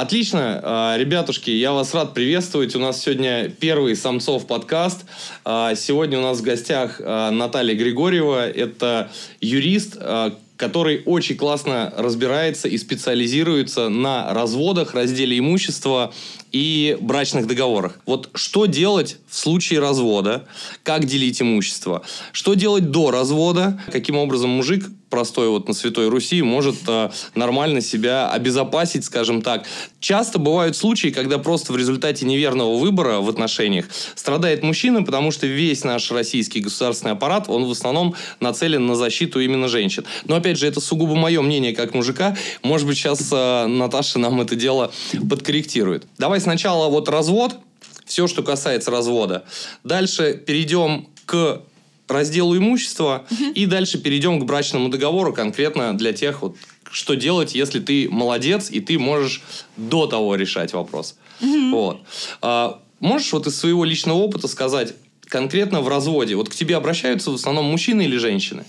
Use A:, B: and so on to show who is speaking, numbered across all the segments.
A: Отлично, а, ребятушки, я вас рад приветствовать. У нас сегодня первый самцов подкаст. А, сегодня у нас в гостях а, Наталья Григорьева. Это юрист, который очень классно разбирается и специализируется на разводах, разделе имущества и брачных договорах. Вот что делать в случае развода, как делить имущество, что делать до развода, каким образом мужик простой вот на Святой Руси может э, нормально себя обезопасить, скажем так. Часто бывают случаи, когда просто в результате неверного выбора в отношениях страдает мужчина, потому что весь наш российский государственный аппарат, он в основном нацелен на защиту именно женщин. Но опять же, это сугубо мое мнение как мужика. Может быть, сейчас э, Наташа нам это дело подкорректирует. Давай сначала вот развод, все, что касается развода. Дальше перейдем к разделу имущества, угу. и дальше перейдем к брачному договору конкретно для тех, вот, что делать, если ты молодец, и ты можешь до того решать вопрос. Угу. Вот. А, можешь вот из своего личного опыта сказать, конкретно в разводе, вот к тебе обращаются в основном мужчины или женщины?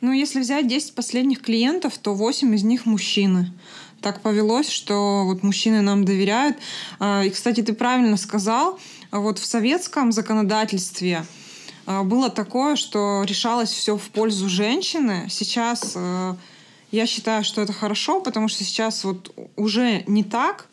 B: Ну, если взять 10 последних клиентов, то 8 из них мужчины. Так повелось, что вот мужчины нам доверяют. А, и, кстати, ты правильно сказал, вот в советском законодательстве было такое, что решалось все в пользу женщины. Сейчас э, я считаю, что это хорошо, потому что сейчас вот уже не так.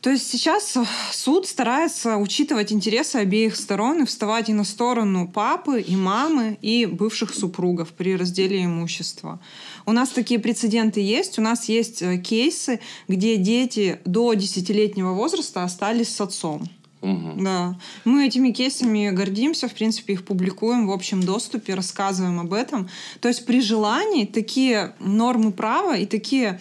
B: То есть сейчас суд старается учитывать интересы обеих сторон и вставать и на сторону папы, и мамы, и бывших супругов при разделе имущества. У нас такие прецеденты есть. У нас есть э, кейсы, где дети до десятилетнего возраста остались с отцом. Угу. Да. Мы этими кейсами гордимся, в принципе, их публикуем в общем доступе, рассказываем об этом. То есть при желании такие нормы права и такие,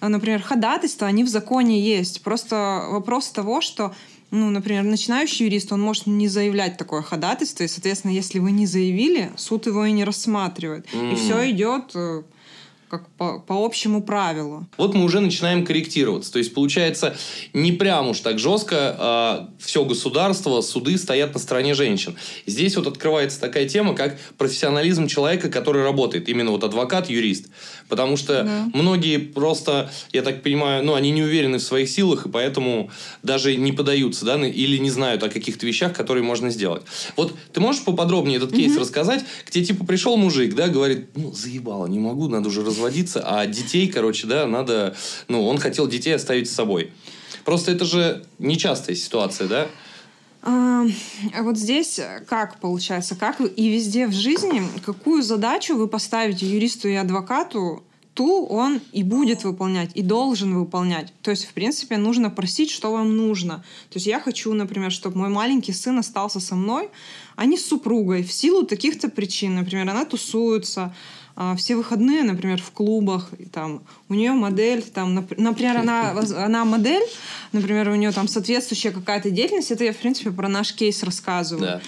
B: э, например, ходатайства, они в законе есть. Просто вопрос того, что ну, например, начинающий юрист, он может не заявлять такое ходатайство, и, соответственно, если вы не заявили, суд его и не рассматривает. Mm. И все идет э, как по, по общему правилу.
A: Вот мы уже начинаем корректироваться. То есть, получается, не прям уж так жестко а, все государство, суды стоят на стороне женщин. Здесь вот открывается такая тема, как профессионализм человека, который работает. Именно вот адвокат, юрист. Потому что да. многие просто, я так понимаю, ну, они не уверены в своих силах, и поэтому даже не подаются, да, или не знают о каких-то вещах, которые можно сделать. Вот ты можешь поподробнее этот кейс угу. рассказать, где типа пришел мужик, да, говорит, ну, заебало, не могу, надо уже разводиться разводиться, а детей, короче, да, надо... Ну, он хотел детей оставить с собой. Просто это же нечастая ситуация, да?
B: А, вот здесь как получается, как и везде в жизни, какую задачу вы поставите юристу и адвокату, ту он и будет выполнять, и должен выполнять. То есть, в принципе, нужно просить, что вам нужно. То есть я хочу, например, чтобы мой маленький сын остался со мной, а не с супругой в силу таких-то причин. Например, она тусуется, а, все выходные, например, в клубах, и там у нее модель, там, например, она, она модель, например, у нее там соответствующая какая-то деятельность, это я, в принципе, про наш кейс рассказываю. Да.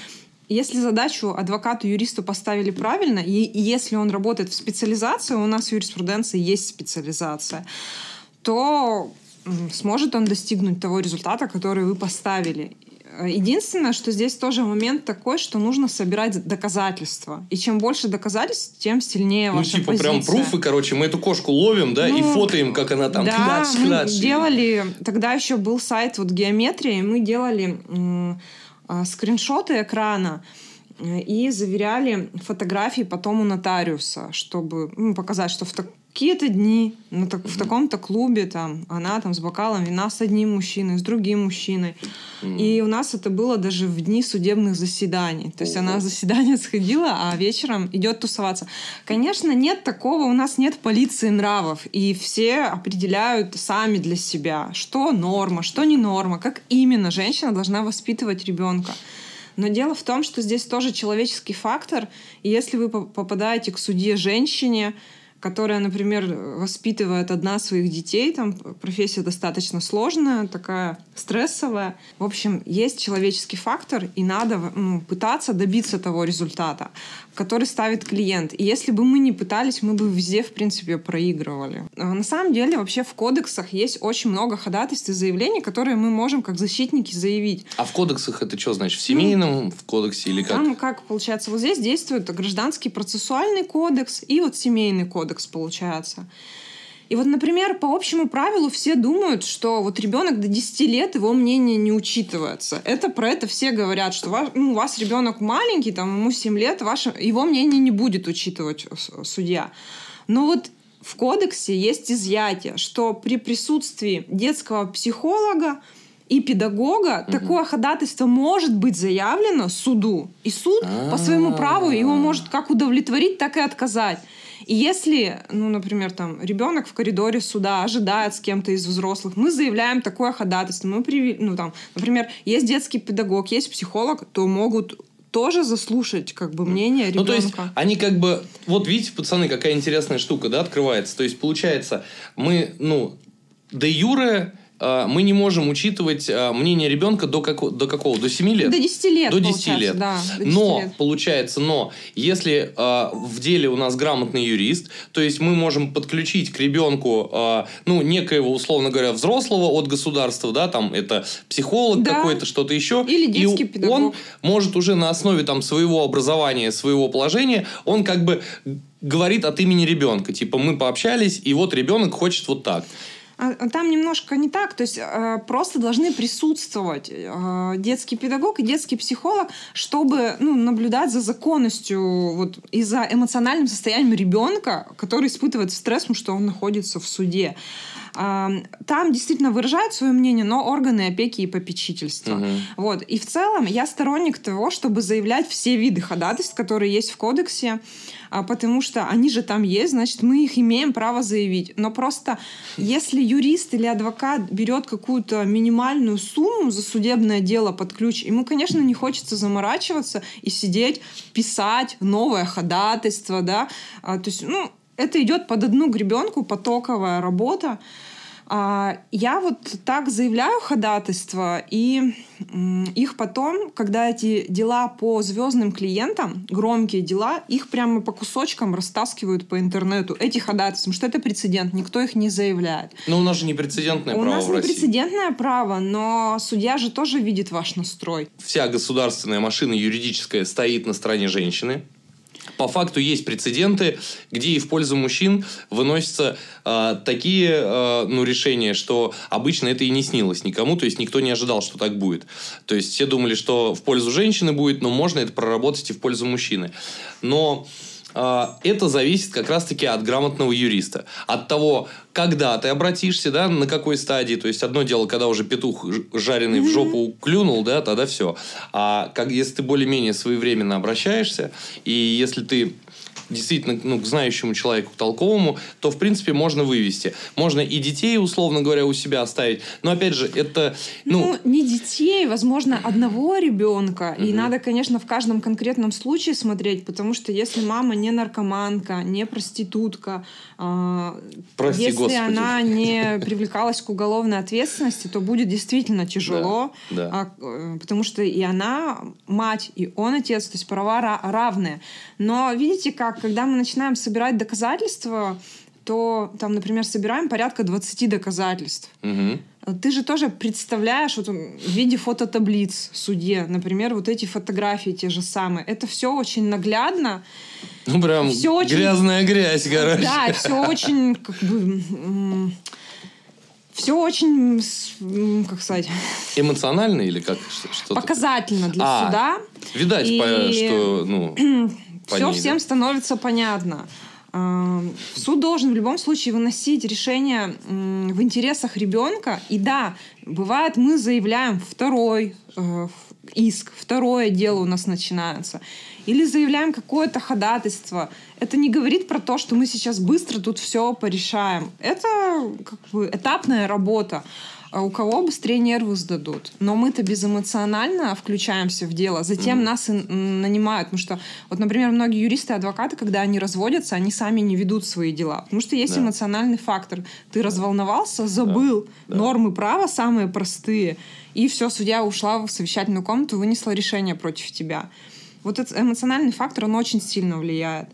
B: Если задачу адвокату, юристу поставили правильно, и, и если он работает в специализации, у нас в юриспруденции есть специализация, то сможет он достигнуть того результата, который вы поставили. Единственное, что здесь тоже момент такой, что нужно собирать доказательства. И чем больше доказательств, тем сильнее ну, ваша
A: типа позиция. прям пруфы, короче, мы эту кошку ловим, да, ну, и фотоем, как она там
B: да, кляч. мы делали, тогда еще был сайт вот геометрии, мы делали м- скриншоты экрана, э, и заверяли фотографии потом у нотариуса, чтобы ну, показать, что в, так, какие-то дни ну, так, в таком-то клубе там она там с бокалом вина с одним мужчиной, с другим мужчиной. Mm. И у нас это было даже в дни судебных заседаний. То есть oh. она в заседание сходила, а вечером идет тусоваться. Конечно, нет такого, у нас нет полиции нравов. И все определяют сами для себя, что норма, что не норма, как именно женщина должна воспитывать ребенка. Но дело в том, что здесь тоже человеческий фактор. И если вы попадаете к суде женщине, которая, например, воспитывает одна своих детей, там профессия достаточно сложная, такая стрессовая. В общем, есть человеческий фактор, и надо ну, пытаться добиться того результата, который ставит клиент. И если бы мы не пытались, мы бы везде, в принципе, проигрывали. А на самом деле, вообще в кодексах есть очень много ходатайств и заявлений, которые мы можем как защитники заявить.
A: А в кодексах это что значит? В семейном ну, в кодексе или как?
B: Там, как получается, вот здесь действует гражданский процессуальный кодекс и вот семейный кодекс кодекс получается. И вот, например, по общему правилу все думают, что вот ребенок до 10 лет, его мнение не учитывается. Это про это все говорят, что ваш, ну, у вас ребенок маленький, там, ему 7 лет, ваше, его мнение не будет учитывать судья. Но вот в кодексе есть изъятие, что при присутствии детского психолога и педагога угу. такое ходатайство может быть заявлено суду. И суд А-а-а. по своему праву его может как удовлетворить, так и отказать. И если, ну, например, там ребенок в коридоре суда ожидает с кем-то из взрослых, мы заявляем такое ходатайство, мы при, ну там, например, есть детский педагог, есть психолог, то могут тоже заслушать как бы мнение ребенка. Ну,
A: то есть, они как бы... Вот видите, пацаны, какая интересная штука, да, открывается. То есть, получается, мы, ну, до юре мы не можем учитывать а, мнение ребенка до, как, до какого? До 7 лет?
B: До 10 лет.
A: До 10 лет.
B: Да, до
A: 10 но, лет. получается, но если э, в деле у нас грамотный юрист, то есть мы можем подключить к ребенку, э, ну, некоего, условно говоря, взрослого от государства, да, там это психолог да. какой-то, что-то еще.
B: Или детский
A: и
B: педагог.
A: он может уже на основе там своего образования, своего положения, он как бы говорит от имени ребенка. Типа, мы пообщались, и вот ребенок хочет вот так.
B: А, а там немножко не так, то есть э, просто должны присутствовать э, детский педагог и детский психолог, чтобы ну, наблюдать за законностью вот, и за эмоциональным состоянием ребенка, который испытывает стресс, потому что он находится в суде. Там действительно выражают свое мнение, но органы опеки и попечительства. Угу. Вот. И в целом я сторонник того, чтобы заявлять все виды ходатайств, которые есть в кодексе, а, потому что они же там есть, значит, мы их имеем право заявить. Но просто если юрист или адвокат берет какую-то минимальную сумму за судебное дело под ключ, ему, конечно, не хочется заморачиваться и сидеть, писать новое ходатайство, да, а, то есть, ну, это идет под одну гребенку, потоковая работа. А, я вот так заявляю ходатайство, и их потом, когда эти дела по звездным клиентам, громкие дела, их прямо по кусочкам растаскивают по интернету, эти ходатайства, что это прецедент, никто их не заявляет.
A: Но у нас же не прецедентное
B: у
A: право
B: У нас
A: не
B: прецедентное право, но судья же тоже видит ваш настрой.
A: Вся государственная машина юридическая стоит на стороне женщины, по факту есть прецеденты, где и в пользу мужчин выносятся э, такие э, ну, решения, что обычно это и не снилось никому, то есть никто не ожидал, что так будет. То есть все думали, что в пользу женщины будет, но можно это проработать и в пользу мужчины. Но это зависит как раз-таки от грамотного юриста. От того, когда ты обратишься, да, на какой стадии. То есть, одно дело, когда уже петух жареный в жопу клюнул, да, тогда все. А как, если ты более-менее своевременно обращаешься, и если ты действительно ну, к знающему человеку, к толковому, то, в принципе, можно вывести. Можно и детей, условно говоря, у себя оставить. Но, опять же, это...
B: Ну, ну не детей, возможно, одного ребенка. Угу. И надо, конечно, в каждом конкретном случае смотреть, потому что если мама не наркоманка, не проститутка, э,
A: Прости,
B: если
A: Господи.
B: она не привлекалась к уголовной ответственности, то будет действительно тяжело,
A: да, да.
B: А, э, потому что и она мать, и он отец, то есть права равные. Но видите, как когда мы начинаем собирать доказательства, то там, например, собираем порядка 20 доказательств.
A: Угу.
B: Ты же тоже представляешь вот, в виде фототаблиц судье, например, вот эти фотографии те же самые. Это все очень наглядно.
A: Ну, прям все очень... грязная грязь, короче.
B: Да, все очень, как бы, все очень, как сказать...
A: Эмоционально или как? Что
B: Показательно для а, суда.
A: Видать, и... что, ну...
B: все ней, всем да? становится понятно. Суд должен в любом случае выносить решение в интересах ребенка. И да, бывает, мы заявляем второй э, иск, второе дело у нас начинается. Или заявляем какое-то ходатайство. Это не говорит про то, что мы сейчас быстро тут все порешаем. Это как бы этапная работа. А у кого быстрее нервы сдадут. Но мы-то безэмоционально включаемся в дело, затем mm. нас и нанимают. Потому что, вот, например, многие юристы и адвокаты, когда они разводятся, они сами не ведут свои дела. Потому что есть да. эмоциональный фактор. Ты разволновался, забыл да. нормы права самые простые, и все, судья ушла в совещательную комнату, вынесла решение против тебя. Вот этот эмоциональный фактор, он очень сильно влияет.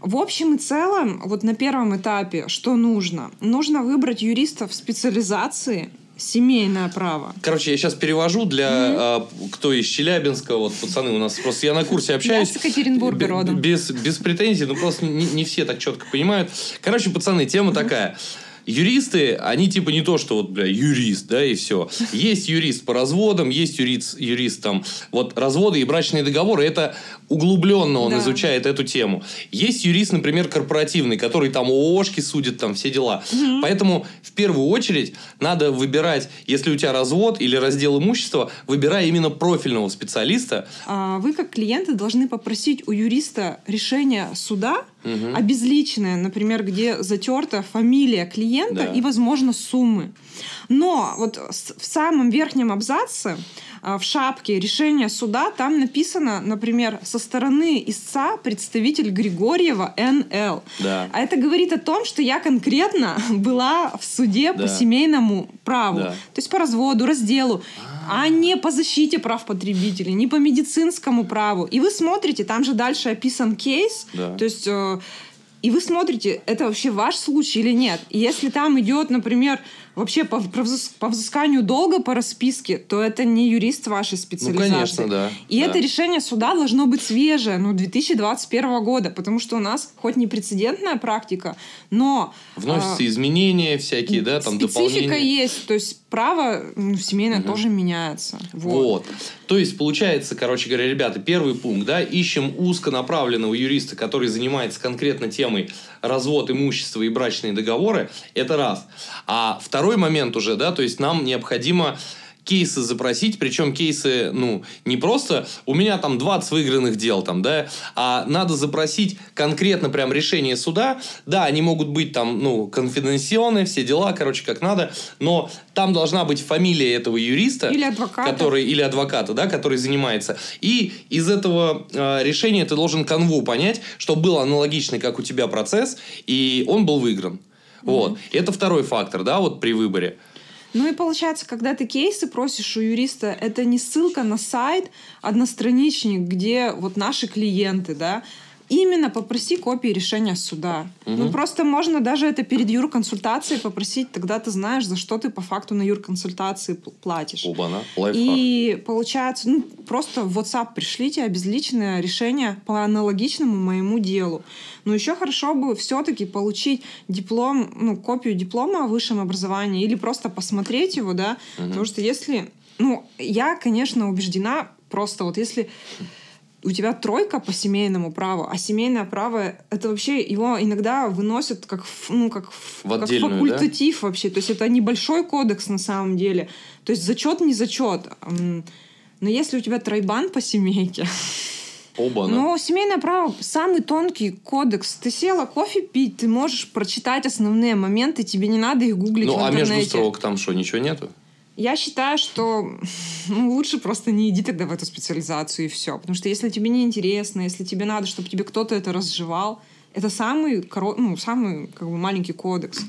B: В общем и целом, вот на первом этапе, что нужно? Нужно выбрать юристов специализации, Семейное право.
A: Короче, я сейчас перевожу для mm-hmm. а, кто из Челябинска, вот пацаны у нас просто я на курсе общаюсь. Я
B: с Екатеринбурга родом.
A: Без, без претензий, но просто не, не все так четко понимают. Короче, пацаны, тема mm-hmm. такая. Юристы, они типа не то, что вот, бля, юрист, да, и все. Есть юрист по разводам, есть юрист, юрист там, вот разводы и брачные договоры, это углубленно он
B: Да.
A: изучает эту тему. Есть юрист, например, корпоративный, который там ООшки судит, там все дела. Поэтому в первую очередь надо выбирать, если у тебя развод или раздел имущества, выбирай именно профильного специалиста.
B: А, Вы, как клиенты, должны попросить у юриста решение суда,
A: Мгм.
B: обезличенное, например, где затерта фамилия клиента
A: Да.
B: и, возможно, суммы. Но вот в самом верхнем абзаце, а, в шапке решения суда, там написано, например, со стороны истца представитель Григорьева Н.Л.
A: Да.
B: А это говорит о том, что я конкретно была в суде
A: Да.
B: по семейному праву.
A: Да.
B: То есть по разводу, разделу, а не по защите прав потребителей, не по медицинскому праву. И вы смотрите, там же дальше описан кейс,
A: Да.
B: то есть э, и вы смотрите, это вообще ваш случай или нет. И если там идет, например, вообще по, по взыс- по взысканию долга по расписке, то это не юрист вашей специализации.
A: Ну, конечно, да.
B: И
A: Да.
B: это решение суда должно быть свежее, ну, 2021 года, потому что у нас хоть не прецедентная практика, но...
A: Вносятся
B: а,
A: изменения всякие, да, там
B: Специфика
A: дополнения.
B: есть, то есть право ну, семейное
A: Мгм.
B: тоже меняется. Вот.
A: Вот. То есть, получается, короче говоря, ребята, первый пункт, да, ищем узконаправленного юриста, который занимается конкретно темой развод имущества и брачные договоры, это раз. А второй момент уже, да, то есть нам необходимо кейсы запросить, причем кейсы, ну, не просто у меня там 20 выигранных дел, там, да, а надо запросить конкретно прям решение суда, да, они могут быть там, ну, конфиденционные, все дела, короче, как надо, но там должна быть фамилия этого юриста,
B: Или адвоката.
A: который или адвоката, да, который занимается. И из этого э, решения ты должен канву понять, что был аналогичный, как у тебя процесс, и он был выигран. Вот. Это второй фактор, да, вот при выборе.
B: Ну и получается, когда ты кейсы просишь у юриста, это не ссылка на сайт, одностраничник, где вот наши клиенты, да, именно попроси копии решения суда. Ну, просто можно даже это перед юрконсультацией попросить, тогда ты знаешь, за что ты по факту на юрконсультации пл- платишь.
A: Оба-на.
B: И получается, ну, просто в WhatsApp пришлите обезличенное решение по аналогичному моему делу. Но еще хорошо бы все-таки получить диплом, ну, копию диплома о высшем образовании или просто посмотреть его, да, потому что если, ну, я, конечно, убеждена, просто вот если у тебя тройка по семейному праву, а семейное право это вообще его иногда выносят как ну как,
A: В
B: как факультатив вообще, то есть это небольшой кодекс на самом деле, то есть зачет не зачет, но если у тебя тройбан по семейке,
A: Оба-на.
B: но семейное право самый тонкий кодекс. Ты села кофе пить, ты можешь прочитать основные моменты, тебе не надо их гуглить
A: Ну,
B: в
A: а
B: интернете.
A: между строк там что, ничего нету?
B: Я считаю, что ну, лучше просто не иди тогда в эту специализацию и все. Потому что если тебе не интересно, если тебе надо, чтобы тебе кто-то это разжевал, это самый, коро... ну, самый как бы, маленький кодекс.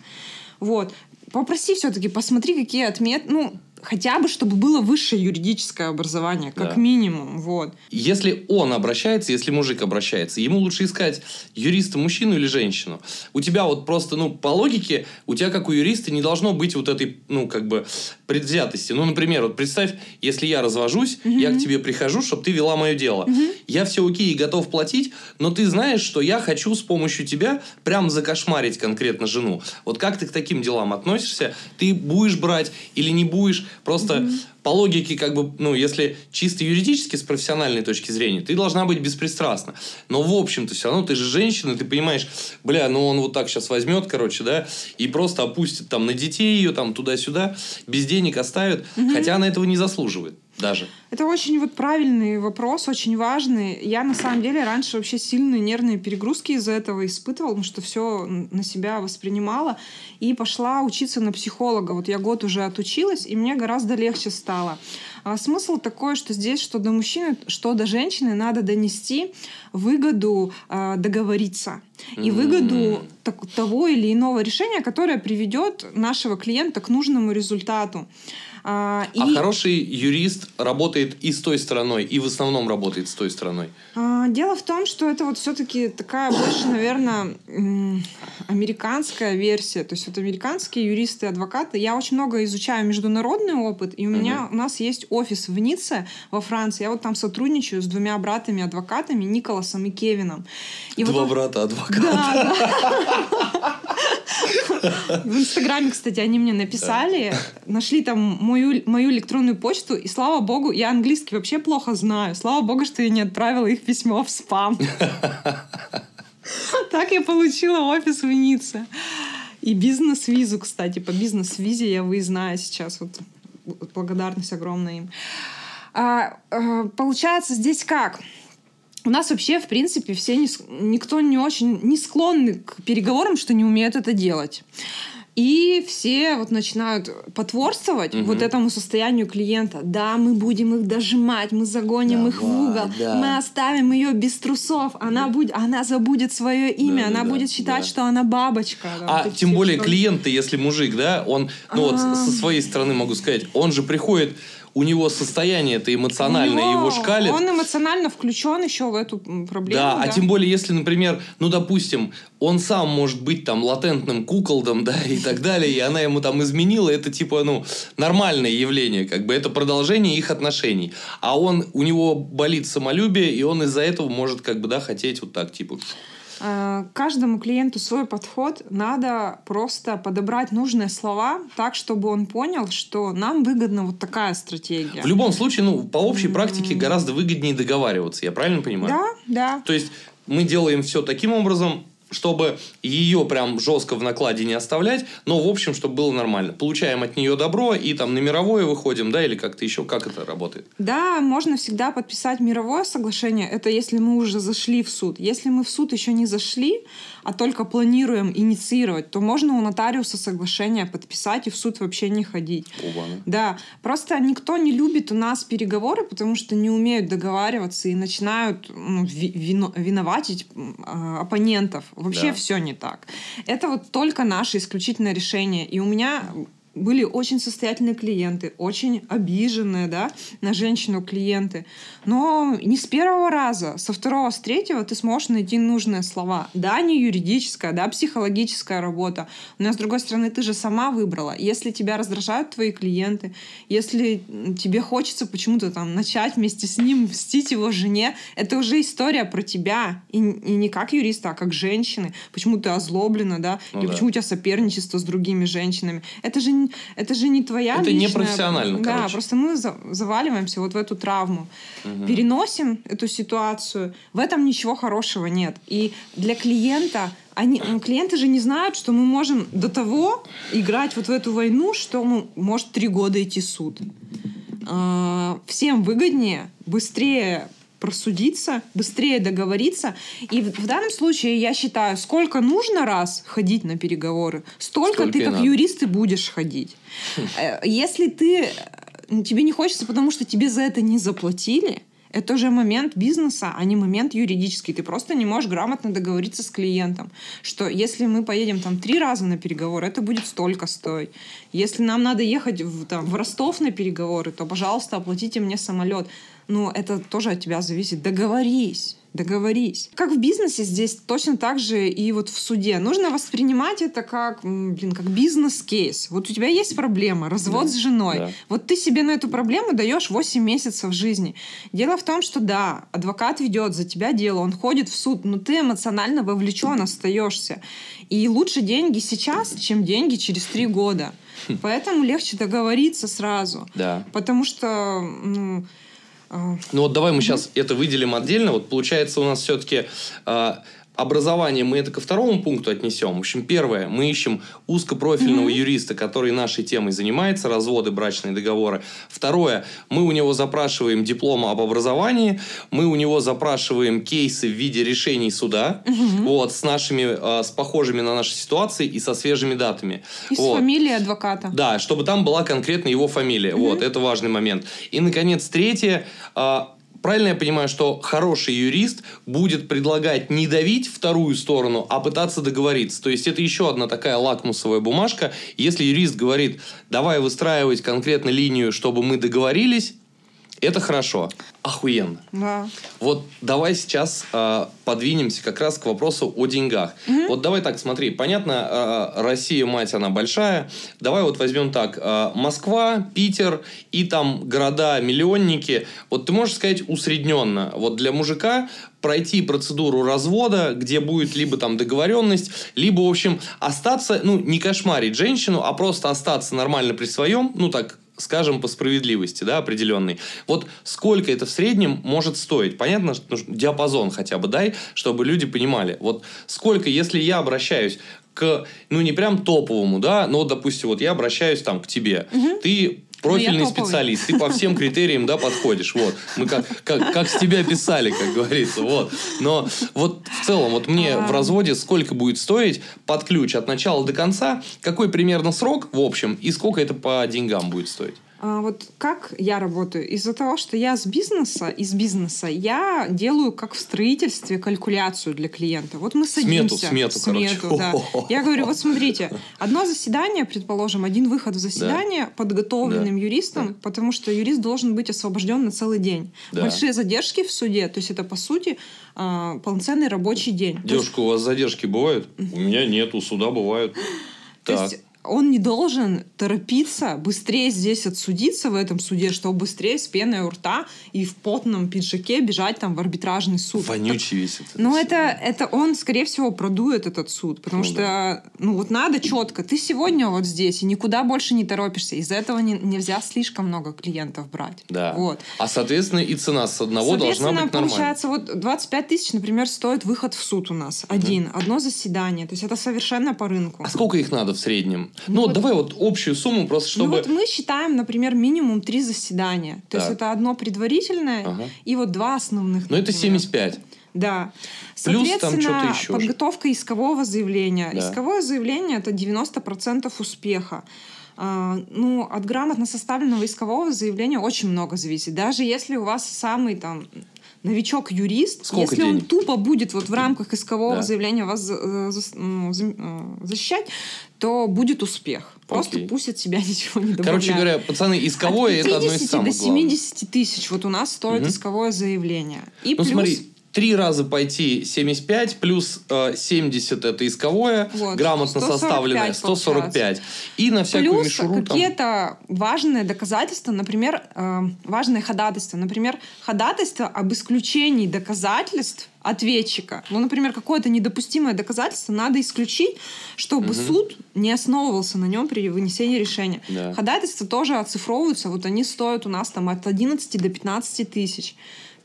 B: Вот. Попроси все-таки, посмотри, какие отметки, ну, хотя бы, чтобы было высшее юридическое образование, как
A: Да.
B: минимум. Вот.
A: Если он обращается, если мужик обращается, ему лучше искать юриста мужчину или женщину. У тебя вот просто, ну, по логике, у тебя как у юриста не должно быть вот этой, ну, как бы предвзятости. Ну, например, вот представь, если я развожусь, я к тебе прихожу, чтобы ты вела мое дело. Я все окей и готов платить, но ты знаешь, что я хочу с помощью тебя прям закошмарить конкретно жену. Вот как ты к таким делам относишься? Ты будешь брать или не будешь? Просто по логике, как бы, ну, если чисто юридически, с профессиональной точки зрения, ты должна быть беспристрастна. Но, в общем-то, все равно ты же женщина, ты понимаешь, бля, ну он вот так сейчас возьмет, короче, да, и просто опустит там на детей ее, там туда-сюда, без денег оставит, хотя она этого не заслуживает даже.
B: Это очень вот правильный вопрос, очень важный. Я на самом деле раньше вообще сильные нервные перегрузки из-за этого испытывала, потому что все на себя воспринимала. И пошла учиться на психолога. Вот я год уже отучилась, и мне гораздо легче стало. А смысл такой, что здесь, что до мужчины, что до женщины надо донести выгоду э, договориться. И выгоду так- того или иного решения, которое приведет нашего клиента к нужному результату. А,
A: А
B: и-
A: хороший юрист работает и с той стороной, и в основном работает с той стороной.
B: А, Дело в том, что это вот все-таки такая больше, наверное, американская версия. То есть вот американские юристы и адвокаты. Я очень много изучаю международный опыт, и у меня у нас есть офис в Ницце во Франции. Я вот там сотрудничаю с двумя братами-адвокатами, Николасом и Кевином. И вот
A: Два
B: он-
A: брата адвоката.
B: Да, да. В Инстаграме, кстати, они мне написали, нашли там мою, мою электронную почту, и слава богу, я английский вообще плохо знаю. Слава богу, что я не отправила их письмо в спам. Так я получила офис в Ницце. И бизнес-визу, кстати, по бизнес-визе я выездная сейчас. Вот благодарность огромная им. А, а, получается, здесь как? У нас вообще, в принципе, все не, никто не очень не склонны к переговорам, что не умеют это делать. И все вот начинают потворствовать угу. вот этому состоянию клиента. Да, мы будем их дожимать, мы загоним Давай, их в угол, да. мы оставим ее без трусов, она да. будет, она забудет свое имя, да, она да, будет считать, да. что она бабочка.
A: а тем более что... клиенты, если мужик, да, он, ну вот со своей стороны могу сказать, он же приходит у него состояние это эмоциональное, него, его шкалит.
B: Он эмоционально включен еще в эту проблему.
A: Да, а да, а тем более, если, например, ну, допустим, он сам может быть там латентным куколдом, да, и так далее, и она ему там изменила, это типа, ну, нормальное явление, как бы это продолжение их отношений. А он, у него болит самолюбие, и он из-за этого может, как бы, да, хотеть вот так, типа,
B: каждому клиенту свой подход. Надо просто подобрать нужные слова так, чтобы он понял, что нам выгодна вот такая стратегия.
A: В любом случае, ну, по общей практике гораздо выгоднее договариваться, я правильно понимаю?
B: Да, да.
A: То есть мы делаем все таким образом, чтобы ее прям жестко в накладе не оставлять, но в общем, чтобы было нормально. Получаем от нее добро и там на мировое выходим, да, или как-то еще, как это работает?
B: Да, можно всегда подписать мировое соглашение, это если мы уже зашли в суд. Если мы в суд еще не зашли, а только планируем инициировать, то можно у нотариуса соглашение подписать и в суд вообще не ходить. Оба, да, просто никто не любит у нас переговоры, потому что не умеют договариваться и начинают ну, вино, виноватить э, оппонентов. Вообще да. все не так. Это вот только наше исключительное решение. И у меня были очень состоятельные клиенты, очень обиженные, да, на женщину клиенты. Но не с первого раза, со второго, с третьего ты сможешь найти нужные слова. Да, не юридическая, да, психологическая работа. Но с другой стороны, ты же сама выбрала. Если тебя раздражают твои клиенты, если тебе хочется почему-то там начать вместе с ним мстить его жене, это уже история про тебя. И, и не как юриста, а как женщины. Почему ты озлоблена, да, ну, или да. почему у тебя соперничество с другими женщинами. Это же это же не твоя
A: Это
B: личная...
A: не профессионально,
B: Да, короче. просто мы заваливаемся вот в эту травму. Угу. Переносим эту ситуацию. В этом ничего хорошего нет. И для клиента они, клиенты же не знают, что мы можем до того играть вот в эту войну, что мы, может три года идти суд. А, всем выгоднее быстрее просудиться, быстрее договориться. И в данном случае я считаю, сколько нужно раз ходить на переговоры, столько, столько ты как надо. юрист и будешь ходить. Э, если ты э, тебе не хочется, потому что тебе за это не заплатили, это уже момент бизнеса, а не момент юридический. Ты просто не можешь грамотно договориться с клиентом, что если мы поедем там три раза на переговоры, это будет столько стоить. Если нам надо ехать в, там, в Ростов на переговоры, то, пожалуйста, оплатите мне самолет но это тоже от тебя зависит. Договорись договорись. Как в бизнесе здесь точно так же и вот в суде. Нужно воспринимать это как, блин, как бизнес-кейс. Вот у тебя есть проблема, развод да, с женой. Да. Вот ты себе на эту проблему даешь 8 месяцев жизни. Дело в том, что да, адвокат ведет за тебя дело, он ходит в суд, но ты эмоционально вовлечен остаешься. И лучше деньги сейчас, чем деньги через три года. Хм. Поэтому легче договориться сразу.
A: Да.
B: Потому что ну,
A: ну вот давай мы сейчас это выделим отдельно. Вот получается у нас все-таки а, образование мы это ко второму пункту отнесем. В общем, первое, мы ищем узкопрофильного mm-hmm. юриста, который нашей темой занимается, разводы, брачные договоры. Второе, мы у него запрашиваем диплом об образовании, мы у него запрашиваем кейсы в виде решений суда, mm-hmm. вот, с нашими, э, с похожими на наши ситуации и со свежими датами.
B: И вот. с фамилией адвоката.
A: Да, чтобы там была конкретно его фамилия. Mm-hmm. Вот, это важный момент. И, наконец, третье, э, правильно я понимаю, что хороший юрист будет предлагать не давить вторую сторону, а пытаться договориться. То есть это еще одна такая лакмусовая бумажка. Если юрист говорит, давай выстраивать конкретно линию, чтобы мы договорились, Это хорошо. Охуенно.
B: Да.
A: Вот давай сейчас э, подвинемся как раз к вопросу о деньгах.
B: Мгм.
A: Вот давай так, смотри, понятно, э, Россия, мать, она большая. Давай вот возьмем так, э, Москва, Питер и там города-миллионники. Вот ты можешь сказать усредненно, вот для мужика пройти процедуру развода, где будет либо там договоренность, либо, в общем, остаться, ну, не кошмарить женщину, а просто остаться нормально при своем, ну, так скажем, по справедливости, да, определенный. Вот сколько это в среднем может стоить? Понятно, что диапазон хотя бы дай, чтобы люди понимали. Вот сколько, если я обращаюсь к, ну, не прям топовому, да, но, допустим, вот я обращаюсь там к тебе, ты профильный специалист, ты по всем критериям, да, подходишь, вот. Мы как, как, как с тебя писали, как говорится, вот. Но вот в целом, вот мне
B: А.
A: в разводе сколько будет стоить под ключ от начала до конца, какой примерно срок, в общем, и сколько это по деньгам будет стоить?
B: А вот как я работаю? Из-за того, что я с бизнеса, из бизнеса, я делаю как в строительстве калькуляцию для клиента. Вот мы
A: Смету,
B: садимся.
A: смету, короче.
B: да. Я говорю, вот смотрите, одно заседание, предположим, один выход в заседание подготовленным
A: Да.
B: юристом, потому что юрист должен быть освобожден на целый день.
A: Да.
B: Большие задержки в суде, то есть это, по сути, а, полноценный рабочий день. То есть-
A: Девушка, у вас задержки бывают? У меня нет, у суда бывают.
B: То
A: Так.
B: есть он не должен торопиться быстрее здесь отсудиться в этом суде, чтобы быстрее с пеной у рта и в потном пиджаке бежать там в арбитражный суд.
A: Вонючий весь этот.
B: Ну, это, это он, скорее всего, продует этот суд. Потому
A: Ну
B: что, ну, вот надо четко. Ты сегодня вот здесь, и никуда больше не торопишься. Из-за этого не- нельзя слишком много клиентов брать.
A: Да.
B: Вот.
A: А, соответственно, и цена с одного должна быть нормальной.
B: получается, вот 25 тысяч, например, стоит выход в суд у нас. Один. Одно заседание. То есть это совершенно по рынку.
A: А сколько их надо в среднем? Ну,
B: Ну,
A: вот давай вот общую сумму, просто чтобы...
B: Ну вот мы считаем, например, минимум три заседания. То есть
A: Так.
B: это одно предварительное
A: Ага.
B: и вот два основных.
A: Ну, это
B: например.
A: 75.
B: Да.
A: Плюс там что-то еще же.
B: подготовка искового заявления.
A: Да.
B: Исковое заявление это 90% успеха. А, ну, от грамотно составленного искового заявления очень много зависит. Даже если у вас самый там новичок-юрист,
A: Сколько
B: если он
A: денег?
B: тупо будет вот в рамках искового
A: Да.
B: заявления вас э, ну, зам- э, защищать, то будет успех. Просто
A: Окей.
B: пусть от себя ничего не добавляет.
A: Короче говоря, пацаны, исковое
B: От
A: это одно из
B: 50
A: самых
B: до
A: главных.
B: 70 тысяч вот у нас стоит
A: Мгм.
B: исковое заявление. И
A: Ну
B: плюс...
A: смотри, три раза пойти 75, плюс э, 70 это исковое,
B: Вот,
A: грамотно
B: 145
A: составленное 145. И на всякую
B: Плюс
A: мишуру там...
B: какие-то важные доказательства, например, э, важные ходатайства. Например, ходатайство об исключении доказательств ответчика. Ну, например, какое-то недопустимое доказательство надо исключить, чтобы
A: Мгм.
B: суд не основывался на нем при вынесении решения.
A: Да.
B: Ходатайства тоже оцифровываются. Вот они стоят у нас там от 11 до 15 тысяч.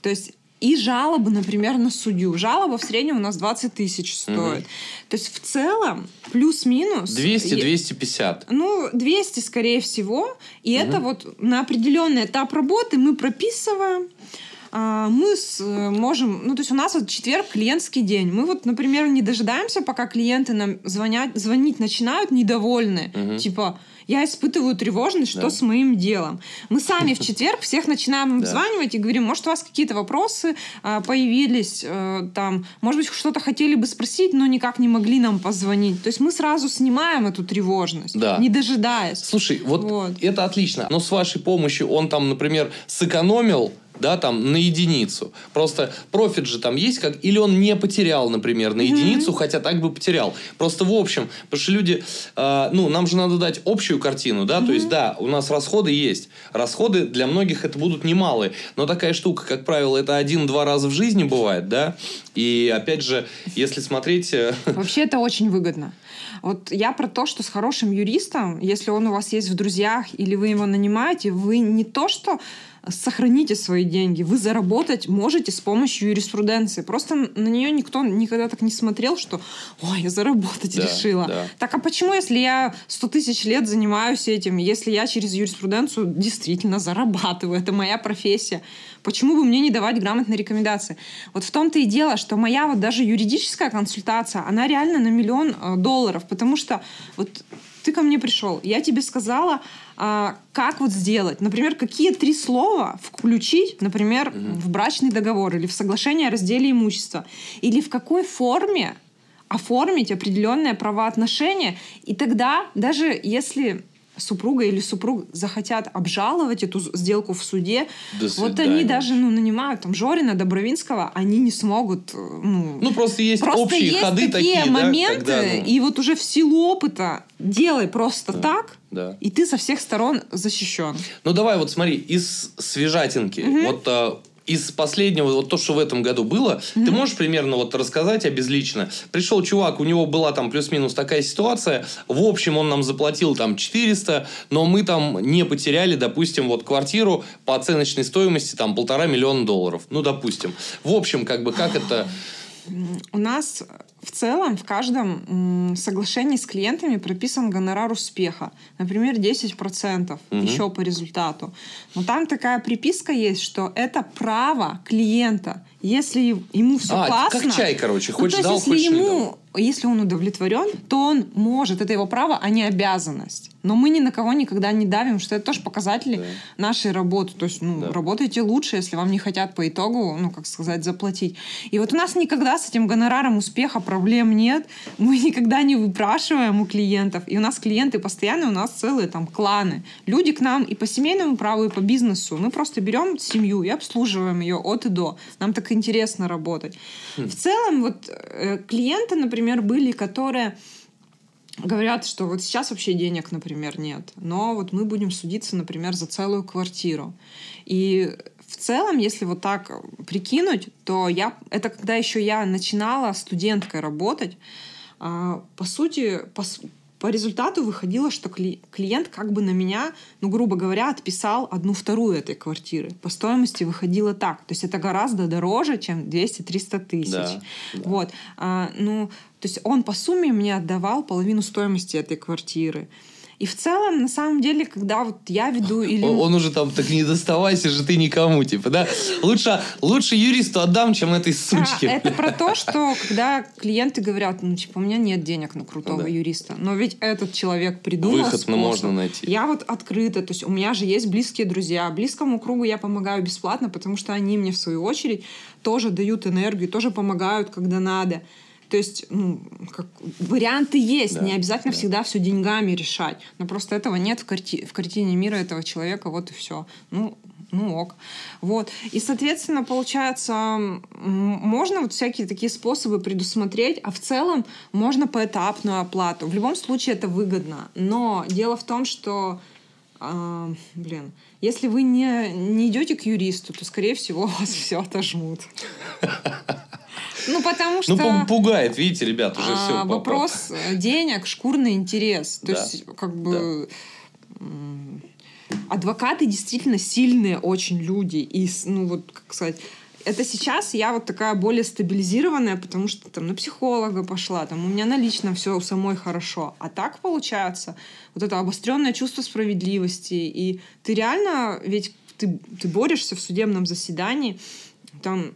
B: То есть и жалобы, например, на судью. Жалоба в среднем у нас 20 тысяч стоит. То есть в целом плюс-минус... е-
A: 200-250.
B: ну, 200, скорее всего. И это вот на определенный этап работы мы прописываем. а, Мы можем, ну то есть у нас вот четверг клиентский день. Мы вот, например, не дожидаемся, пока клиенты нам звонят, звонить начинают недовольны.
A: Мгм.
B: Типа, я испытываю тревожность, что
A: Да.
B: с моим делом. Мы сами в четверг всех начинаем
A: Да.
B: обзванивать и говорим, может, у вас какие-то вопросы а, появились, э, там, может быть, что-то хотели бы спросить, но никак не могли нам позвонить. То есть мы сразу снимаем эту тревожность,
A: Да.
B: не дожидаясь.
A: Слушай, вот,
B: Вот.
A: это отлично. Но с вашей помощью он там, например, сэкономил да, там, на единицу. Просто профит же там есть как... Или он не потерял, например, на единицу, хотя так бы потерял. Просто в общем, потому что люди... э, ну, нам же надо дать общую картину, да, то есть, да, у нас расходы есть. Расходы для многих это будут немалые. Но такая штука, как правило, это один-два раза в жизни бывает, да. И, опять же, если смотреть... э,
B: Вообще это очень выгодно. Вот я про то, что с хорошим юристом, если он у вас есть в друзьях или вы его нанимаете, вы не то что сохраните свои деньги, вы заработать можете с помощью юриспруденции. Просто на нее никто никогда так не смотрел, что «Ой, я заработать
A: Да,
B: решила».
A: да.
B: Так а почему, если я 100 тысяч лет занимаюсь этим, если я через юриспруденцию действительно зарабатываю, это моя профессия, почему бы мне не давать грамотные рекомендации? Вот в том-то и дело, что моя вот даже юридическая консультация, она реально на миллион э, долларов, потому что вот ты ко мне пришел, я тебе сказала, а, как вот сделать. Например, какие три слова включить, например, в брачный договор или в соглашение о разделе имущества. Или в какой форме оформить определенные правоотношения. И тогда, даже если супруга или супруг захотят обжаловать эту сделку в суде,
A: До
B: вот они даже ну, нанимают там Жорина, Добровинского, они не смогут... э, Ну,
A: Ну, просто есть
B: Просто
A: общие
B: есть
A: ходы
B: такие
A: такие, да,
B: моменты,
A: когда, ну,
B: и вот уже в силу опыта делай просто так,
A: да.
B: и ты со всех сторон защищен.
A: Ну давай вот смотри, из свежатинки, вот а, из последнего, вот то, что в этом году было, ты можешь примерно вот рассказать обезлично? Пришел чувак, у него была там плюс-минус такая ситуация, в общем он нам заплатил там 400, но мы там не потеряли, допустим, вот квартиру по оценочной стоимости там полтора миллиона долларов, ну допустим. В общем, как бы как это...
B: У нас в целом в каждом соглашении с клиентами прописан гонорар успеха. Например, 10%
A: Мгм.
B: еще по результату. Но там такая приписка есть, что это право клиента. Если ему все
A: А,
B: классно...
A: как чай, короче,
B: Ну,
A: хочешь
B: то есть,
A: дал,
B: если
A: хочешь не
B: ему,
A: дал.
B: если он удовлетворен, то он может. Это его право, а не обязанность. Но мы ни на кого никогда не давим, что это тоже показатели
A: Да.
B: нашей работы. То есть, ну,
A: Да.
B: работайте лучше, если вам не хотят по итогу, ну, как сказать, заплатить. И вот у нас никогда с этим гонораром успеха проблем нет. Мы никогда не выпрашиваем у клиентов. И у нас клиенты постоянно, у нас целые там кланы. Люди к нам и по семейному праву, и по бизнесу. Мы просто берем семью и обслуживаем ее от и до. Нам так интересно работать. В целом, вот э, клиенты, например, были, которые говорят, что вот сейчас вообще денег, например, нет, но вот мы будем судиться, например, за целую квартиру. И в целом, если вот так прикинуть, то я это когда еще я начинала студенткой работать, а, по сути, по, по результату выходило, что кли- клиент как бы на меня, ну, грубо говоря, отписал одну вторую этой квартиры. По стоимости выходило так. То есть это гораздо дороже, чем 200-300 тысяч.
A: Да, да.
B: Вот. А, ну, то есть он по сумме мне отдавал половину стоимости этой квартиры. И в целом, на самом деле, когда вот я веду или...
A: Он, уже там, так не доставайся же ты никому, типа, да? Лучше, лучше юристу отдам, чем этой
B: А,
A: сучке.
B: это про то, что когда клиенты говорят, ну, типа, у меня нет денег на крутого
A: Да.
B: юриста, но ведь этот человек придумал
A: Выход,
B: способ.
A: можно найти.
B: Я вот открыта, то есть у меня же есть близкие друзья. Близкому кругу я помогаю бесплатно, потому что они мне, в свою очередь, тоже дают энергию, тоже помогают, когда надо. То есть, ну, как, варианты есть,
A: Да,
B: не обязательно
A: да.
B: всегда все деньгами решать. Но просто этого нет в, карти- в картине мира этого человека, вот и все. Ну, ну ок. Вот. И, соответственно, получается, можно вот всякие такие способы предусмотреть, а в целом можно поэтапную оплату. В любом случае это выгодно. Но дело в том, что а, блин, если вы не, не идете к юристу, то, скорее всего, вас все отожмут. Ну, потому что...
A: Ну, пу- пугает, видите, ребят, уже
B: А,
A: все.
B: вопрос денег, шкурный интерес. То есть, как бы... Адвокаты действительно сильные очень люди. И, ну, вот, как сказать... Это сейчас я вот такая более стабилизированная, потому что там на психолога пошла, там у меня на личном все у самой хорошо. А так получается вот это обостренное чувство справедливости. И ты реально, ведь ты, ты борешься в судебном заседании, там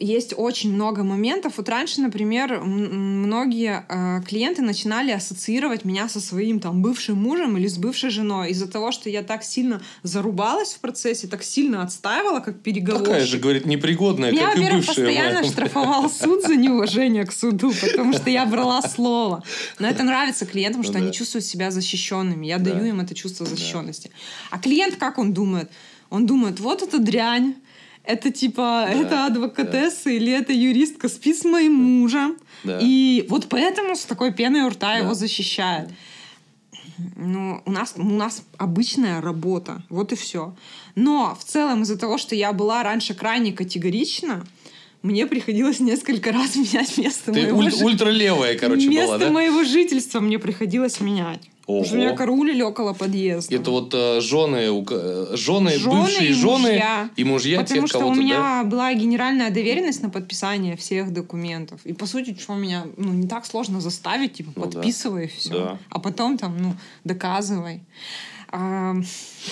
B: есть очень много моментов. Вот раньше, например, многие э, клиенты начинали ассоциировать меня со своим там бывшим мужем или с бывшей женой из-за того, что я так сильно зарубалась в процессе, так сильно отстаивала, как переговорщик.
A: Такая же, говорит, непригодная,
B: Меня,
A: как и бывшая
B: постоянно
A: моя.
B: штрафовал суд за неуважение к суду, потому что я брала слово. Но это нравится клиентам, что
A: Ну да.
B: они чувствуют себя защищенными. Я
A: Да.
B: даю им это чувство защищенности. А клиент как он думает? Он думает, вот эта дрянь, это типа, это адвокатесса или это юристка спит с моим мужем.
A: Да.
B: И вот поэтому с такой пеной у рта
A: Да.
B: его защищает. Ну, у нас, у нас обычная работа, вот и все. Но в целом из-за того, что я была раньше крайне категорична, мне приходилось несколько раз менять место
A: Ты
B: моего
A: уль-
B: жи-
A: ультралевая, короче,
B: место
A: была, да?
B: моего жительства мне приходилось менять. Потому что
A: Ого.
B: меня караулили около подъезда.
A: Это вот э, жены, э, жены,
B: Жены
A: бывшие
B: и
A: жены
B: мужья.
A: и мужья
B: Потому
A: тех
B: что у
A: кого-то, да?
B: меня была генеральная доверенность на подписание всех документов. И по сути, что меня ну, не так сложно заставить, типа,
A: Ну да.
B: подписывай все.
A: Да.
B: А потом там, ну, доказывай. А,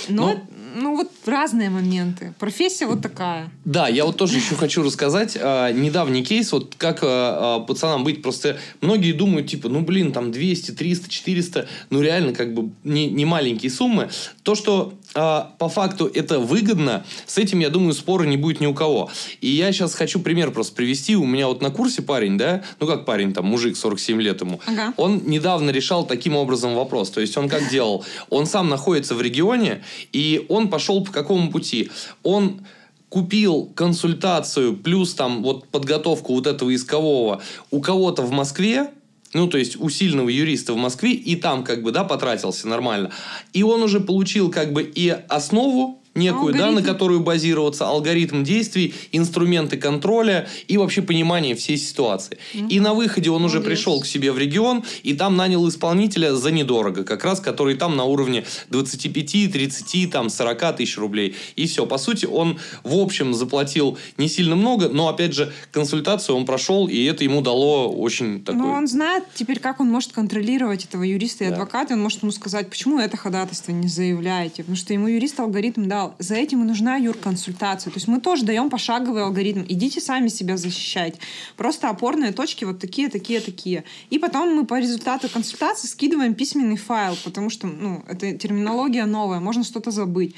B: Но, ну, ну вот разные моменты. Профессия вот такая.
A: Да, я вот тоже еще хочу рассказать а, недавний кейс, вот как а, пацанам быть. Просто многие думают, типа, ну блин, там 200, 300, 400, ну реально как бы не, не маленькие суммы. То, что а, по факту это выгодно, с этим, я думаю, спора не будет ни у кого. И я сейчас хочу пример просто привести. У меня вот на курсе парень, да, ну как парень, там, мужик, 47 лет ему, ага. он недавно решал таким образом вопрос. То есть он как делал? Он сам находится в регионе, и он пошел по какому пути? Он купил консультацию плюс там вот подготовку вот этого искового у кого-то в Москве, ну, то есть у сильного юриста в Москве, и там как бы, да, потратился нормально. И он уже получил как бы и основу некую, алгоритм. да, на которую базироваться, алгоритм действий, инструменты контроля и вообще понимание всей ситуации. Mm-hmm. И на выходе он уже пришел к себе в регион и там нанял исполнителя за недорого, как раз, который там на уровне 25, 30, там 40 тысяч рублей. И все. По сути, он в общем заплатил не сильно много, но опять же консультацию он прошел, и это ему дало очень такой...
B: Ну, он знает теперь, как он может контролировать этого юриста и да. адвоката, он может ему сказать, почему это ходатайство не заявляете, потому что ему юрист алгоритм дал сказал, за этим и нужна юрконсультация. То есть мы тоже даем пошаговый алгоритм. Идите сами себя защищать. Просто опорные точки вот такие, такие, такие. И потом мы по результату консультации скидываем письменный файл, потому что ну, это терминология новая, можно что-то забыть.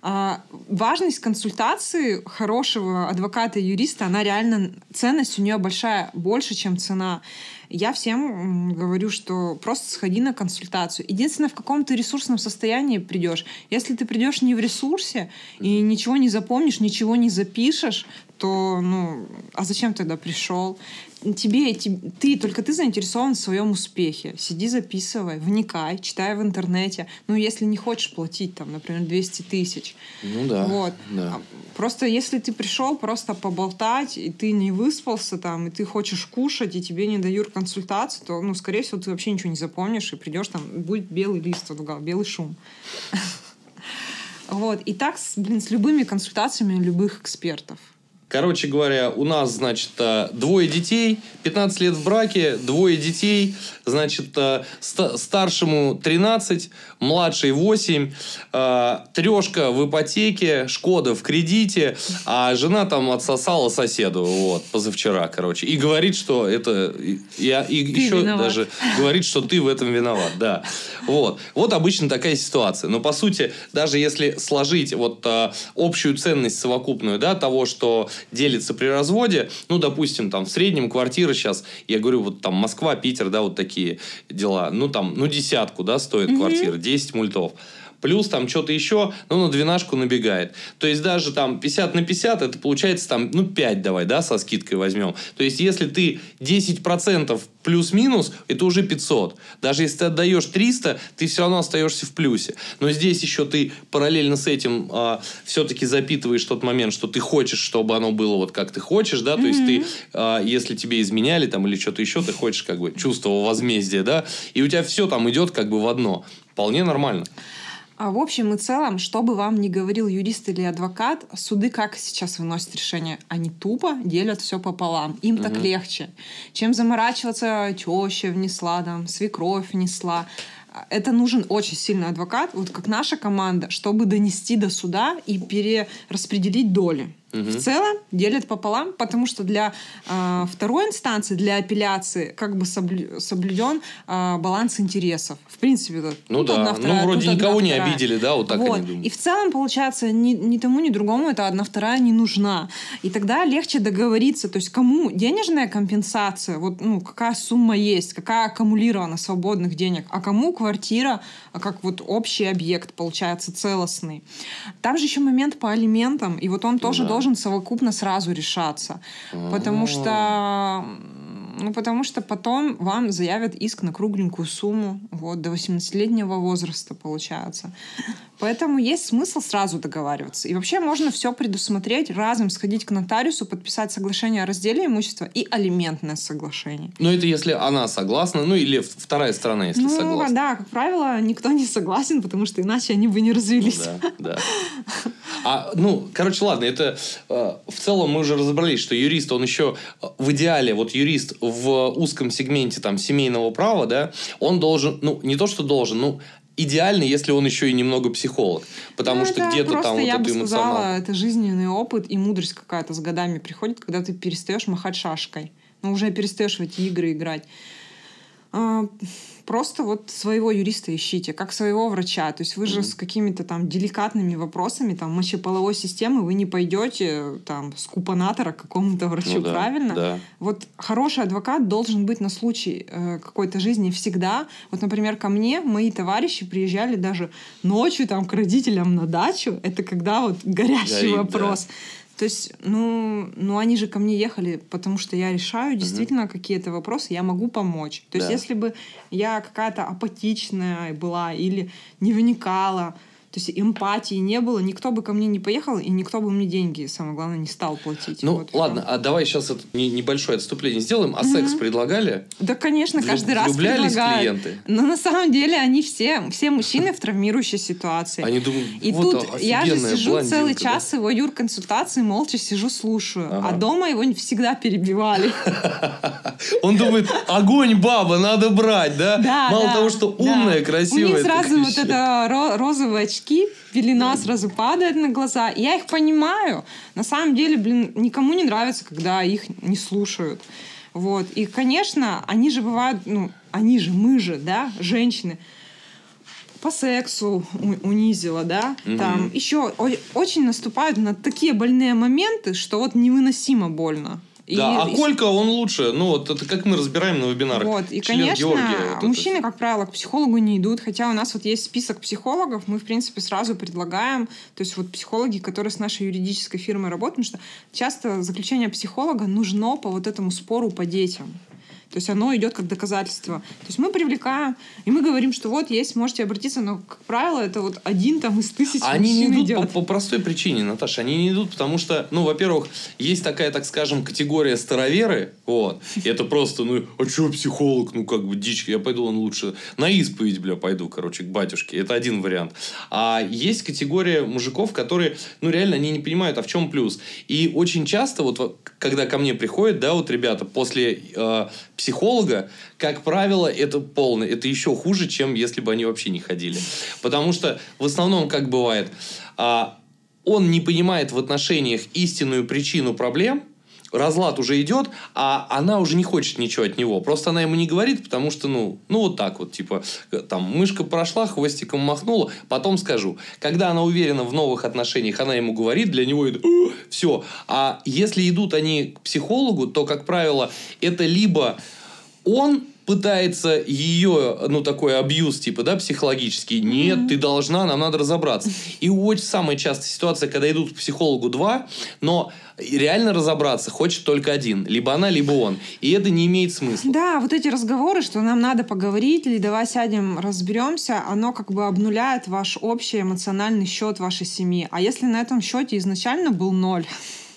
B: А, важность консультации хорошего адвоката и юриста, она реально, ценность у нее большая, больше, чем цена. Я всем говорю, что просто сходи на консультацию. Единственное, в каком ты ресурсном состоянии придешь. Если ты придешь не в ресурсе и ничего не запомнишь, ничего не запишешь, то, ну, а зачем тогда пришел? Тебе, ты, только ты заинтересован в своем успехе. Сиди, записывай, вникай, читай в интернете. Ну, если не хочешь платить, там, например, 200 тысяч.
A: Ну да.
B: Вот.
A: да. А
B: просто если ты пришел просто поболтать, и ты не выспался там, и ты хочешь кушать, и тебе не дают консультацию, то, ну, скорее всего, ты вообще ничего не запомнишь, и придешь там, будет белый лист, вот, белый шум. Вот. И так, блин, с любыми консультациями любых экспертов.
A: Короче говоря, у нас, значит, э, двое детей, 15 лет в браке, двое детей, значит, э, старшему 13, младший 8, э, трешка в ипотеке, Шкода в кредите, а жена там отсосала соседу, вот, позавчера, короче. И говорит, что это... Я, и ты еще виноват. даже говорит, что ты в этом виноват, да. Вот. Вот обычно такая ситуация. Но, по сути, даже если сложить вот общую ценность совокупную, да, того, что делится при разводе. Ну, допустим, там в среднем квартира сейчас, я говорю, вот там Москва, Питер, да, вот такие дела. Ну, там, ну, десятку, да, стоит mm-hmm. квартира, 10 мультов плюс там что-то еще, ну, на двенашку набегает. То есть даже там 50 на 50, это получается там, ну, 5 давай, да, со скидкой возьмем. То есть если ты 10% плюс-минус, это уже 500. Даже если ты отдаешь 300, ты все равно остаешься в плюсе. Но здесь еще ты параллельно с этим а, все-таки запитываешь тот момент, что ты хочешь, чтобы оно было вот как ты хочешь, да, то mm-hmm. есть ты, а, если тебе изменяли там или что-то еще, ты хочешь как бы чувство возмездия, да, и у тебя все там идет как бы в одно. Вполне нормально.
B: А в общем и целом, что бы вам ни говорил юрист или адвокат, суды как сейчас выносят решение? Они тупо делят все пополам. Им угу. так легче. Чем заморачиваться, теща внесла, там, свекровь внесла это нужен очень сильный адвокат, вот как наша команда, чтобы донести до суда и перераспределить доли. Угу. В целом делят пополам, потому что для э, второй инстанции, для апелляции, как бы соблю, соблюден э, баланс интересов. В принципе,
A: вот, ну да, одна, вторая, ну вроде никого не обидели, да, вот так
B: вот.
A: они думают.
B: И в целом, получается, ни, ни тому, ни другому эта одна вторая не нужна. И тогда легче договориться, то есть кому денежная компенсация, вот ну, какая сумма есть, какая аккумулирована свободных денег, а кому квартира, а как вот общий объект, получается, целостный. Там же еще момент по алиментам, и вот он тоже да. Должен совокупно сразу решаться. Потому что ну, потому что потом вам заявят иск на кругленькую сумму, вот, до 18-летнего возраста, получается. Поэтому есть смысл сразу договариваться. И вообще можно все предусмотреть, разом сходить к нотариусу, подписать соглашение о разделе имущества и алиментное соглашение.
A: Ну, это если она согласна, ну, или вторая сторона, если
B: ну,
A: согласна.
B: да, как правило, никто не согласен, потому что иначе они бы не развелись.
A: Ну, да, да. А, ну, короче, ладно, это э, в целом мы уже разобрались, что юрист, он еще э, в идеале, вот юрист в узком сегменте там семейного права, да, он должен, ну, не то, что должен, ну, идеально, если он еще и немного психолог. Потому
B: Ну,
A: что где-то там вот
B: я
A: это эмоционал.
B: сказала, это жизненный опыт и мудрость какая-то с годами приходит, когда ты перестаешь махать шашкой. Ну, уже перестаешь в эти игры играть. А, Просто вот своего юриста ищите, как своего врача. То есть вы же
A: Мгм.
B: с какими-то там деликатными вопросами там мочеполовой системы вы не пойдете там с купонатора к какому-то врачу,
A: Ну да,
B: правильно?
A: Да.
B: Вот хороший адвокат должен быть на случай э, какой-то жизни всегда. Вот, например, ко мне мои товарищи приезжали даже ночью там к родителям на дачу. Это когда вот горячий
A: Горит,
B: вопрос. То есть, ну, ну, они же ко мне ехали, потому что я решаю действительно какие-то вопросы, я могу помочь. То есть,
A: Да.
B: если бы я какая-то апатичная была или не вникала, то есть эмпатии не было, никто бы ко мне не поехал, и никто бы мне деньги, самое главное, не стал платить.
A: Ну,
B: Вот
A: ладно, а давай сейчас это не- небольшое отступление сделаем. А секс предлагали?
B: Да, конечно,
A: Влю-
B: каждый раз предлагают.
A: клиенты?
B: Но на самом деле они все, все мужчины в травмирующей ситуации.
A: Они думают,
B: И
A: вот
B: тут я же сижу целый
A: да.
B: час его юрконсультации, молча сижу, слушаю.
A: Ага.
B: А дома его всегда перебивали.
A: Он думает, огонь, баба, надо брать, да?
B: Да,
A: Мало того, что умная,
B: У
A: красивая.
B: них
A: так
B: сразу вот это ро- очки, пелена сразу падает на глаза. Я их понимаю. На самом деле, блин, никому не нравится, когда их не слушают. Вот. И, конечно, они же бывают, ну, они же, мы же, да, женщины, по сексу унизила, да,
A: Мгм.
B: там еще очень наступают на такие больные моменты, что вот невыносимо больно. И-
A: Да, а
B: и-
A: Колька, он лучше. Ну, вот это как мы разбираем на вебинарах.
B: вот, и,
A: Член
B: конечно,
A: Георгия, вот это
B: мужчины, как правило, к психологу не идут, хотя у нас вот есть список психологов, мы, в принципе, сразу предлагаем, то есть вот психологи, которые с нашей юридической фирмой работают, потому что часто заключение психолога нужно по вот этому спору по детям. То есть оно идет как доказательство. То есть мы привлекаем, и мы говорим, что вот есть, можете обратиться, но, как правило, это вот один там из тысяч
A: Они не идут по,
B: идет.
A: по простой причине, Наташа. Они не идут, потому что, ну, во-первых, есть такая, так скажем, категория староверы. Вот. И это просто, ну, а что психолог? Ну, как бы дичь. Я пойду, он лучше на исповедь, бля, пойду, короче, к батюшке. Это один вариант. А есть категория мужиков, которые, ну, реально, они не понимают, а в чем плюс. И очень часто, вот, вот, когда ко мне приходят, да, вот ребята, после э, психолога, как правило, это полно. Это еще хуже, чем если бы они вообще не ходили. Потому что в основном, как бывает, а, он не понимает в отношениях истинную причину проблем, разлад уже идет, а она уже не хочет ничего от него. Просто она ему не говорит, потому что, ну, ну вот так вот, типа, э, там, мышка прошла, хвостиком махнула, потом скажу. Когда она уверена в новых отношениях, она ему говорит, для него это все. А если идут они к психологу, то, как правило, это либо он пытается ее, ну, такой абьюз, типа, да, психологический. Нет, ты должна, нам надо разобраться. И очень самая частая ситуация, когда идут к психологу два, но реально разобраться хочет только один. Либо она, либо он. И это не имеет смысла.
B: Да, вот эти разговоры, что нам надо поговорить, или давай сядем, разберемся, оно как бы обнуляет ваш общий эмоциональный счет вашей семьи. А если на этом счете изначально был ноль,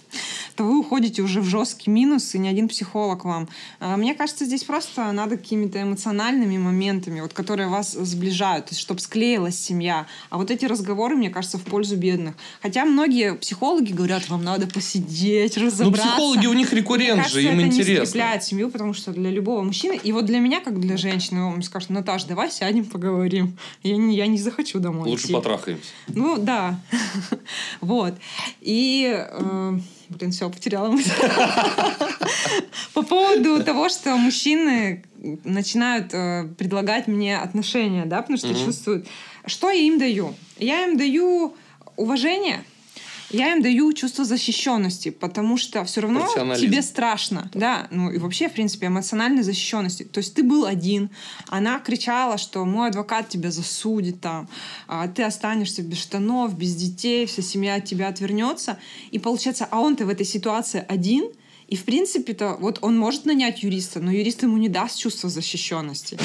B: то вы уходите уже в жесткий минус, и ни один психолог вам. А, Мне кажется, здесь просто надо какими-то эмоциональными моментами, вот, которые вас сближают, то есть, чтобы склеилась семья. А вот эти разговоры, мне кажется, в пользу бедных. Хотя многие психологи говорят, вам надо посидеть,
A: Ну,
B: разобраться.
A: психологи у них рекуррент
B: Мне кажется,
A: же, им
B: это не
A: интересно.
B: скрепляет семью, потому что для любого мужчины, и вот для меня, как для женщины, он скажет, Наташ, давай сядем, поговорим. Я не, я не захочу домой
A: Лучше
B: идти.
A: потрахаемся.
B: Ну, да. вот. И... э, блин, все, потеряла мысль. По поводу того, что мужчины начинают э, предлагать мне отношения, да, потому что чувствуют. Что я им даю? Я им даю уважение, я им даю чувство защищенности, потому что все равно тебе страшно, да, ну и вообще, в принципе, эмоциональной защищенности. То есть ты был один, она кричала, что мой адвокат тебя засудит там, а ты останешься без штанов, без детей, вся семья от тебя отвернется. И получается, а он-то в этой ситуации один, и, в принципе-то, вот он может нанять юриста, но юрист ему не даст чувства защищенности.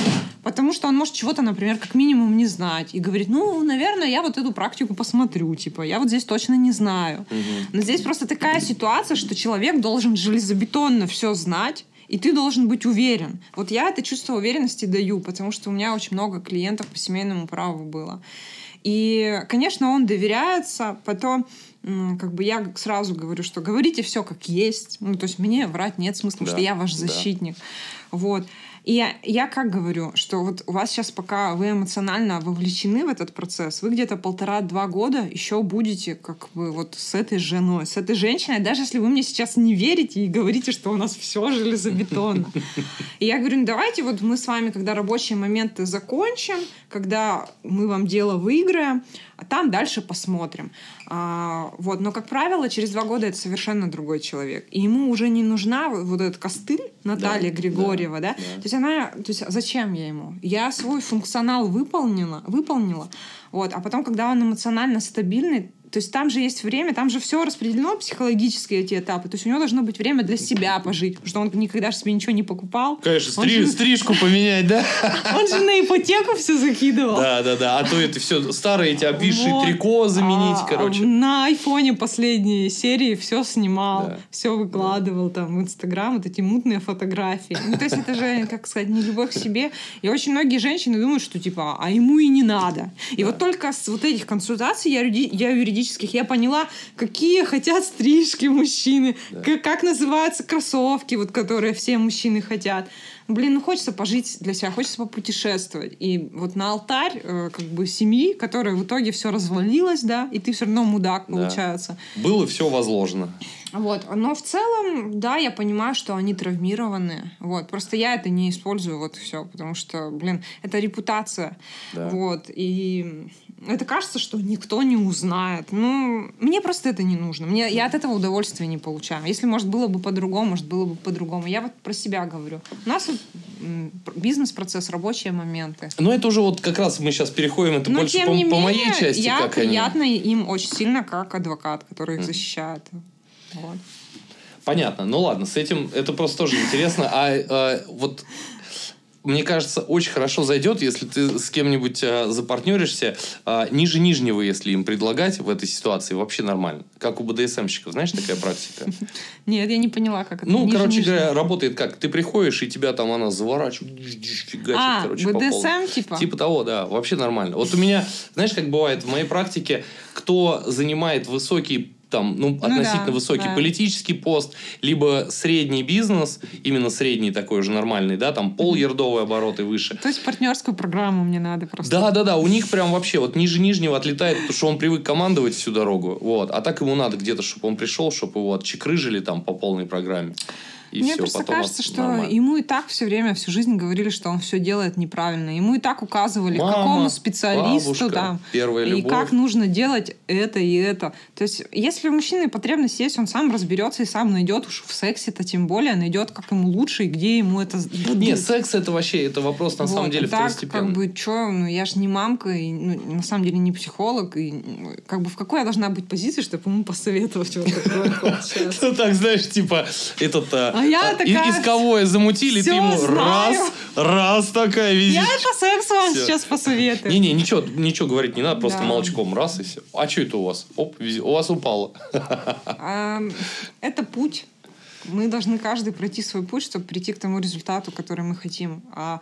B: Потому что он может чего-то, например, как минимум не знать. И говорит, ну, наверное, я вот эту практику посмотрю. Типа, я вот здесь точно не знаю. Но здесь просто такая ситуация, что человек должен железобетонно все знать, и ты должен быть уверен. Вот я это чувство уверенности даю, потому что у меня очень много клиентов по семейному праву было. И, конечно, он доверяется, потом как бы я сразу говорю, что говорите все как есть. Ну, то есть мне врать нет смысла, потому
A: Да,
B: что я ваш
A: да.
B: защитник. Вот. И я, я как говорю, что вот у вас сейчас пока вы эмоционально вовлечены в этот процесс, вы где-то полтора-два года еще будете как бы вот с этой женой, с этой женщиной, даже если вы мне сейчас не верите и говорите, что у нас все железобетонно. И я говорю, ну давайте вот мы с вами, когда рабочие моменты закончим, когда мы вам дело выиграем, а там дальше посмотрим. А, вот. Но, как правило, через два года это совершенно другой человек. И ему уже не нужна вот этот костыль Наталья да, Григорьева, да, да? да? То есть она, то есть зачем я ему? Я свой функционал выполнила, выполнила, вот, а потом, когда он эмоционально стабильный, то есть там же есть время, там же все распределено психологически эти этапы. То есть у него должно быть время для себя пожить, потому что он никогда же себе ничего не покупал.
A: Конечно, стри- же... стрижку поменять, да?
B: Он же на ипотеку все закидывал.
A: Да, да, да. А то это все старые эти обвисшие вот. трико заменить, а, короче.
B: На айфоне последней серии все снимал, да. все выкладывал да. там в Инстаграм, вот эти мутные фотографии. Ну, то есть это же, как сказать, не любовь к себе. И очень многие женщины думают, что типа, а ему и не надо. И да. вот только с вот этих консультаций я, я юридически юридических, я поняла, какие хотят стрижки мужчины, да. как, как называются кроссовки, вот, которые все мужчины хотят. Блин, ну хочется пожить для себя, хочется попутешествовать. И вот на алтарь э, как бы семьи, которая в итоге все развалилось, да, и ты все равно мудак, получается.
A: Да. Было все возложено.
B: Вот. Но в целом, да, я понимаю, что они травмированы. Вот. Просто я это не использую, вот все, потому что, блин, это репутация. Да. Вот. И это кажется, что никто не узнает. Ну, мне просто это не нужно. Мне, я от этого удовольствия не получаю. Если, может, было бы по-другому, может, было бы по-другому. Я вот про себя говорю. У нас вот бизнес-процесс, рабочие моменты.
A: Но это уже вот как раз мы сейчас переходим, это Но, больше по, менее, по моей части.
B: Я
A: как
B: приятно они... им очень сильно, как адвокат, который их защищает. Вот.
A: Понятно. Ну ладно, с этим это просто тоже интересно. А, а вот мне кажется, очень хорошо зайдет, если ты с кем-нибудь а, запартнеришься. А, ниже нижнего, если им предлагать в этой ситуации, вообще нормально. Как у БДСМщиков. Знаешь, такая практика?
B: Нет, я не поняла, как это.
A: Ну, короче говоря, работает как? Ты приходишь, и тебя там она заворачивает,
B: фигачит, а, короче, БДСМ типа?
A: Типа того, да. Вообще нормально. Вот у меня, знаешь, как бывает в моей практике, кто занимает высокий там, ну, относительно ну, да, высокий да. политический пост, либо средний бизнес, именно средний такой уже нормальный, да, там полярдовые обороты выше.
B: То есть партнерскую программу мне надо просто.
A: Да, да, да, у них прям вообще вот ниже нижнего отлетает, потому что он привык командовать всю дорогу, вот, а так ему надо где-то, чтобы он пришел, чтобы его отчекрыжили там по полной программе.
B: И Мне все, просто кажется, что нормально. ему и так все время, всю жизнь говорили, что он все делает неправильно. Ему и так указывали, Мама, какому специалисту бабушка, там.
A: Первая
B: и как нужно делать это и это. То есть, если у мужчины потребность есть, он сам разберется и сам найдет уж в сексе-то тем более, найдет, как ему лучше и где ему это
A: дадут. Нет, секс это вообще, это вопрос на вот, самом деле
B: так, как бы, что, ну я же не мамка, и ну, на самом деле не психолог, и как бы в какой я должна быть позиции, чтобы ему посоветовать вот такое
A: Ну так, знаешь, типа, этот а, а я а, такая... Исковое замутили, ты ему знаю. раз, раз такая визит.
B: Я это секс вам все. сейчас посоветую.
A: Не-не, ничего, ничего говорить не надо, просто да. молчком раз и все. А что это у вас? Оп, у вас упало.
B: Это путь. Мы должны каждый пройти свой путь, чтобы прийти к тому результату, который мы хотим. А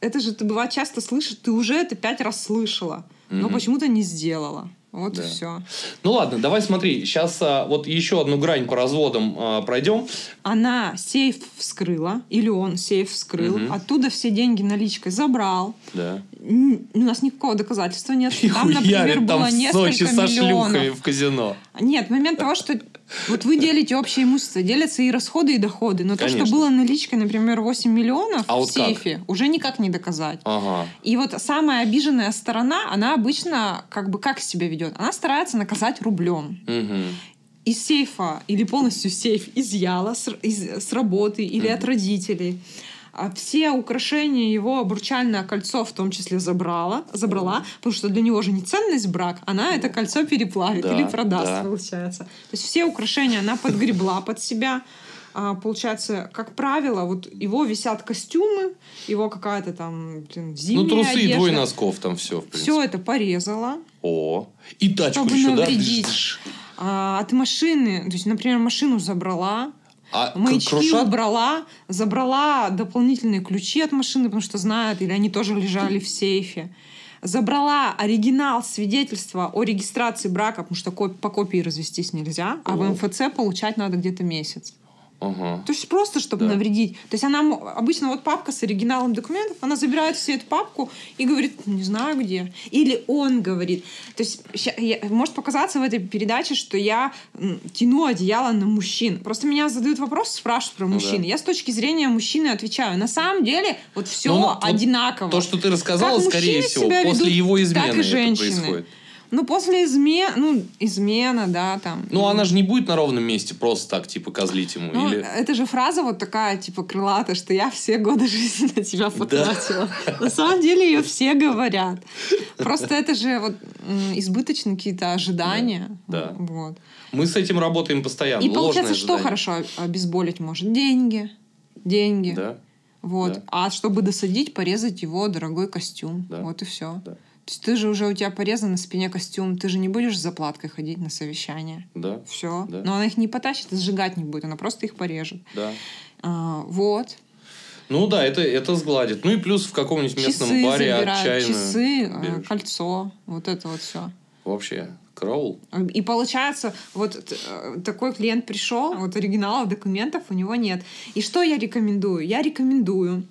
B: это же ты бывает часто слышишь, ты уже это пять раз слышала, но почему-то не сделала. Вот да. и все.
A: Ну ладно, давай смотри. Сейчас а, вот еще одну грань по разводам а, пройдем.
B: Она сейф вскрыла, или он сейф вскрыл, угу. оттуда все деньги наличкой забрал.
A: Да.
B: У нас никакого доказательства нет. Там, например, было несколько Сочи со шлюхами
A: в казино.
B: Нет, момент того, что вот вы делите общее имущество, делятся и расходы, и доходы. Но Конечно. то, что было наличкой, например, 8 миллионов а в вот сейфе, как? уже никак не доказать.
A: Ага.
B: И вот самая обиженная сторона, она обычно как бы как себя ведет? Она старается наказать рублем.
A: Угу
B: из сейфа или полностью сейф изъяла с, из, с работы или mm от родителей а все украшения его обручальное кольцо в том числе забрала, забрала, потому что для него же не ценность брак, она это кольцо переплавит да, или продаст, да. получается. То есть все украшения она подгребла под себя. А, получается, как правило, вот его висят костюмы, его какая-то там блин, зимняя Ну, трусы одежда.
A: и двое носков там все,
B: Все это порезала.
A: О, и тачку чтобы еще, навредить.
B: да? А, от машины, то есть, например, машину забрала, а Маячки крушат? убрала, забрала дополнительные ключи от машины, потому что знают, или они тоже лежали в сейфе. Забрала оригинал свидетельства о регистрации брака, потому что по копии развестись нельзя, а в МФЦ получать надо где-то месяц.
A: Ага.
B: То есть просто, чтобы
A: Да.
B: навредить. То есть она обычно вот папка с оригиналом документов, она забирает всю эту папку и говорит, не знаю где. Или он говорит. То есть я- может показаться в этой передаче, что я тяну одеяло на мужчин. Просто меня задают вопрос, спрашивают про
A: Ну
B: мужчин.
A: да.
B: Я с точки зрения мужчины отвечаю. На самом деле вот все
A: Ну, ну,
B: одинаково.
A: То, что ты рассказала,
B: Как
A: скорее всего, после
B: ведут,
A: его
B: так
A: измены
B: и
A: это
B: женщины.
A: происходит.
B: Ну, после измен, ну, измена, да, там.
A: Ну, она же не будет на ровном месте просто так, типа, козлить ему.
B: Ну,
A: или...
B: это же фраза вот такая, типа, крылатая, что я все годы жизни на тебя потратила. На самом деле ее все говорят. Просто это же вот избыточные какие-то ожидания.
A: Да, да.
B: Вот.
A: Мы с этим работаем постоянно.
B: И получается,
A: Ложное
B: что
A: ожидание.
B: хорошо обезболить может? Деньги. Деньги.
A: Да.
B: Вот.
A: да.
B: А чтобы досадить, порезать его дорогой костюм.
A: Да.
B: Вот и все.
A: Да.
B: То есть ты же уже у тебя порезан на спине костюм, ты же не будешь с заплаткой ходить на совещание.
A: Да.
B: Все.
A: Да.
B: Но она их не потащит, и сжигать не будет, она просто их порежет.
A: Да.
B: А, вот.
A: Ну да, это, это сгладит. Ну и плюс в каком-нибудь местном
B: часы
A: баре
B: забирают,
A: отчаянно
B: часы, э,
A: берешь.
B: кольцо, вот это вот все.
A: Вообще, караул.
B: И получается, вот э, такой клиент пришел, вот оригиналов документов у него нет. И что я рекомендую? Я рекомендую,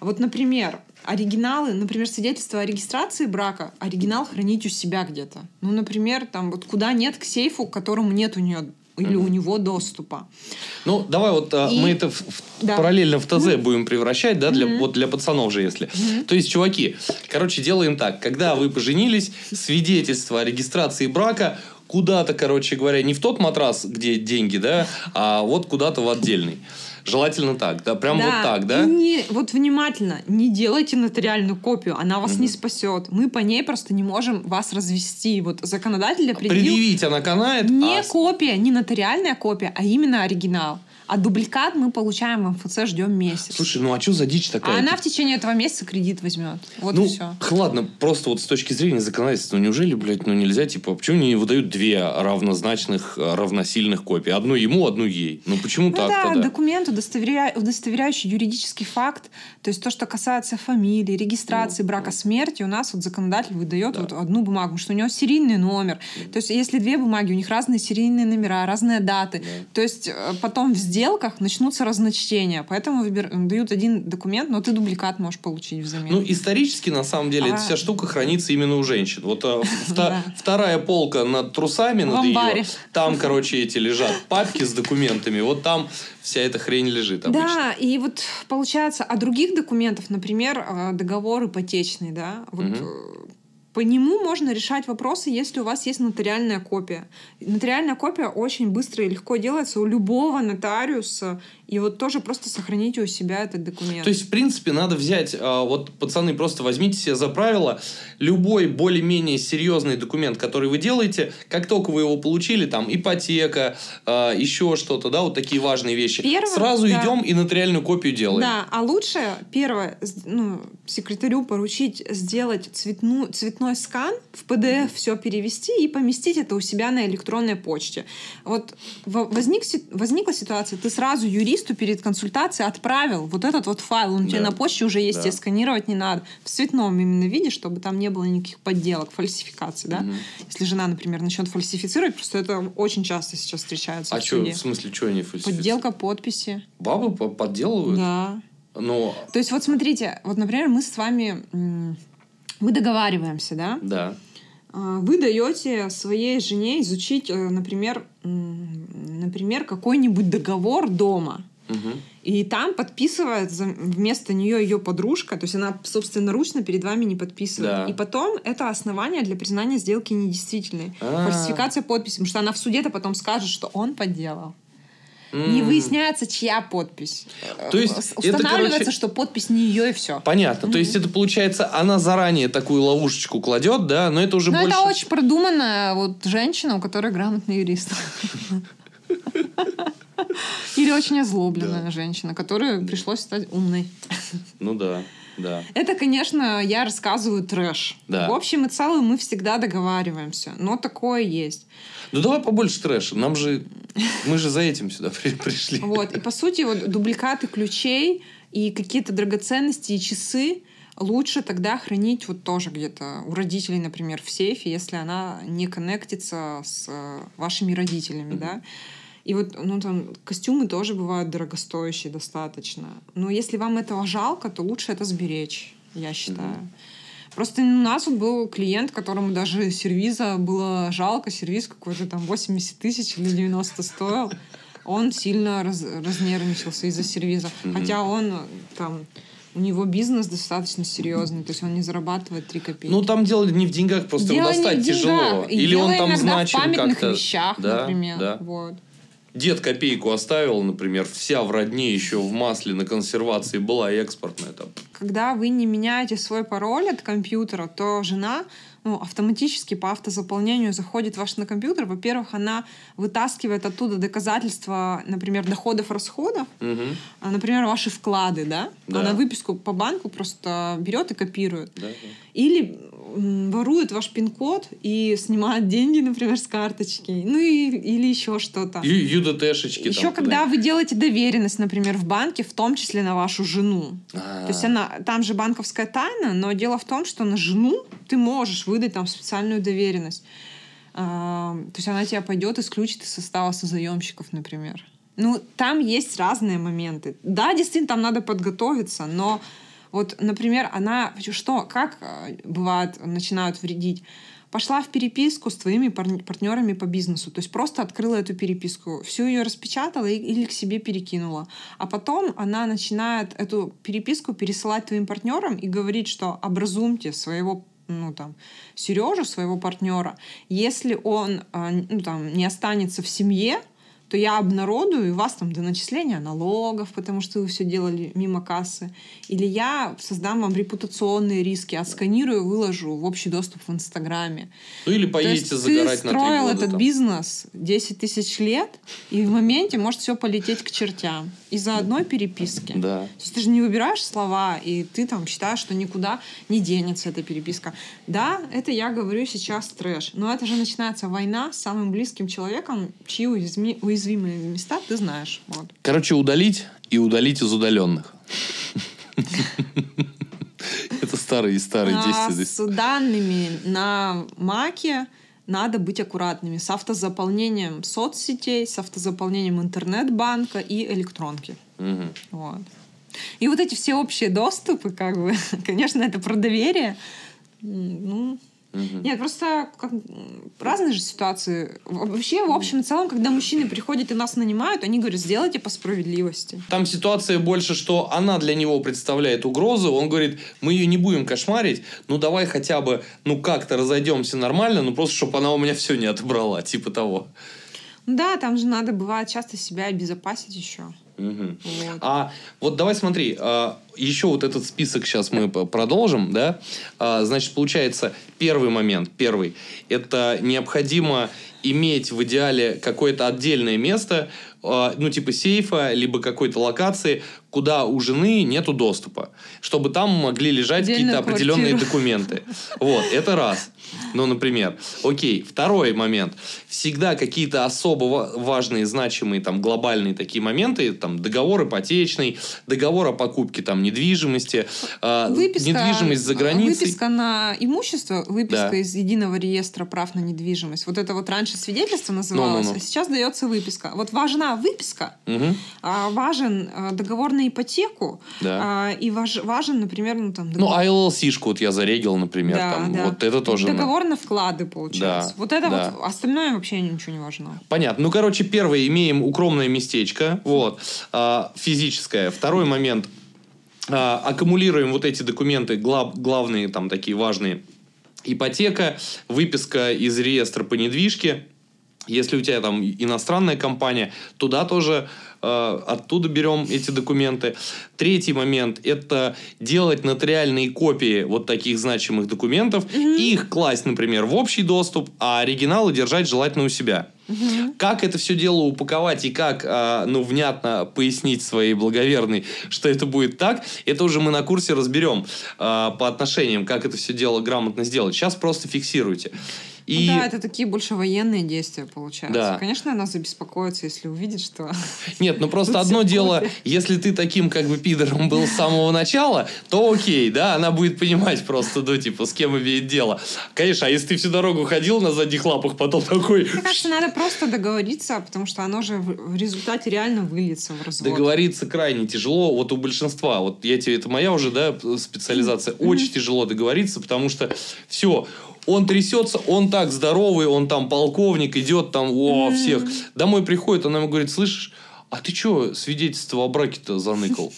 B: вот, например, оригиналы, например, свидетельство о регистрации брака, оригинал хранить у себя где-то. Ну, например, там вот куда нет к сейфу, к которому нет у нее или у него доступа.
A: Ну, давай вот а,
B: И-
A: мы это в- в-
B: Да.
A: параллельно в ТЗ будем превращать, да, для,
B: Мгм.
A: вот для пацанов же, если. То есть, чуваки, короче, делаем так. Когда вы поженились, свидетельство о регистрации брака куда-то, короче говоря, не в тот матрас, где деньги, да, а вот куда-то в отдельный. Желательно так, да, прям вот так, да?
B: И не, вот внимательно, не делайте нотариальную копию, она вас не
A: Мгм.
B: спасет. Мы по ней просто не можем вас развести. Вот законодатель определил
A: Предъявить она канает,
B: не
A: а
B: копия, не нотариальная копия, а именно оригинал. А дубликат мы получаем в МФЦ, ждем месяц.
A: Слушай, ну а что за дичь такая?
B: а она в течение этого месяца кредит возьмет. Вот
A: ну,
B: и все.
A: ладно, просто вот с точки зрения законодательства, ну неужели, блядь, ну нельзя, типа, почему не выдают две равнозначных, э, равносильных копии? Одну ему, одну ей. Ну почему
B: Ну
A: так
B: да,
A: тогда?
B: документ, удостоверя... удостоверяющий юридический факт, то есть то, что касается фамилии, регистрации
A: Ну,
B: брака,
A: ну.
B: смерти, у нас вот законодатель выдает
A: Да.
B: вот одну бумагу, что у него серийный номер. То есть если две бумаги, у них разные серийные номера, разные даты.
A: Да.
B: То есть э, потом в сделках начнутся разночтения, поэтому выбир- дают один документ, но ты дубликат можешь получить взамен.
A: Ну, исторически, на самом деле, эта
B: А.
A: вся штука хранится именно у женщин. Вот э, вторая полка над трусами, над ее, там, короче, эти лежат папки с документами. Вот там вся эта хрень лежит обычно.
B: Да, и вот получается, а других документов, например, э, договор ипотечный, да, вот по нему можно решать вопросы, если у вас есть нотариальная копия. Нотариальная копия очень быстро и легко делается у любого нотариуса, и вот тоже просто сохраните у себя этот документ.
A: То есть, в принципе, надо взять, а, вот, пацаны, просто возьмите себе за правило, любой более-менее серьезный документ, который вы делаете, как только вы его получили, там, ипотека, а, еще что-то, да, вот такие важные вещи,
B: Первое,
A: сразу
B: да.
A: идем и нотариальную копию делаем.
B: Да, а лучше первое, ну, секретарю поручить сделать цветну, цветной скан, в PDF все перевести и поместить это у себя на электронной почте. Вот во- возник, возникла ситуация, ты сразу юристу перед консультацией отправил вот этот вот файл, он у тебя
A: Да.
B: на почте уже есть,
A: Да.
B: тебе сканировать не надо. В цветном именно виде, чтобы там не было никаких подделок, фальсификаций, да?
A: Мгм.
B: Если жена, например, начнет фальсифицировать, просто это очень часто сейчас встречается
A: А
B: в
A: что, в смысле, что они фальсифицируют?
B: Подделка подписи.
A: Бабы по- подделывают?
B: Да.
A: Ну,
B: То есть вот смотрите, вот, например, мы с вами, мы договариваемся, да?
A: да.
B: А, Вы даете своей жене изучить, э, например, например, какой-нибудь договор дома.
A: Мгм.
B: И там подписывает вместо нее ее подружка, то есть она собственноручно перед вами не подписывает.
A: Да.
B: И потом это основание для признания сделки недействительной.
A: А.
B: Фальсификация подписи, потому что она в суде-то потом скажет, что он подделал. Не
A: М.
B: выясняется, чья подпись.
A: То есть
B: Э,
A: это,
B: Устанавливается,
A: короче-
B: что подпись не ее и все.
A: Понятно. То
B: Мгм.
A: есть это получается, она заранее такую ловушечку кладет, да, но это уже
B: Ну,
A: больше.
B: это очень продуманная вот женщина, у которой грамотный юрист. Или очень озлобленная женщина, которой пришлось стать умной.
A: Ну да, да.
B: Это, конечно, я рассказываю трэш.
A: Да.
B: В общем и целом мы всегда договариваемся, но такое есть.
A: Ну давай побольше трэша. Нам же. Мы же за этим сюда при- пришли.
B: Вот. И по сути, вот дубликаты ключей и какие-то драгоценности и часы лучше тогда хранить вот тоже где-то у родителей, например, в сейфе, если она не коннектится с э, вашими родителями,
A: Мгм.
B: да. И вот, ну, там, костюмы тоже бывают дорогостоящие достаточно. Но если вам этого жалко, то лучше это сберечь, я считаю. Mm-hmm. Просто у нас вот был клиент, которому даже сервиза было жалко, сервиз какой-то там 80 тысяч или 90 стоил. Он сильно раз, разнервничался из-за сервиза. Mm-hmm. Хотя он там у него бизнес достаточно серьезный, то есть он не зарабатывает 3 копейки.
A: Ну, там дело не в деньгах, просто дело его достать тяжело.
B: Или он там значим как-то. вещах, да, например. Да. Вот.
A: Дед копейку оставил, например, вся в родне еще в масле на консервации была экспортная там.
B: Когда вы не меняете свой пароль от компьютера, то жена ну, автоматически по автозаполнению заходит ваш на компьютер. Во-первых, она вытаскивает оттуда доказательства, например, доходов, расходов, угу. например, ваши вклады, да? да. Она выписку по банку просто берет и копирует. Да, да. Или ворует ваш пин-код и снимает деньги, например, с карточки, ну и, или еще что-то.
A: ЮДТшечки.
B: Еще когда вы делаете доверенность, например, в банке, в том числе на вашу жену. А-а-а. То есть она, там же банковская тайна, но дело в том, что на жену ты можешь выдать там специальную доверенность. А, то есть она тебя пойдет, исключит из состава созаемщиков, например. Ну, там есть разные моменты. Да, действительно, там надо подготовиться, но вот, например, она, что, как э, бывает, начинают вредить? Пошла в переписку с твоими партнерами по бизнесу, то есть просто открыла эту переписку, всю ее распечатала или к себе перекинула. А потом она начинает эту переписку пересылать твоим партнерам и говорит, что образумьте своего ну, там, Сережу, своего партнера, если он э, ну, там, не останется в семье, то я обнародую, вас там до начисления налогов, потому что вы все делали мимо кассы. Или я создам вам репутационные риски, отсканирую, выложу в общий доступ в Инстаграме.
A: Ну или поедете загорать
B: на три года. строил этот там. бизнес 10 тысяч лет, и в моменте может все полететь к чертям из-за одной переписки.
A: Да.
B: То есть ты же не выбираешь слова, и ты там считаешь, что никуда не денется эта переписка. Да, это я говорю сейчас трэш, но это же начинается война с самым близким человеком, чьи уязвимые уязвимые места ты знаешь. Вот.
A: Короче, удалить и удалить из удаленных. Это старые старые действия.
B: С данными на Маке надо быть аккуратными с автозаполнением соцсетей, с автозаполнением интернет-банка и электронки. Вот. И вот эти все общие доступы, как бы, конечно, это про доверие. Ну, Угу. Нет, просто как, разные же ситуации. Вообще, в общем и целом, когда мужчины приходят и нас нанимают, они говорят, сделайте по справедливости.
A: Там ситуация больше, что она для него представляет угрозу. Он говорит, мы ее не будем кошмарить, ну давай хотя бы, ну как-то разойдемся нормально, ну просто, чтобы она у меня все не отобрала, типа того.
B: Да, там же надо, бывает, часто себя обезопасить еще.
A: Угу. Вот. А вот давай смотри, а, еще вот этот список сейчас мы продолжим, да? А, значит, получается, первый момент, первый, это необходимо иметь в идеале какое-то отдельное место, а, ну, типа сейфа, либо какой-то локации, куда у жены нету доступа, чтобы там могли лежать какие-то определенные документы. Вот, это раз. Ну, например. Окей, второй момент. Всегда какие-то особо важные, значимые, там, глобальные такие моменты, там, договор ипотечный, договор о покупке, там, недвижимости, э, выписка, недвижимость за границей.
B: Выписка на имущество, выписка да. из единого реестра прав на недвижимость. Вот это вот раньше свидетельство называлось, no, no, no. а сейчас дается выписка. Вот важна выписка, угу. а, важен а, договор на ипотеку, да. а, и важ, важен, например, ну там...
A: Договор... Ну, а LLC-шку вот я зарегил, например, да, там, да. вот это тоже...
B: Договор на вклады, получается. Да. Вот это да. вот, остальное вообще ничего не важно.
A: Понятно. Ну, короче, первое, имеем укромное местечко, вот, а, физическое. Второй момент, а, аккумулируем вот эти документы, глав, главные там такие важные, ипотека, выписка из реестра по недвижке, если у тебя там иностранная компания, туда тоже оттуда берем эти документы. Третий момент – это делать нотариальные копии вот таких значимых документов, mm-hmm. их класть, например, в общий доступ, а оригиналы держать желательно у себя. Угу. Как это все дело упаковать и как, а, ну, внятно пояснить своей благоверной, что это будет так, это уже мы на курсе разберем а, по отношениям, как это все дело грамотно сделать. Сейчас просто фиксируйте. И...
B: Ну да, это такие больше военные действия, получается.
A: Да.
B: Конечно, она забеспокоится, если увидит, что...
A: Нет, ну просто одно дело, если ты таким как бы пидором был с самого начала, то окей, да, она будет понимать просто, ну, типа, с кем имеет дело. Конечно, а если ты всю дорогу ходил на задних лапах, потом такой...
B: Мне кажется, надо просто договориться, потому что оно же в в результате реально выльется в развод.
A: Договориться крайне тяжело, вот у большинства, вот я тебе, это моя уже, да, специализация, очень тяжело договориться, потому что все, он трясется, он так здоровый, он там полковник, идет там, о, всех. Домой приходит, она ему говорит, слышишь, а ты что свидетельство о браке-то заныкал?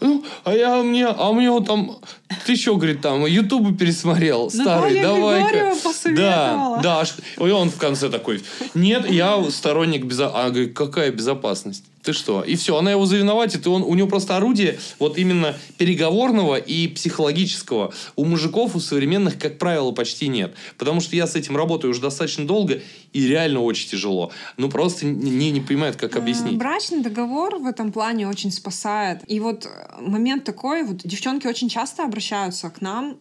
A: Ну, а я мне, а мне вот там, ты что, говорит, там, ютубы пересмотрел, старый, давай-ка. Да, да, и он в конце такой, нет, я сторонник безопасности. Она говорит, какая безопасность? Ты что? И все, она его завиноватит, и он, у него просто орудие вот именно переговорного и психологического. У мужиков, у современных, как правило, почти нет. Потому что я с этим работаю уже достаточно долго, и реально очень тяжело. Ну, просто не, не понимают, как
B: Э,
A: объяснить.
B: Брачный договор в этом плане очень спасает. И вот момент такой, вот девчонки очень часто обращаются к нам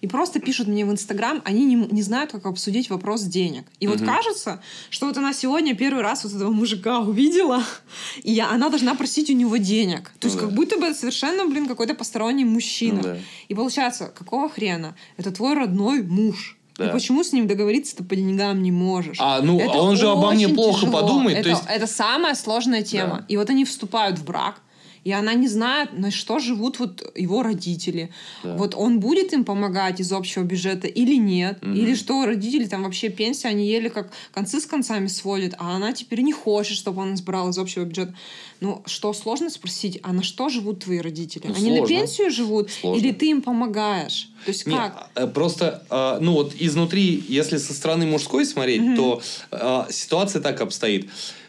B: и просто пишут мне в Инстаграм, они не, не знают, как обсудить вопрос денег. И вот
A: Мгм.
B: кажется, что вот она сегодня первый раз вот этого мужика увидела, и я- она должна просить у него денег. То есть
A: Ну
B: как
A: да.
B: будто бы совершенно, блин, какой-то посторонний мужчина.
A: Ну да.
B: И получается, какого хрена? Это твой родной муж.
A: Да.
B: И почему с ним договориться-то по деньгам не можешь?
A: А, ну,
B: Это
A: а он же обо мне плохо
B: тяжело.
A: подумает.
B: Это,
A: То есть,
B: это самая сложная тема.
A: Да.
B: И вот они вступают в брак, и она не знает, на что живут вот его родители.
A: Да.
B: Вот он будет им помогать из общего бюджета или нет.
A: Мгм.
B: Или что родители там вообще пенсия, они еле как концы с концами сводят, а она теперь не хочет, чтобы он избрал из общего бюджета. Ну, что сложно спросить, а на что живут твои родители?
A: Ну,
B: они на
A: сложно.
B: пенсию живут?
A: Сложно.
B: Или ты им помогаешь? То есть
A: Не,
B: как?
A: э, просто, э, ну вот изнутри, если со стороны мужской смотреть,
B: Мгм.
A: то э, ситуация так обстоит.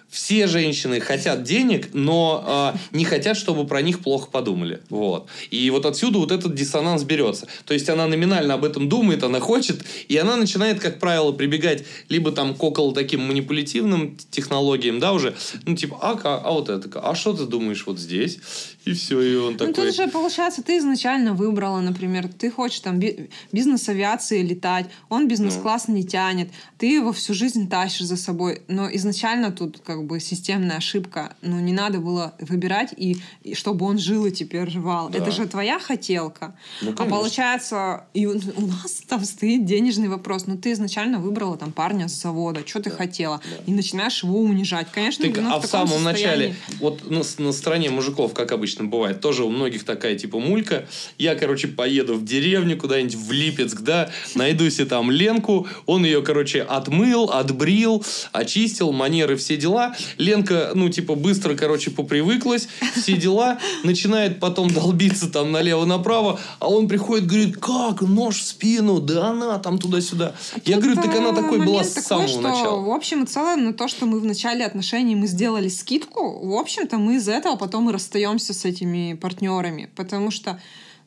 A: Все женщины хотят денег, но э, не хотят, чтобы про них плохо подумали. Вот. И вот отсюда вот этот диссонанс берется. То есть она номинально об этом думает, она хочет, и она начинает, как правило, прибегать либо там к около таким манипулятивным технологиям, да, уже, ну типа, а, ка- а вот это, а что ты думаешь вот здесь? И все, и он
B: Ну,
A: такой...
B: тут же, получается, ты изначально выбрала, например, ты хочешь там би- бизнес авиации летать, он бизнес-класс
A: Ну.
B: не тянет, ты его всю жизнь тащишь за собой. Но изначально тут как бы системная ошибка. Ну, не надо было выбирать, и, и чтобы он жил и теперь жевал.
A: Да.
B: Это же твоя хотелка.
A: Ну,
B: а получается, и у, у нас там стоит денежный вопрос. Ну, ты изначально выбрала там парня с завода, что ты хотела,
A: да.
B: и начинаешь его унижать. Конечно, ну,
A: а в
B: таком
A: самом начале,
B: состоянии-
A: вот на, на стороне мужиков, как обычно бывает, тоже у многих такая типа мулька. Я, короче, поеду в деревню куда-нибудь в Липецк, да, найду себе там Ленку, он ее, короче, отмыл, отбрил, очистил, манеры, все дела. Ленка, ну, типа, быстро, короче, попривыклась, все дела, начинает потом долбиться там налево-направо, а он приходит, говорит, как, нож в спину, да она там туда-сюда. Я
B: Тут,
A: говорю, так она
B: э,
A: такой была с
B: такой,
A: самого
B: что,
A: начала.
B: В общем и целом, на то, что мы в начале отношений мы сделали скидку, в общем-то, мы из-за этого потом и расстаемся с этими партнерами. Потому что,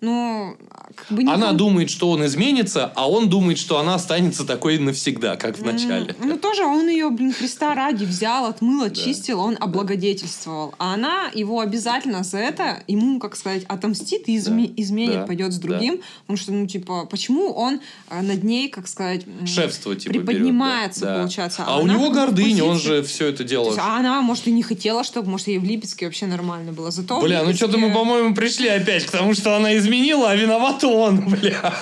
B: ну, как бы
A: Она
B: никому-
A: думает, что он изменится, а он думает, что она останется такой навсегда, как в начале.
B: Ну, тоже он ее, блин, Христа ради взял, отмыл, очистил, он облагодетельствовал. А она его обязательно за это, ему, как сказать, отомстит и изме- изменит, пойдет с другим. Потому что, ну, типа, почему он э, над ней, как сказать...
A: Шефство, типа, берет,
B: приподнимается,
A: да. Да.
B: получается.
A: А, у
B: она
A: него гордыня, он же все это
B: То
A: делал.
B: а она, может, и не хотела, чтобы, может, ей в Липецке вообще нормально было. Зато
A: Бля, ну что-то мы, по-моему, пришли опять к тому, что она изменила, а виноват он, бля.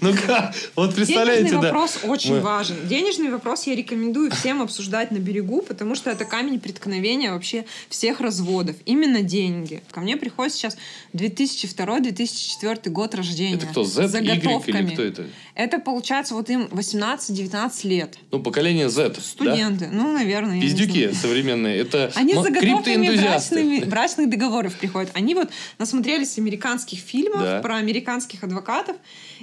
A: Ну-ка, вот представляете,
B: Денежный
A: да.
B: вопрос очень
A: Мы-
B: важен. Денежный вопрос я рекомендую всем обсуждать на берегу, потому что это камень преткновения вообще всех разводов. Именно деньги. Ко мне приходит сейчас 2002-2004 год рождения.
A: Это кто, Z,
B: с
A: Y или
B: заготовками.
A: кто это?
B: Это получается вот им 18-19 лет.
A: Ну, поколение Z, да?
B: Студенты. Ну, наверное.
A: Пиздюки современные. Это
B: Они с
A: м-
B: заготовками брачными, брачных договоров приходят. Они вот насмотрелись американских фильмов
A: Да.
B: про американских адвокатов.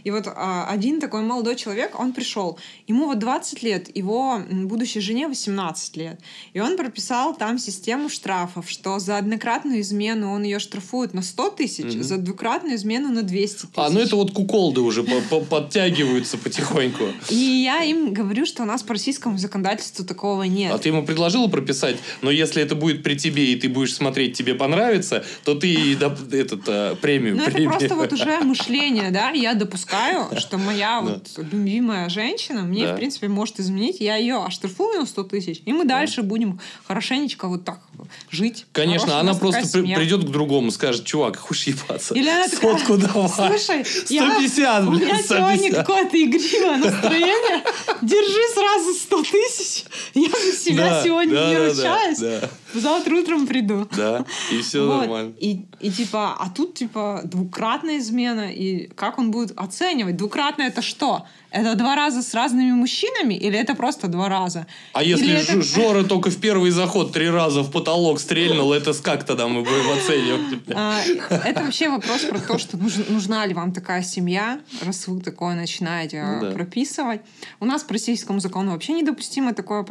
B: И вот а, один такой молодой человек, он пришел. Ему вот 20 лет, его будущей жене 18 лет. И он прописал там систему штрафов, что за однократную измену он ее штрафует на 100 тысяч,
A: Мгм.
B: за двукратную измену на 200 тысяч.
A: А, ну это вот куколды уже по- по- подтягиваются потихоньку.
B: И я им говорю, что у нас по российскому законодательству такого нет.
A: А ты ему предложила прописать, но если это будет при тебе, и ты будешь смотреть, тебе понравится, то ты этот, а, премию
B: Ну, это просто вот уже мышление, да, я допускаю, что моя вот любимая женщина мне, в принципе, может изменить. Я ее оштрафую на 100 тысяч, и мы дальше будем хорошенечко вот так жить.
A: Конечно,
B: у
A: она просто придет к другому, скажет, чувак, хочешь ебаться?
B: Или она
A: Сотку давай.
B: Слушай, я-
A: 150,
B: у
A: блин,
B: меня сегодня
A: 150.
B: какое-то игривое настроение. Держи сразу 100 тысяч. Я за себя сегодня не ручаюсь. Завтра утром приду.
A: Да, и все
B: Вот.
A: нормально.
B: И, и типа, а тут типа двукратная измена, и как он будет оценивать? Двукратная это что? Это два раза с разными мужчинами или это просто два раза?
A: А если
B: Или это-
A: Ж- Жора только в первый заход три раза в потолок стрельнул, это как тогда мы будем оценивать?
B: А, Это вообще вопрос про то, что нуж- нужна ли вам такая семья, раз вы такое начинаете
A: Ну
B: а, прописывать. У нас по российскому закону вообще недопустимо такое...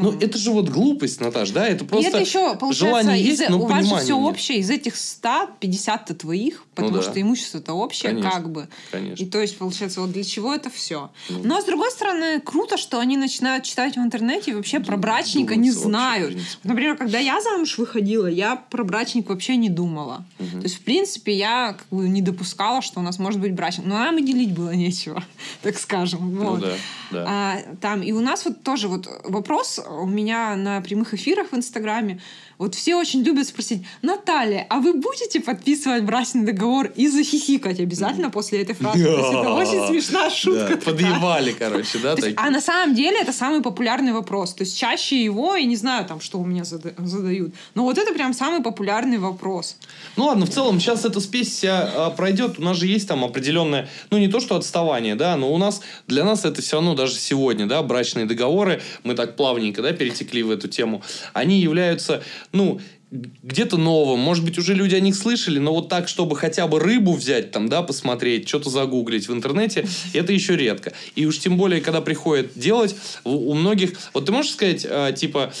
A: Ну, это же вот глупость, Наташ, да? Это просто
B: это еще,
A: желание есть, но
B: у вас же все общее, из этих 100, 50-то твоих, потому
A: да.
B: что имущество-то общее, как бы. И то есть, получается, вот для чего это все.
A: Ну.
B: Но, с другой стороны, круто, что они начинают читать в интернете и вообще про брачника не
A: вообще,
B: знают. Например, когда я замуж выходила, я про брачник вообще не думала. То есть, в принципе, я как бы не допускала, что у нас может быть брачник. Но нам и делить было нечего, так скажем.
A: Ну
B: Вот.
A: да, да.
B: А, там, и у нас вот тоже вот вопрос у меня на прямых эфирах в Инстаграме. Вот все очень любят спросить, Наталья, а вы будете подписывать брачный договор и захихикать обязательно после этой фразы? То есть это очень смешная шутка.
A: Да,
B: такая.
A: Подъебали, короче, да?
B: Есть, а на самом деле это самый популярный вопрос. То есть чаще его, и не знаю там, что у меня зада- задают. Но вот это прям самый популярный вопрос.
A: Ну ладно, в целом сейчас эта спесь вся а, пройдет. У нас же есть там определенное, ну не то что отставание, да, но у нас, для нас это все равно даже сегодня, да, брачные договоры, мы так плавненько, да, перетекли в эту тему, они являются, ну, где-то новым, может быть, уже люди о них слышали, но вот так, чтобы хотя бы рыбу взять, там, да, посмотреть, что-то загуглить в интернете, это еще редко. И уж тем более, когда приходят делать, у, у многих... Вот ты можешь сказать, а, типа,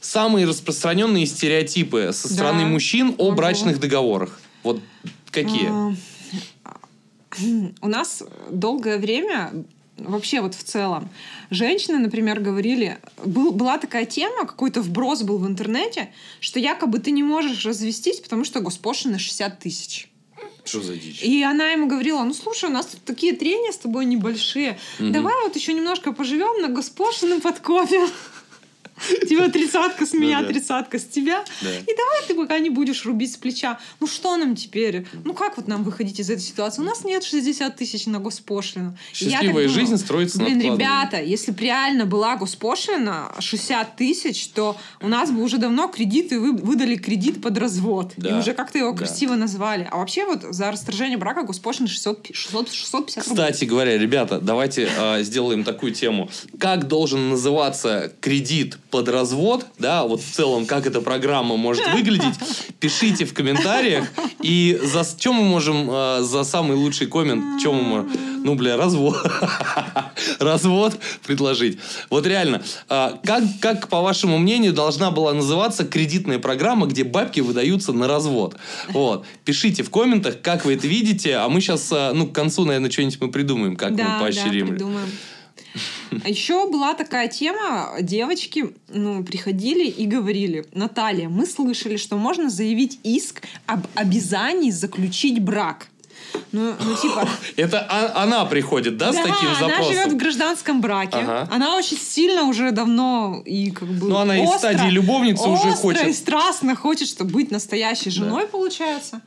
A: самые распространенные стереотипы со стороны
B: Да.
A: мужчин о
B: Могу.
A: брачных договорах? Вот какие?
B: А, У нас долгое время вообще вот в целом женщины, например, говорили, был, была такая тема, какой-то вброс был в интернете, что якобы ты не можешь развестись, потому что госпошлины 60 тысяч.
A: Что за дичь?
B: И она ему говорила, ну слушай, у нас тут такие трения с тобой небольшие,
A: Мгм.
B: давай вот еще немножко поживем, на госпошлины подкопим. Типа тридцатка с меня,
A: Ну
B: тридцатка с тебя. И давай ты пока не будешь рубить с плеча. Ну что нам теперь? Ну как вот нам выходить из этой ситуации? У нас нет 60 тысяч на госпошлину.
A: Счастливая жизнь строится на
B: Блин, ребята, если бы реально была госпошлина 60 тысяч, то у нас бы уже давно кредиты вы- выдали кредит под развод. И уже как-то его красиво назвали. А вообще вот за расторжение брака госпошлина 600, 600, 650 рублей.
A: Кстати говоря, ребята, давайте а, сделаем такую тему. Как должен называться кредит под развод? Да, вот в целом, как эта программа может выглядеть? Пишите в комментариях. И за что мы можем а, за самый лучший коммент, что мы можем? Ну, бля, развод. Развод предложить. Вот реально, а, как, как, по вашему мнению, должна была называться кредитная программа, где бабки выдаются на развод? Вот. Пишите в комментах, как вы это видите, а мы сейчас, ну, к концу, наверное, что-нибудь мы придумаем, как
B: да,
A: мы поощрим.
B: Да, придумаем. А Еще была такая тема, девочки ну, приходили и говорили, Наталья, мы слышали, что можно заявить иск об обязании заключить брак. Ну, ну типа...
A: Это а- она приходит, да, с таким
B: она
A: запросом?
B: живет в гражданском браке.
A: Ага.
B: Она очень сильно уже давно и как бы
A: Ну, она из
B: остро-
A: стадии любовницы уже
B: остро
A: хочет.
B: и страстно хочет, чтобы быть настоящей женой, получается.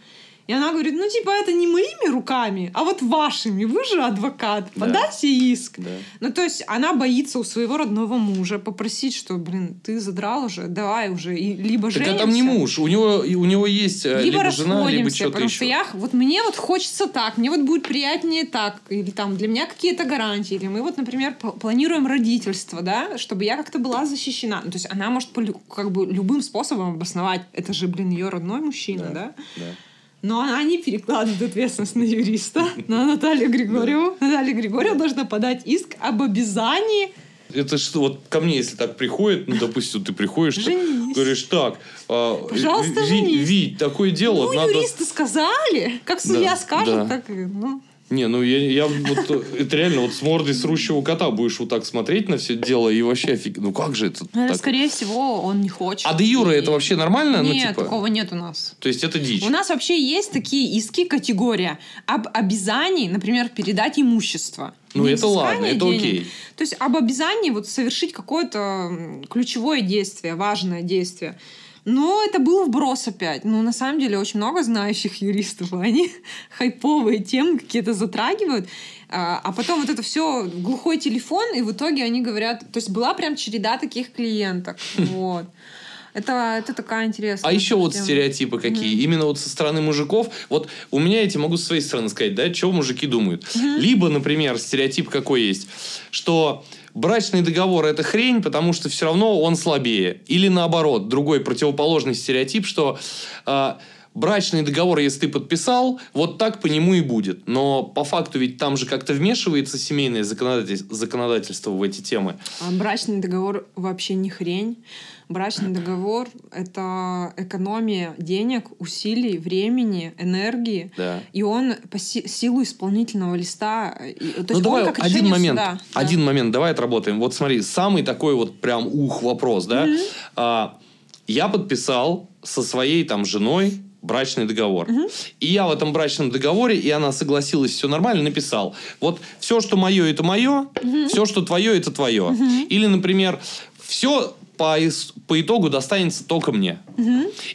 B: И она говорит, ну, типа, это не моими руками, а вот вашими. Вы же адвокат.
A: Да.
B: Подайте иск.
A: Да.
B: Ну, то есть она боится у своего родного мужа попросить, что, блин, ты задрал уже, давай уже. И либо
A: Так
B: женимся,
A: а там не муж, у него, у него есть э,
B: либо,
A: либо, жена, либо что-то
B: потому
A: еще.
B: что я, вот мне вот хочется так, мне вот будет приятнее так, или там для меня какие-то гарантии, или мы вот, например, планируем родительство, да, чтобы я как-то была защищена. Ну, то есть она может как бы любым способом обосновать, это же, блин, ее родной мужчина, да?
A: Да.
B: Но она не перекладывает ответственность на юриста, на Наталью Григорьеву. Наталья Григорьева должна подать иск об обязании
A: Это что, вот ко мне, если так приходит, ну, допустим, ты приходишь, ты говоришь, так, а,
B: Пожалуйста,
A: Ви-. Вить, такое дело,
B: ну,
A: надо...
B: юристы сказали, как судья
A: Да,
B: скажет,
A: да.
B: так и, ну.
A: Не, ну я, я вот, это реально вот с мордой срущего кота будешь вот так смотреть на все это дело и вообще офиг... Ну как же это
B: Ну,
A: так?
B: Скорее всего, он не хочет.
A: А де юра это вообще нормально? ну,
B: Нет,
A: типа,
B: такого нет у нас.
A: То есть это дичь?
B: У нас вообще есть такие иски категория об обязании, например, передать имущество.
A: Ну,
B: Не
A: это ладно, это
B: денег.
A: окей.
B: То есть об обязании вот совершить какое-то ключевое действие, важное действие. Но это был вброс опять. Ну, на самом деле, очень много знающих юристов, они хайповые темы какие-то затрагивают. А а потом вот это все глухой телефон, и в итоге они говорят... То есть была прям череда таких клиенток. Вот. Это, это такая интересная
A: А еще вот стереотипы какие? Именно вот со стороны мужиков. Вот у меня эти могу со своей стороны сказать, да, что мужики думают. Либо, например, стереотип какой есть, что брачный договор это хрень, потому что все равно он слабее. Или наоборот, другой противоположный стереотип, что а, брачный договор, если ты подписал, вот так по нему и будет. Но по факту ведь там же как-то вмешивается семейное законодатель- законодательство в эти темы.
B: А Брачный договор вообще не хрень. Брачный договор — это экономия денег, усилий, времени, энергии.
A: Да.
B: И он по си- силу исполнительного листа... и- то есть
A: ну
B: он
A: давай
B: как
A: один момент,
B: суда. Да.
A: один момент, давай отработаем. Вот смотри, самый такой вот прям ух вопрос, да? А, я подписал со своей там женой брачный договор. И я в этом брачном договоре, и она согласилась, все нормально, написал. Вот все, что мое, это мое, все, что твое, это твое. Или, например, все по, по итогу достанется только мне.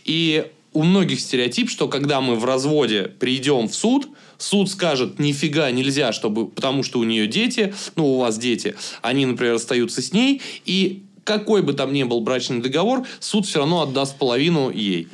A: И у многих стереотип, что когда мы в разводе придем в суд, суд скажет, нифига нельзя, чтобы, потому что у нее дети, ну, у вас дети, они, например, остаются с ней, и какой бы там ни был брачный договор, суд все равно отдаст половину ей.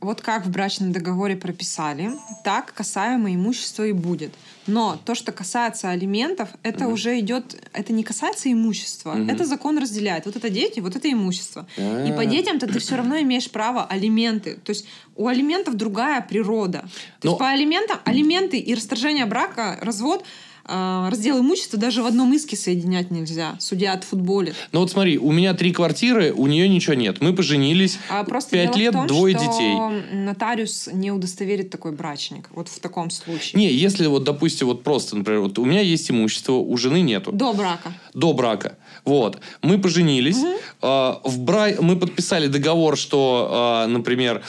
B: Вот как в брачном договоре прописали, так касаемо имущества и будет. Но то, что касается алиментов, это уже идет, это не касается имущества,
A: Мгм.
B: это закон разделяет. Вот это дети, вот это имущество. И
A: А.
B: по детям-то ты все равно имеешь право алименты. То есть у алиментов другая природа. То
A: Но-
B: есть по алиментам, алименты и расторжение брака, развод, раздел имущества даже в одном иске соединять нельзя. Судья отфутболит.
A: Ну вот смотри, у меня три квартиры, у нее ничего нет. Мы поженились,
B: А просто
A: пять лет,
B: том,
A: двое
B: что
A: детей.
B: нотариус не удостоверит такой брачник. Вот в таком случае.
A: Не, если вот, допустим, вот просто, например, вот у меня есть имущество, у жены нету.
B: До брака.
A: до брака. Вот. Мы поженились. А, в бра... Мы подписали договор, что, а, например,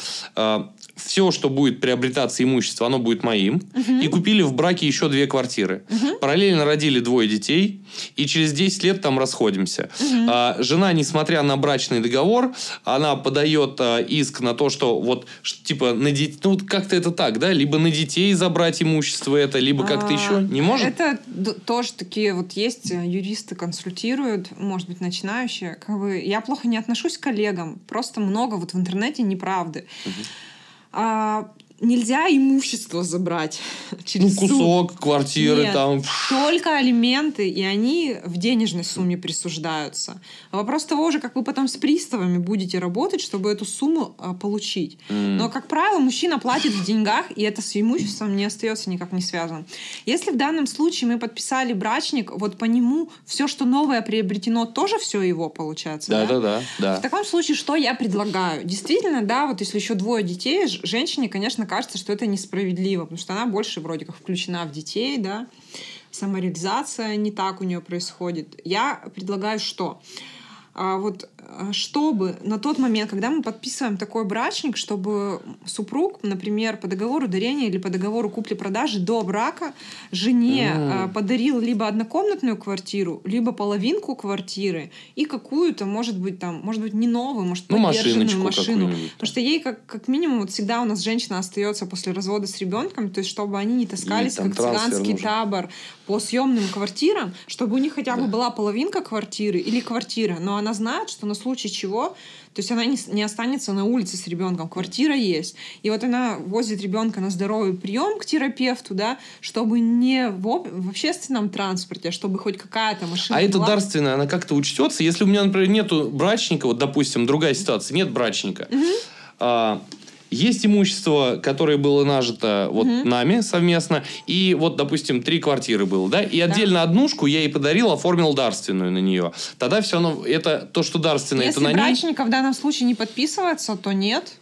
A: все, что будет приобретаться имущество, оно будет моим. И купили в браке еще две квартиры. Параллельно родили двое детей. И через 10 лет там расходимся. А, жена, несмотря на брачный договор, она подает а, иск на то, что вот, типа, на детей, ну, как-то это так, да? Либо на детей забрать имущество это, либо как-то
B: А,
A: еще. Не может?
B: Это тоже такие вот есть э, юристы консультируют, может быть, начинающие. Как бы я плохо не отношусь к коллегам, просто много вот в интернете неправды. А, нельзя имущество забрать
A: Ну,
B: через суд.
A: кусок квартиры
B: Нет,
A: там.
B: Только алименты, и они в денежной сумме присуждаются. А вопрос того же, как вы потом с приставами будете работать, чтобы эту сумму а, получить.
A: М.
B: Но, как правило, мужчина платит в деньгах, и это с имуществом не остается никак не связано. Если в данном случае мы подписали брачник, вот по нему все, что новое приобретено, тоже все его получается.
A: Да,
B: да?
A: да, да, да.
B: В таком случае, что я предлагаю? Действительно, да, вот если еще двое детей, женщине, конечно, кажется, что это несправедливо, потому что она больше вроде как включена в детей, да, самореализация не так у нее происходит. Я предлагаю что? А вот а, чтобы на тот момент, когда мы подписываем такой брачник, чтобы супруг, например, по договору дарения или по договору купли-продажи до брака жене а, подарил либо однокомнатную квартиру, либо половинку квартиры и какую-то, может быть, там, может быть, не новую, может,
A: Ну,
B: подержанную
A: машиночку
B: машину. Потому что ей, как, как минимум, вот всегда у нас женщина остается после развода с ребенком, то есть чтобы они не таскались,
A: там
B: как цыганский
A: нужен.
B: табор по съемным квартирам, чтобы у них хотя бы
A: Да.
B: была половинка квартиры или квартира, но она знает, что на случай чего, то есть она не, не останется на улице с ребенком, квартира есть. И вот она возит ребенка на здоровый прием к терапевту, да, чтобы не в, об- в общественном транспорте, а чтобы хоть какая-то машина
A: А
B: была.
A: дарственная, она как-то учтется? Если у меня, например, нету брачника, вот, допустим, другая ситуация, нет брачника, а, есть имущество, которое было нажито вот нами совместно, и вот, допустим, три квартиры было, да, и отдельно однушку я ей подарил, оформил дарственную на нее. Тогда все равно это то, что дарственное,
B: Если
A: это на ней.
B: брачника в данном случае не подписывается, то нет.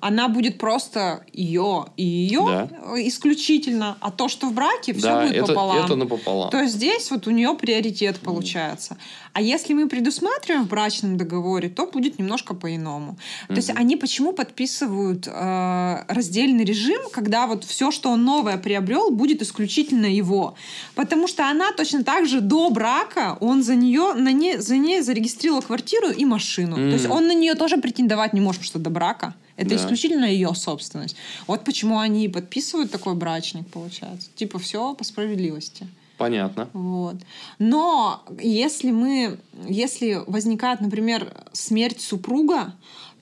B: Она будет просто ее и ее
A: Да.
B: исключительно, а то, что в браке, все
A: да,
B: будет
A: это,
B: пополам.
A: это напополам.
B: То есть здесь вот у нее приоритет получается. А если мы предусматриваем в брачном договоре, то будет немножко по-иному. То есть они почему подписывают э, раздельный режим, когда вот все, что он новое приобрел, будет исключительно его. Потому что она точно так же до брака, он за нее, на не, за ней зарегистрировал квартиру и машину. То есть он на нее тоже претендовать не может, потому что до брака. Это
A: Да.
B: исключительно ее собственность. Вот почему они и подписывают такой брачник, получается. Типа все по справедливости.
A: Понятно.
B: Вот. Но если мы, если возникает, например, смерть супруга,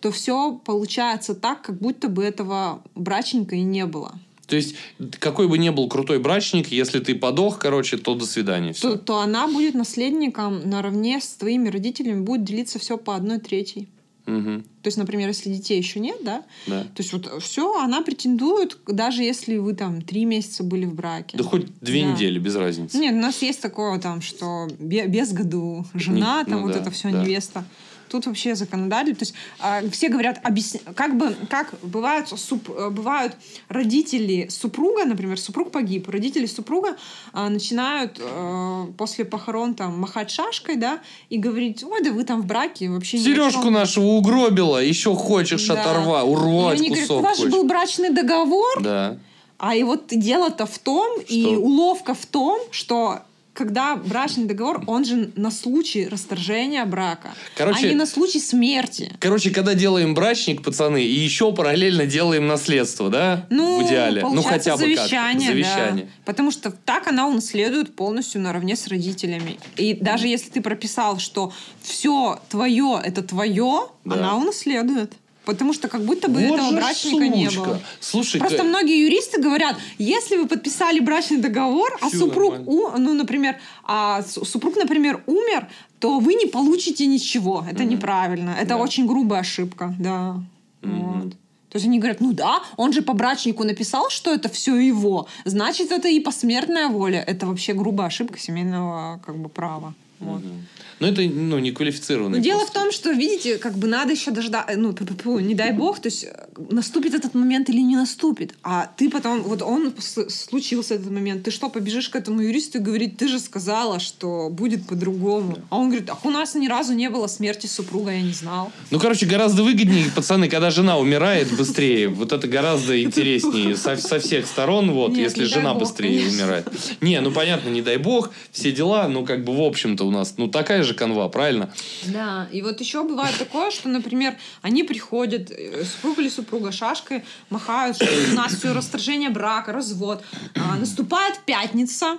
B: то все получается так, как будто бы этого брачника и не было.
A: То есть, какой бы ни был крутой брачник, если ты подох, короче, то до свидания.
B: То,
A: Все.
B: то она будет наследником наравне с твоими родителями, будет делиться все по одной третьей.
A: Мгм.
B: То есть, например, если детей еще нет, да,
A: Да.
B: то есть вот все, она претендует, даже если вы там три месяца были в браке.
A: Да хоть две
B: Да.
A: недели, без разницы.
B: Нет, у нас есть такое там, что бе- без году жена,
A: Не-
B: там
A: ну
B: вот
A: да,
B: это все
A: да.
B: невеста. Тут вообще законодатель, то есть а, все говорят, объясня- как бы, как бывают, суп- э, бывают родители супруга, например, супруг погиб, родители супруга а, начинают э, после похорон там махать шашкой, да, и говорить, ой, да вы там в браке вообще
A: Сережку
B: чём».
A: нашего угробила, еще хочешь
B: Да.
A: оторва,
B: И
A: урвать
B: говорят,
A: кусок
B: у вас же был брачный договор,
A: Да.
B: а и вот дело-то в том, и
A: Что?
B: уловка в том, что когда брачный договор, он же на случай расторжения брака,
A: Короче-
B: а не на случай смерти.
A: Короче, когда делаем брачник, пацаны, и еще параллельно делаем наследство, да?
B: Ну,
A: в идеале. Ну, хотя бы как.
B: завещание,
A: Завещание.
B: да. Потому что так она унаследует полностью наравне с родителями. И даже если ты прописал, что все твое это твое,
A: Да.
B: она унаследует. Потому что как будто бы
A: Вот
B: этого брачника не
A: сучка.
B: было.
A: Слушай,
B: Просто
A: ты-
B: многие юристы говорят, если вы подписали брачный договор, а супруг,
A: нормально.
B: у, ну, например, а су- супруг, например, умер, то вы не получите ничего. Это неправильно. Это
A: Да.
B: очень грубая ошибка, да.
A: Мгм.
B: Вот. То есть они говорят, ну да, он же по брачнику написал, что это все его, значит, это и посмертная воля. Это вообще грубая ошибка семейного как бы права. Вот.
A: Мгм. Ну, это, ну, не квалифицированный.
B: Но дело в
A: просто.
B: том, что, видите, как бы надо еще дождаться, ну, пу-пу-пу, не дай бог, то есть э, наступит этот момент или не наступит. А ты потом, вот он, случился этот момент, ты что, побежишь к этому юристу и говорит, ты же сказала, что будет по-другому. А он говорит, ах, у нас ни разу не было смерти супруга, я не знал.
A: Ну, короче, гораздо выгоднее, пацаны, когда жена умирает быстрее. Вот это гораздо интереснее со, со всех сторон, вот,
B: Нет,
A: если жена
B: бог,
A: быстрее
B: конечно.
A: умирает. Не, ну, понятно, не дай бог, все дела, ну, как бы, в общем-то, у нас, ну, такая же канва, правильно?
B: Да, и вот еще бывает такое, что, например, они приходят, э, супруг или супруга шашкой махают, что у нас все расторжение брака, развод. А, наступает пятница,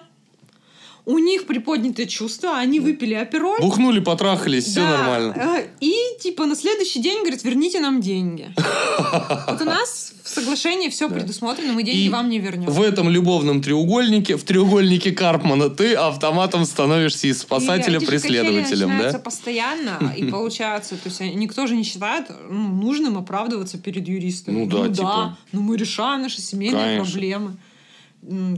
B: у них приподнятые чувства, они выпили апероль.
A: Бухнули, потрахались, все
B: Да,
A: нормально.
B: э, И типа на следующий день говорят, верните нам деньги. Вот у нас в соглашении все предусмотрено, мы деньги вам не вернем.
A: В этом любовном треугольнике, в треугольнике Карпмана, ты автоматом становишься из спасателя преследователем, да?
B: постоянно, и получается, то есть никто же не считает ну, нужным оправдываться перед юристами.
A: Ну да, типа.
B: ну мы решаем наши семейные проблемы.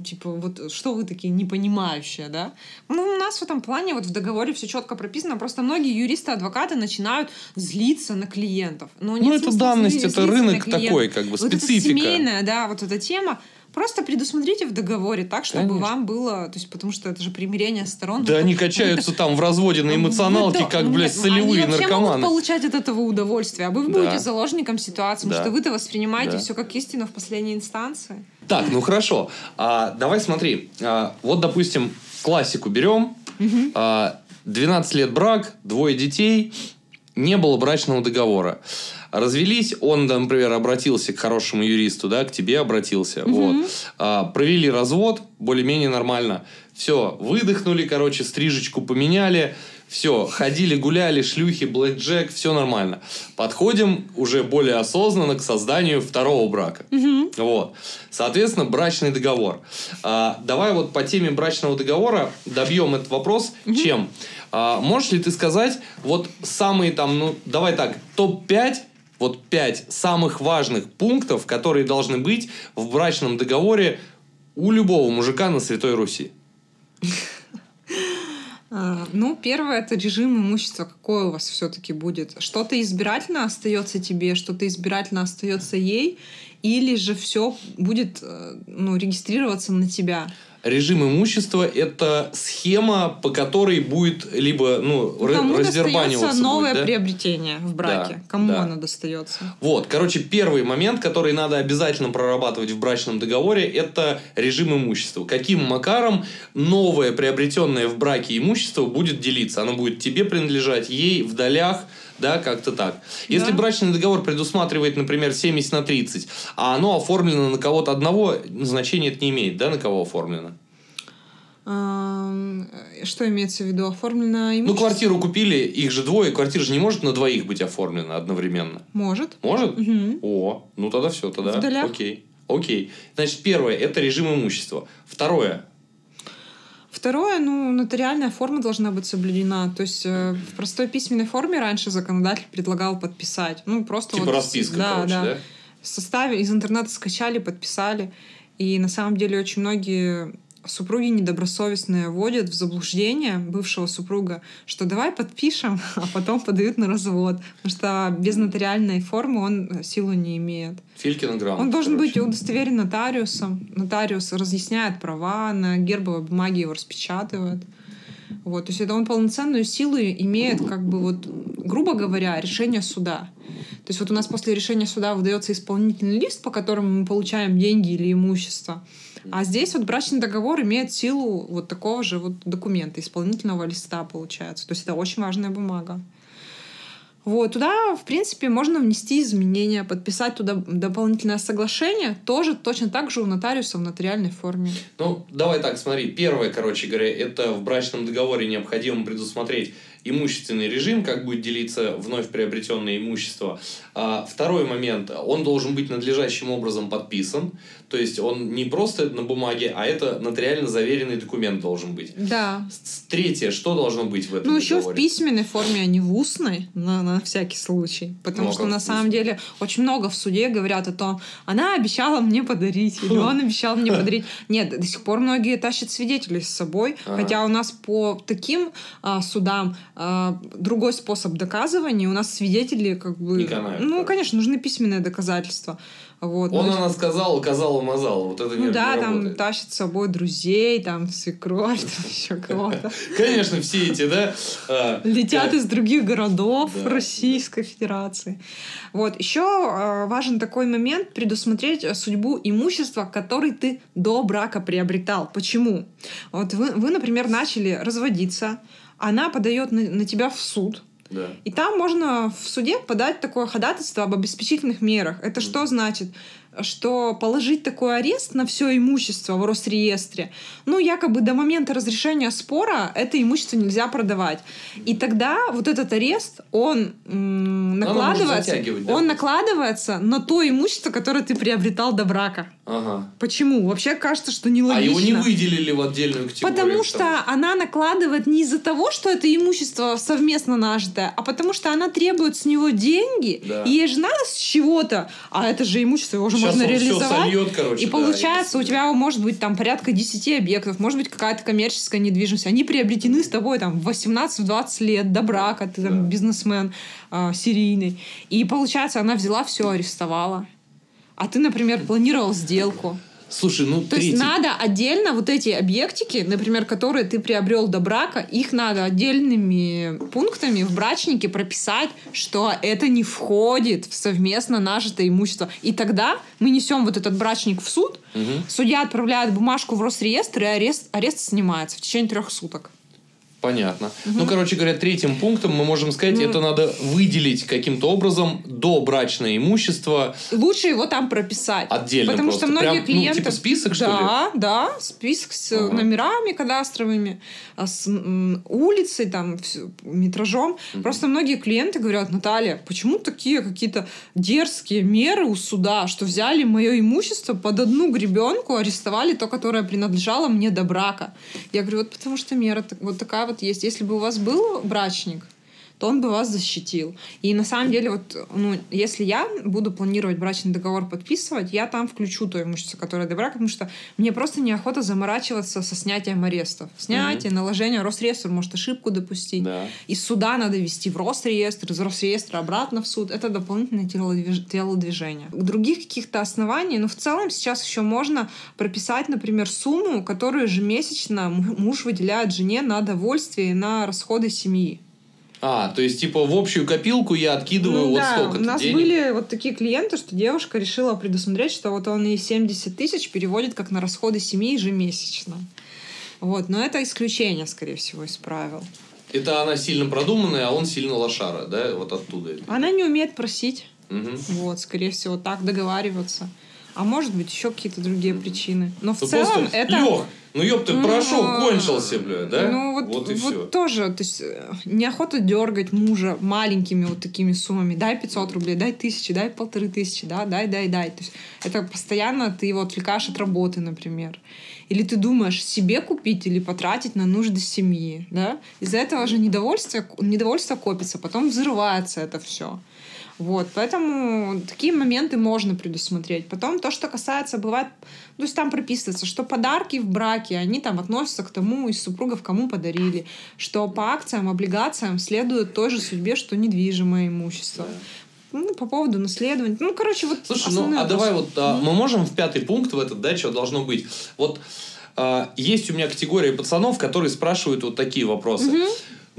B: Типа, вот что вы такие непонимающие, да? Ну, у нас в этом плане вот в договоре все четко прописано. Просто многие юристы, адвокаты начинают злиться на клиентов. Но
A: Ну, это данность, это рынок такой, как бы,
B: Вот
A: специфика.
B: семейная, да, вот эта тема. Просто предусмотрите в договоре так, чтобы
A: Конечно.
B: вам было, то есть потому что это же примирение сторон.
A: Да они качаются там в разводе на эмоционалке,
B: вы то-
A: как,
B: ну,
A: блядь, солевые
B: они
A: наркоманы.
B: получать от этого удовольствие, а вы будете заложником ситуации, потому что вы-то воспринимаете все как истину в последней инстанции.
A: Так, ну хорошо. А, давай смотри. А, вот, допустим, классику берем. А, 12 лет брак, двое детей, не было брачного договора. Развелись, он, например, обратился к хорошему юристу, да, к тебе обратился. Вот. А, провели развод, более-менее нормально. Все, выдохнули, короче, стрижечку поменяли. Все, ходили, гуляли, шлюхи, блэкджек, все нормально. Подходим уже более осознанно к созданию второго брака. Вот. Соответственно, брачный договор. А, давай вот по теме брачного договора добьем этот вопрос. Чем? А, можешь ли ты сказать вот самые там, ну, давай так, топ-5 вот пять самых важных пунктов, которые должны быть в брачном договоре у любого мужика на Святой Руси.
B: А, ну, первое это режим имущества. Какой у вас все-таки будет? Что-то избирательно остается тебе, что-то избирательно остается ей, или же все будет э, ну, регистрироваться на тебя?
A: Режим имущества – это схема, по которой будет либо ну,
B: Кому развербаниваться новое будет, да? приобретение в браке? Да, Кому да. оно достается?
A: Вот, короче, первый момент, который надо обязательно прорабатывать в брачном договоре, это режим имущества. Каким макаром новое приобретенное в браке имущество будет делиться? Оно будет тебе принадлежать, ей в долях – да, как-то так. Если да. брачный договор предусматривает, например, 70 на 30, а оно оформлено на кого-то одного, значения это не имеет, да, на кого оформлено?
B: Что имеется в виду? Оформлено
A: имущество? Ну, квартиру купили, их же двое, квартира же не может на двоих быть оформлена одновременно.
B: Может.
A: Может?
B: Угу.
A: О, ну тогда все, тогда.
B: В долях?
A: Окей. Окей. Значит, первое – это режим имущества. Второе
B: Второе, ну, нотариальная форма должна быть соблюдена. То есть э, в простой письменной форме раньше законодатель предлагал подписать. Ну, просто
A: типа
B: вот,
A: расписка, да, короче, да. да?
B: В составе из интернета скачали, подписали. И на самом деле очень многие супруги недобросовестные вводят в заблуждение бывшего супруга, что давай подпишем, а потом подают на развод. Потому что без нотариальной формы он силу не имеет.
A: Филькин грамота.
B: Он должен короче. быть удостоверен нотариусом. Нотариус разъясняет права, на гербовой бумаге его распечатывает. Вот, то есть это он полноценную силу имеет, как бы вот, грубо говоря, решение суда. То есть вот у нас после решения суда выдается исполнительный лист, по которому мы получаем деньги или имущество. А здесь вот брачный договор имеет силу вот такого же вот документа, исполнительного листа получается. То есть это очень важная бумага. Вот, туда, в принципе, можно внести изменения, подписать туда дополнительное соглашение, тоже точно так же у нотариуса в нотариальной форме.
A: Ну, давай так, смотри. Первое, короче говоря, это в брачном договоре необходимо предусмотреть имущественный режим, как будет делиться вновь приобретенное имущество. А второй момент, он должен быть надлежащим образом подписан, то есть он не просто на бумаге, а это нотариально заверенный документ должен быть.
B: Да.
A: Третье, что должно быть в этом
B: Ну, еще в письменной форме, а не в устной, на, на всякий случай. Потому ну, а что на самом деле очень много в суде говорят о том, она обещала мне подарить, или он обещал мне подарить. Нет, до сих пор многие тащат свидетелей с собой, хотя у нас по таким а, судам а, другой способ доказывания, у нас свидетели как бы... Ну, конечно, нужны письменные доказательства. Вот.
A: Он, ну, она сказала, указала, мазала. Вот это
B: ну да,
A: не
B: там
A: работает.
B: тащит с собой друзей, там свекровь, там еще кого-то.
A: Конечно, все эти, да?
B: А, Летят из других городов Российской Федерации. Вот. Еще а, важен такой момент предусмотреть судьбу имущества, который ты до брака приобретал. Почему? Вот вы, вы например, начали разводиться, она подает на, на тебя в суд,
A: да.
B: И там можно в суде подать такое ходатайство об обеспечительных мерах. Это mm. что значит? Что положить такой арест на все имущество в Росреестре, ну, якобы до момента разрешения спора это имущество нельзя продавать. И тогда вот этот арест, он м, накладывается, да? он накладывается на то имущество, которое ты приобретал до брака.
A: Ага.
B: Почему? Вообще кажется, что нелогично.
A: А его не выделили в отдельную категорию.
B: Потому что она накладывает не из-за того, что это имущество совместно нажитое, а потому что она требует с него деньги, да. и ей же надо с чего-то, а это же имущество его же Сейчас можно реализовать. Сольет, короче, и да, получается, и... у тебя может быть там порядка 10 объектов, может быть какая-то коммерческая недвижимость. Они приобретены с тобой там в 18-20 лет до брака, ты там да. бизнесмен э, серийный. И получается, она взяла все, арестовала. А ты, например, планировал сделку.
A: Слушай, ну
B: То третий... есть надо отдельно вот эти объектики, например, которые ты приобрел до брака, их надо отдельными пунктами в брачнике прописать, что это не входит в совместно нажитое имущество. И тогда мы несем вот этот брачник в суд, угу. судья отправляет бумажку в Росреестр, и арест, арест снимается в течение трех суток.
A: Понятно. Угу. Ну, короче говоря, третьим пунктом мы можем сказать, ну, это надо выделить каким-то образом до брачное имущество.
B: Лучше его там прописать.
A: Отдельно
B: Потому
A: просто.
B: что многие
A: Прям,
B: клиенты...
A: Ну, типа список, что
B: да,
A: ли?
B: Да, список с ага. номерами кадастровыми, а с улицей, там, метражом. Угу. Просто многие клиенты говорят, Наталья, почему такие какие-то дерзкие меры у суда, что взяли мое имущество под одну гребенку, арестовали то, которое принадлежало мне до брака. Я говорю, вот потому что мера вот такая вот есть. Если бы у вас был брачник, то он бы вас защитил. И на самом деле, вот, ну, если я буду планировать брачный договор подписывать, я там включу то имущество, которое до брака, потому что мне просто неохота заморачиваться со снятием арестов. Снятие, mm-hmm. наложение, Росреестр может ошибку допустить. Да. Из суда надо вести в Росреестр, из Росреестра обратно в суд. Это дополнительное телодвижение. Других каких-то оснований, но ну, в целом сейчас еще можно прописать, например, сумму, которую ежемесячно муж выделяет жене на довольствие и на расходы семьи.
A: А, то есть, типа, в общую копилку я откидываю ну, вот да, столько
B: у нас денег. были вот такие клиенты, что девушка решила предусмотреть, что вот он ей 70 тысяч переводит как на расходы семьи ежемесячно. Вот, но это исключение, скорее всего, из правил.
A: Это она сильно продуманная, а он сильно лошара, да? Вот оттуда.
B: Она не умеет просить. Угу. Вот, скорее всего, так договариваться. А может быть, еще какие-то другие причины. Но в ну, целом это...
A: Лех, ну ёпты, ну, порошок кончился, бля, да?
B: Ну вот, вот, и вот все. тоже, то есть э, неохота дергать мужа маленькими вот такими суммами. Дай 500 рублей, дай тысячи, дай полторы тысячи, да, дай, дай, дай. То есть это постоянно ты его отвлекаешь от работы, например. Или ты думаешь, себе купить или потратить на нужды семьи, да? Из-за этого же недовольство, недовольство копится, потом взрывается это все. Вот, поэтому такие моменты можно предусмотреть. Потом то, что касается, бывает, то есть там прописывается, что подарки в браке, они там относятся к тому из супругов, кому подарили, что по акциям, облигациям следует той же судьбе, что недвижимое имущество. Ну, по поводу наследования. Ну, короче, вот
A: Слушай, ну, а вопросы. давай вот, а, мы можем в пятый пункт в этот, да, что должно быть. Вот а, есть у меня категория пацанов, которые спрашивают вот такие вопросы. Угу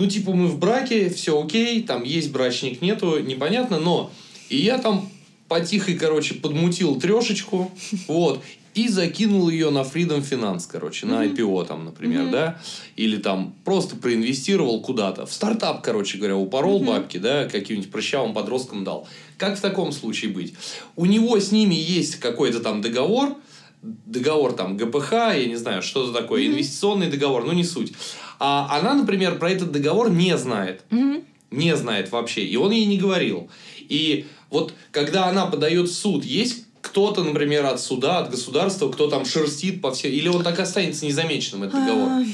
A: ну, типа, мы в браке, все окей, там есть брачник, нету, непонятно, но... И я там потихой, короче, подмутил трешечку, вот, и закинул ее на Freedom Finance, короче, на IPO там, например, mm-hmm. да, или там просто проинвестировал куда-то, в стартап, короче говоря, упорол mm-hmm. бабки, да, каким-нибудь прыщавым подросткам дал. Как в таком случае быть? У него с ними есть какой-то там договор, договор там ГПХ, я не знаю, что-то такое, mm-hmm. инвестиционный договор, ну не суть. А она, например, про этот договор не знает. Mm-hmm. Не знает вообще. И он ей не говорил. И вот когда она подает в суд, есть кто-то, например, от суда, от государства, кто там шерстит по всем... Или он так останется незамеченным, этот договор?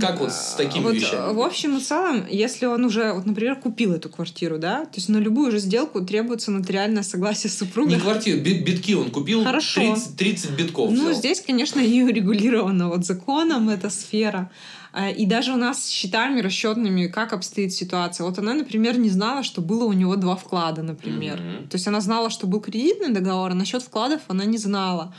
A: Как вот с такими
B: вот,
A: вещами?
B: В общем и целом, если он уже, вот, например, купил эту квартиру, да, то есть на любую же сделку требуется нотариальное согласие супруга.
A: Не квартиру, бит, битки он купил Хорошо. 30, 30 битков.
B: Ну, взял. здесь, конечно, не урегулировано вот законом эта сфера. А, и даже у нас с счетами расчетными, как обстоит ситуация. Вот она, например, не знала, что было у него два вклада, например. Mm-hmm. То есть она знала, что был кредитный договор, а насчет вкладов она не знала.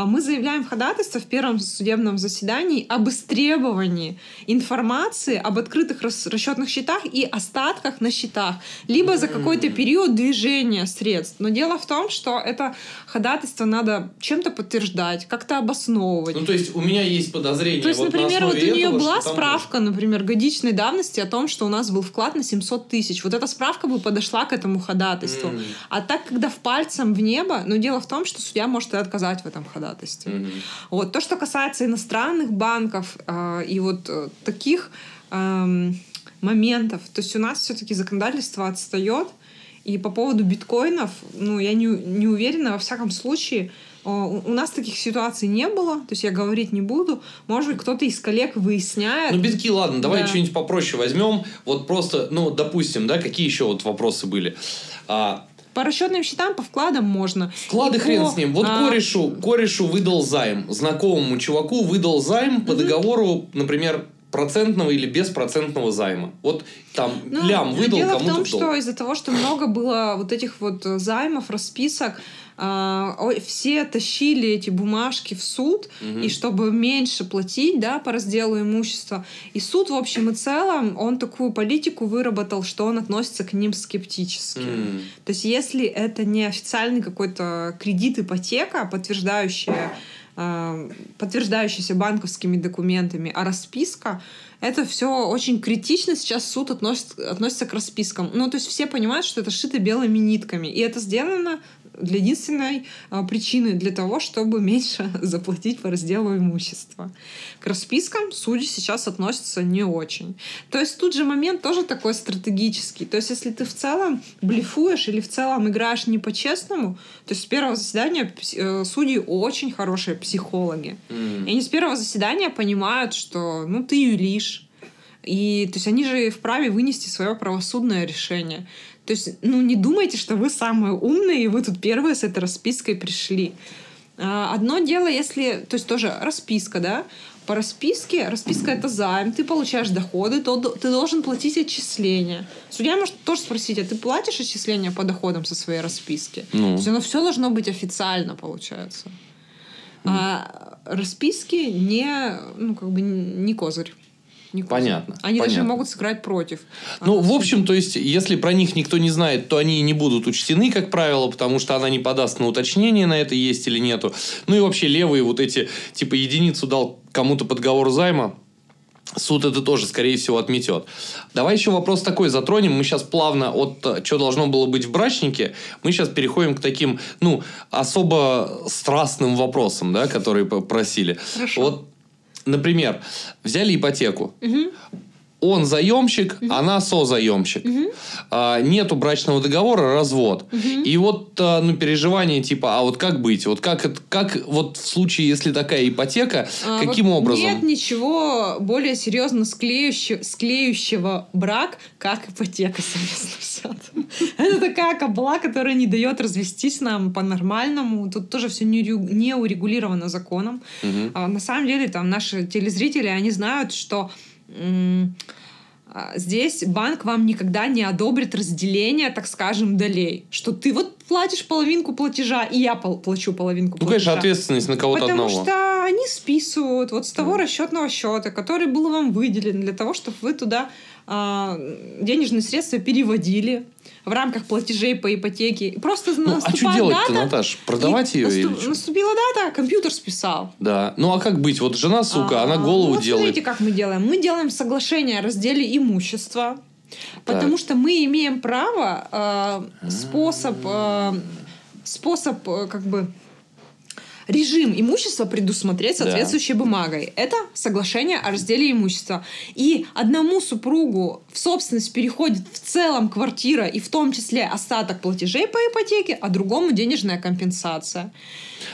B: А мы заявляем ходатайство в первом судебном заседании об истребовании информации об открытых расчетных счетах и остатках на счетах, либо за какой-то период движения средств. Но дело в том, что это ходатайство надо чем-то подтверждать, как-то обосновывать.
A: Ну, то есть у меня есть подозрение.
B: То есть, вот например, вот у нее этого, была справка, там... например, годичной давности о том, что у нас был вклад на 700 тысяч. Вот эта справка бы подошла к этому ходатайству. Mm. А так, когда в пальцем в небо, но дело в том, что судья может и отказать в этом ходатайстве ходатайстве. Mm-hmm. Вот. То, что касается иностранных банков э, и вот э, таких э, моментов, то есть у нас все-таки законодательство отстает, и по поводу биткоинов, ну, я не, не уверена, во всяком случае, у нас таких ситуаций не было, то есть я говорить не буду. Может быть, кто-то из коллег выясняет.
A: Ну, битки, ладно, давай да. что-нибудь попроще возьмем. Вот просто, ну, допустим, да, какие еще вот вопросы были? А,
B: по расчетным счетам, по вкладам можно.
A: Вклады и хрен по... с ним. Вот а... корешу, корешу выдал займ. Знакомому чуваку выдал займ по договору, например, процентного или беспроцентного займа. Вот там ну, лям выдал
B: дело кому-то в том, что из-за того, что много было вот этих вот займов, расписок, все тащили эти бумажки в суд, угу. и чтобы меньше платить, да, по разделу имущества. И суд, в общем и целом, он такую политику выработал, что он относится к ним скептически. Mm. То есть, если это не официальный какой-то кредит, ипотека, подтверждающая а, подтверждающаяся банковскими документами, а расписка это все очень критично сейчас суд относит, относится к распискам. Ну, то есть все понимают, что это шито белыми нитками. И это сделано для единственной а, причины, для того, чтобы меньше заплатить по разделу имущества. К распискам судьи сейчас относятся не очень. То есть тут же момент тоже такой стратегический. То есть если ты в целом блефуешь или в целом играешь не по-честному, то есть с первого заседания э, судьи очень хорошие психологи. Mm. И они с первого заседания понимают, что ну ты юлишь, И то есть они же вправе вынести свое правосудное решение. То есть, ну, не думайте, что вы самые умные, и вы тут первые с этой распиской пришли. А, одно дело, если, то есть тоже расписка, да, по расписке, расписка это займ, ты получаешь доходы, то ты должен платить отчисления. Судья может тоже спросить, а ты платишь отчисления по доходам со своей расписки? Ну. То есть оно все должно быть официально, получается. А расписки не, ну, как бы не козырь.
A: Не понятно.
B: Они
A: понятно.
B: даже могут сыграть против.
A: Ну, в общем, то есть, если про них никто не знает, то они не будут учтены, как правило, потому что она не подаст на уточнение, на это есть или нету. Ну и вообще левые вот эти, типа, единицу дал кому-то подговор займа, Суд это тоже, скорее всего, отметет. Давай еще вопрос такой затронем. Мы сейчас плавно от э, что должно было быть в брачнике, мы сейчас переходим к таким, ну, особо страстным вопросам, да, которые просили. Хорошо. Вот например, взяли ипотеку. Угу он заемщик, угу. она созаемщик. Угу. А, нету брачного договора, развод. Угу. И вот а, ну, переживание типа, а вот как быть? Вот как, как вот в случае, если такая ипотека, а, каким вот образом?
B: Нет ничего более серьезно склеющего, склеющего брак, как ипотека совместно Это такая кабла, которая не дает развестись нам по-нормальному. Тут тоже все не, урегулировано законом. Угу. А, на самом деле, там наши телезрители, они знают, что здесь банк вам никогда не одобрит разделение, так скажем, долей. Что ты вот платишь половинку платежа, и я плачу половинку
A: ну, платежа. Ну, конечно, ответственность на кого-то
B: Потому
A: одного.
B: Потому что они списывают вот с того mm. расчетного счета, который был вам выделен для того, чтобы вы туда а, денежные средства переводили в рамках платежей по ипотеке. Просто
A: ну, а что делать-то, Наташ? Продавать ее
B: наступ,
A: или?
B: Наступила дата, компьютер списал.
A: Да. Ну, а как быть? Вот жена, сука, а, она голову
B: вот
A: делает.
B: смотрите, как мы делаем. Мы делаем соглашение о разделе имущества. Так. Потому что мы имеем право, э, способ, э, способ э, как бы режим имущества предусмотреть соответствующей да. бумагой. Это соглашение о разделе имущества. И одному супругу в собственность переходит в целом квартира и в том числе остаток платежей по ипотеке, а другому денежная компенсация.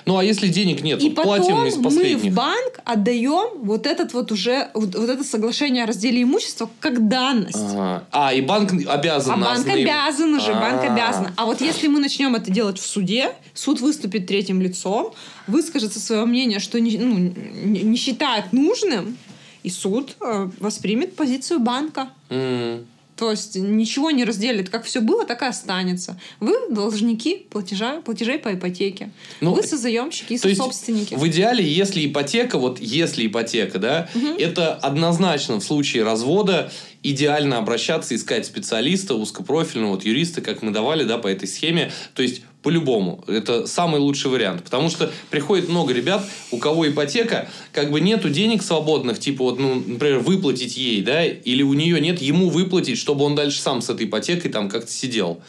A: Ну а если денег нет, и вот платим из последних.
B: мы в банк отдаем вот этот вот уже вот, вот это соглашение о разделе имущества как данность.
A: Ага. А и банк обязан.
B: А банк обязан уже, банк обязан. А вот если мы начнем это делать в суде, суд выступит третьим лицом, выскажется свое мнение, что не, ну, не считает нужным, и суд э, воспримет позицию банка. Mm. То есть ничего не разделит. Как все было, так и останется. Вы должники платежа, платежей по ипотеке. Ну, Вы созаемщики и собственники.
A: В идеале, если ипотека, вот если ипотека, да, угу. это однозначно в случае развода идеально обращаться, искать специалиста узкопрофильного, вот юриста, как мы давали, да, по этой схеме. То есть по-любому. Это самый лучший вариант. Потому что приходит много ребят, у кого ипотека, как бы нету денег свободных, типа вот, ну, например, выплатить ей, да, или у нее нет ему выплатить, чтобы он дальше сам с этой ипотекой там как-то сидел.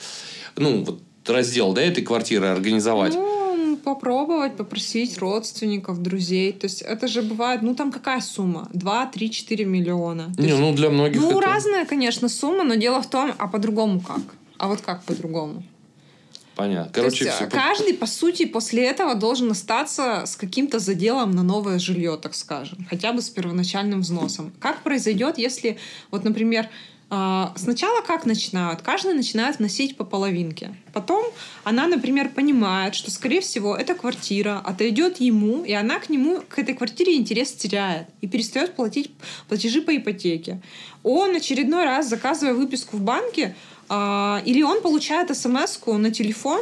A: Ну, вот раздел, да, этой квартиры организовать.
B: Ну, попробовать, попросить родственников, друзей. То есть это же бывает, ну там какая сумма? 2, 3, 4 миллиона. То
A: Не,
B: есть,
A: ну для многих
B: Ну,
A: это...
B: разная, конечно, сумма, но дело в том, а по-другому как? А вот как по-другому?
A: Понятно. Короче,
B: То есть, все... каждый, по сути, после этого должен остаться с каким-то заделом на новое жилье, так скажем. Хотя бы с первоначальным взносом. Как произойдет, если, вот, например, а, Сначала как начинают? Каждый начинает вносить по половинке. Потом она, например, понимает, что, скорее всего, эта квартира отойдет ему, и она к нему, к этой квартире интерес теряет и перестает платить платежи по ипотеке. Он очередной раз, заказывая выписку в банке, а, или он получает смс на телефон,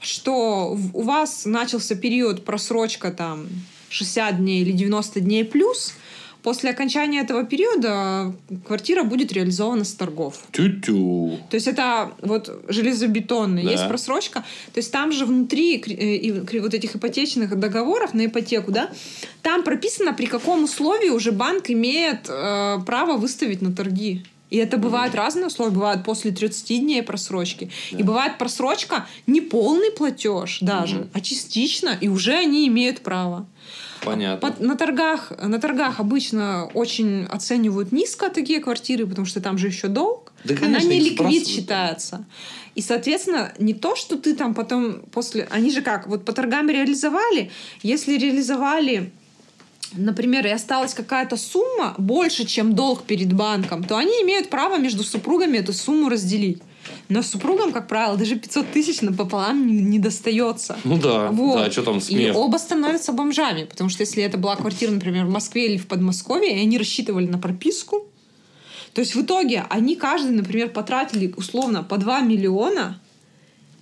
B: что у вас начался период просрочка там 60 дней или 90 дней плюс, После окончания этого периода квартира будет реализована с торгов.
A: Тю-тю.
B: То есть это вот железобетонный. Да. Есть просрочка. То есть там же внутри э, вот этих ипотечных договоров на ипотеку, да, там прописано, при каком условии уже банк имеет э, право выставить на торги. И это бывают mm-hmm. разные условия. Бывает после 30 дней просрочки. Да. И бывает просрочка не полный платеж даже, mm-hmm. а частично, и уже они имеют право.
A: Понятно.
B: Под, на, торгах, на торгах обычно очень оценивают низко такие квартиры, потому что там же еще долг. Да, конечно, Она не ликвид считается. И, соответственно, не то, что ты там потом после... Они же как, вот по торгам реализовали. Если реализовали например, и осталась какая-то сумма больше, чем долг перед банком, то они имеют право между супругами эту сумму разделить. Но супругам, как правило, даже 500 тысяч напополам не, не достается.
A: Ну да,
B: Вот.
A: да, что там смех.
B: И оба становятся бомжами, потому что если это была квартира, например, в Москве или в Подмосковье, и они рассчитывали на прописку, то есть в итоге они каждый, например, потратили условно по 2 миллиона,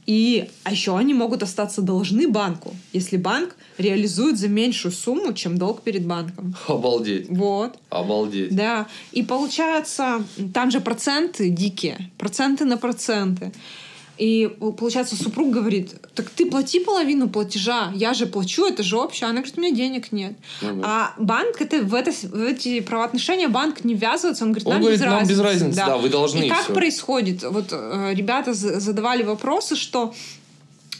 B: и а еще они могут остаться должны банку, если банк реализует за меньшую сумму, чем долг перед банком.
A: Обалдеть,
B: Вот.
A: обалдеть.
B: Да, и получается, там же проценты дикие, проценты на проценты. И получается, супруг говорит, так ты плати половину платежа, я же плачу, это же общее. Она говорит, у меня денег нет.
A: Да.
B: А банк, это, в, это, в эти правоотношения банк не ввязывается, он говорит,
A: Он
B: нам
A: говорит,
B: без
A: нам
B: разницы.
A: без разницы, да, вы должны,
B: И как
A: всё.
B: происходит? Вот э, ребята за- задавали вопросы, что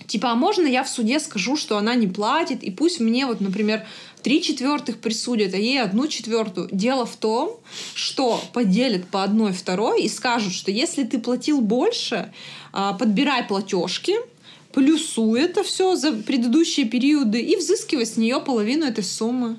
B: типа, а можно я в суде скажу, что она не платит, и пусть мне вот, например, три четвертых присудят, а ей одну четвертую. Дело в том, что поделят по одной второй и скажут, что если ты платил больше, а, подбирай платежки, плюсуй это все за предыдущие периоды и взыскивай с нее половину этой суммы.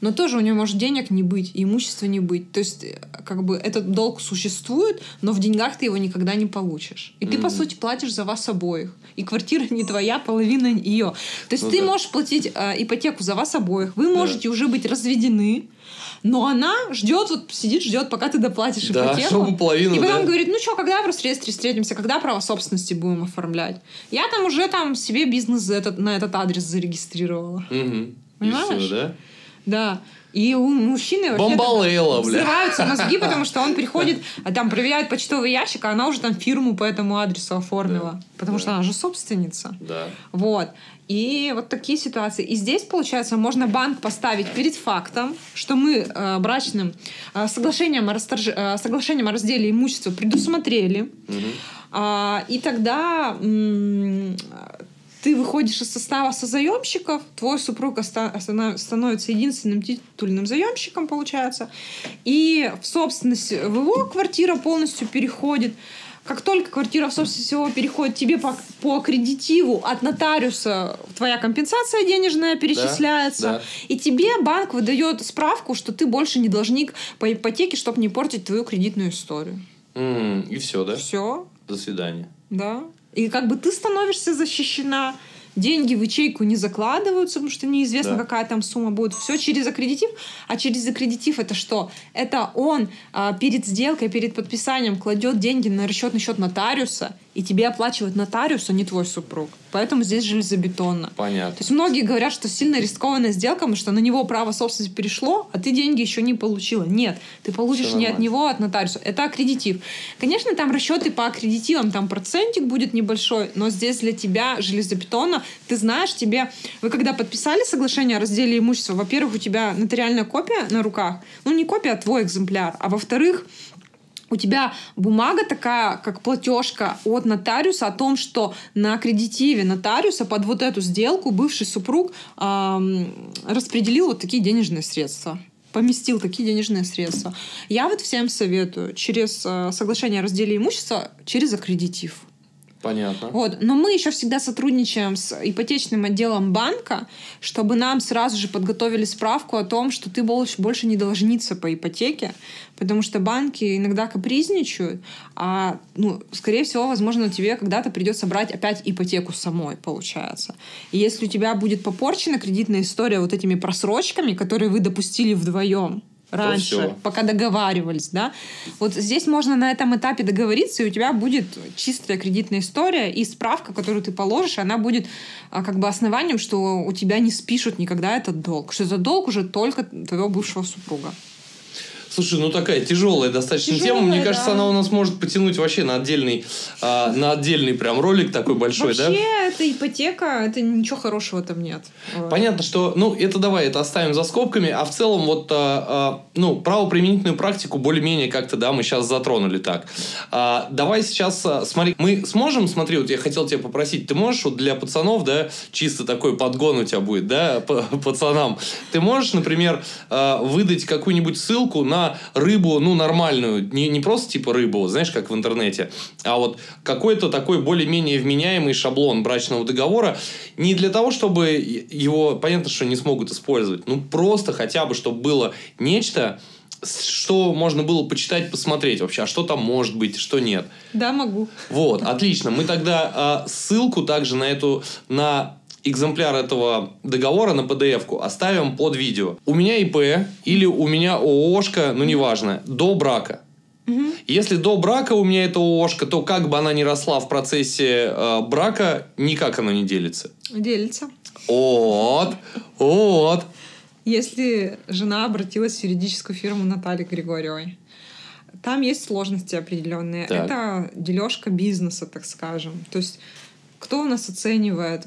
B: Но тоже у нее может денег не быть, и имущества не быть. То есть, как бы этот долг существует, но в деньгах ты его никогда не получишь. И ты, по
A: Мгм.
B: сути, платишь за вас обоих. И квартира не твоя, половина ее. То есть
A: Ну
B: ты
A: да.
B: можешь платить э, ипотеку за вас обоих. Вы можете уже быть разведены, но она ждет, вот сидит, ждет, пока ты доплатишь
A: Да,
B: ипотеку.
A: половину,
B: И потом
A: да.
B: говорит, ну что, когда в Росреестре встретимся, когда право собственности будем оформлять? Я там уже там себе бизнес этот, на этот адрес зарегистрировала.
A: И
B: Понимаешь?
A: всё, да?
B: Да. И у мужчины вообще
A: Бомбалейла, бля.
B: взрываются мозги, потому что он приходит, а там проверяет почтовый ящик, а она уже там фирму по этому адресу оформила.
A: Да.
B: Потому
A: Да.
B: что она же собственница.
A: Да.
B: Вот. И вот такие ситуации. И здесь, получается, можно банк поставить перед фактом, что мы э, брачным э, соглашением, о расторж- э, соглашением о разделе имущества предусмотрели.
A: Мгм.
B: А, и тогда ты выходишь из состава созаемщиков, твой супруг становится единственным титульным заемщиком, получается, и в собственность в его квартира полностью переходит. Как только квартира в собственность его переходит, тебе по, по аккредитиву от нотариуса твоя компенсация денежная перечисляется,
A: да.
B: и тебе банк выдает справку, что ты больше не должник по ипотеке, чтобы не портить твою кредитную историю.
A: М, И все, да?
B: Все,
A: До свидания.
B: да. И как бы ты становишься защищена, деньги в ячейку не закладываются, потому что неизвестно,
A: Да.
B: какая там сумма будет. Все через аккредитив. А через аккредитив это что? Это он а, перед сделкой, перед подписанием кладет деньги на расчетный счет нотариуса, и тебе оплачивает нотариус, а не твой супруг. Поэтому здесь железобетонно. То
A: Понятно.
B: есть многие говорят, что сильно рискованная сделка, потому что на него право собственности перешло, а ты деньги еще не получила. Нет, ты получишь не от него, а от нотариуса. Это аккредитив. Конечно, там расчеты по аккредитивам, там процентик будет небольшой, но здесь для тебя железобетонно. Ты знаешь, тебе... Вы когда подписали соглашение о разделе имущества, во-первых, у тебя нотариальная копия на руках. Ну, не копия, а твой экземпляр. А во-вторых, у тебя бумага такая, как платежка от нотариуса о том, что на аккредитиве нотариуса под вот эту сделку бывший супруг ам, распределил вот такие денежные средства поместил такие денежные средства. Я вот всем советую через э, соглашение о разделе имущества через аккредитив.
A: Понятно.
B: Вот. Но мы еще всегда сотрудничаем с ипотечным отделом банка, чтобы нам сразу же подготовили справку о том, что ты больше, больше не должница по ипотеке, потому что банки иногда капризничают, а, ну, скорее всего, возможно, тебе когда-то придется брать опять ипотеку самой, получается. И если у тебя будет попорчена кредитная история вот этими просрочками, которые вы допустили вдвоем, раньше, пока договаривались, да. Вот здесь можно на этом этапе договориться, и у тебя будет чистая кредитная история, и справка, которую ты положишь, она будет а, как бы основанием, что у тебя не спишут никогда этот долг, что это долг уже только твоего бывшего супруга.
A: Слушай, ну такая тяжелая достаточно
B: Тяжелая,
A: тема. Мне кажется,
B: да.
A: она у нас может потянуть вообще на отдельный, а, на отдельный прям ролик такой большой,
B: Вообще,
A: да?
B: это ипотека, это ничего хорошего там нет.
A: Понятно, что, ну, это давай, это оставим за скобками, а в целом вот, а, а, ну, правоприменительную практику более-менее как-то, да, мы сейчас затронули так. А, давай сейчас, а, смотри, мы сможем, смотри, вот я хотел тебя попросить, ты можешь вот для пацанов, да, чисто такой подгон у тебя будет, да, пацанам, ты можешь, например, а, выдать какую-нибудь ссылку на на рыбу, ну, нормальную, не, не просто типа рыбу, знаешь, как в интернете, а вот какой-то такой более-менее вменяемый шаблон брачного договора, не для того, чтобы его, понятно, что не смогут использовать, ну, просто хотя бы, чтобы было нечто, что можно было почитать, посмотреть вообще, а что там может быть, что нет.
B: Да, могу.
A: Вот, отлично. Мы тогда э, ссылку также на эту, на экземпляр этого договора на PDF-ку оставим под видео. У меня ИП или у меня ООшка, ну неважно, до брака.
B: Угу.
A: Если до брака у меня это ООшка, то как бы она ни росла в процессе э, брака, никак она не делится.
B: Делится.
A: Вот, вот.
B: Если жена обратилась в юридическую фирму Натальи Григорьевой, там есть сложности определенные.
A: Так.
B: Это дележка бизнеса, так скажем. То есть кто у нас оценивает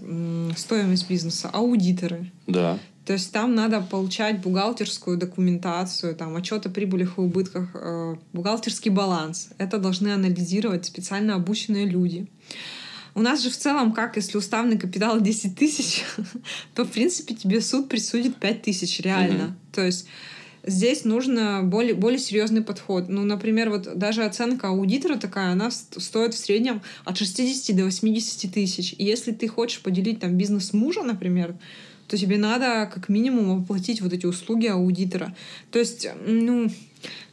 B: стоимость бизнеса? Аудиторы.
A: Да.
B: То есть там надо получать бухгалтерскую документацию, там отчет о прибылях и убытках, э, бухгалтерский баланс. Это должны анализировать специально обученные люди. У нас же в целом, как если уставный капитал 10 тысяч, то, в принципе, тебе суд присудит 5 тысяч реально. То есть здесь нужно более, более серьезный подход. Ну, например, вот даже оценка аудитора такая, она ст- стоит в среднем от 60 до 80 тысяч. И если ты хочешь поделить там бизнес мужа, например, то тебе надо как минимум оплатить вот эти услуги аудитора. То есть, ну,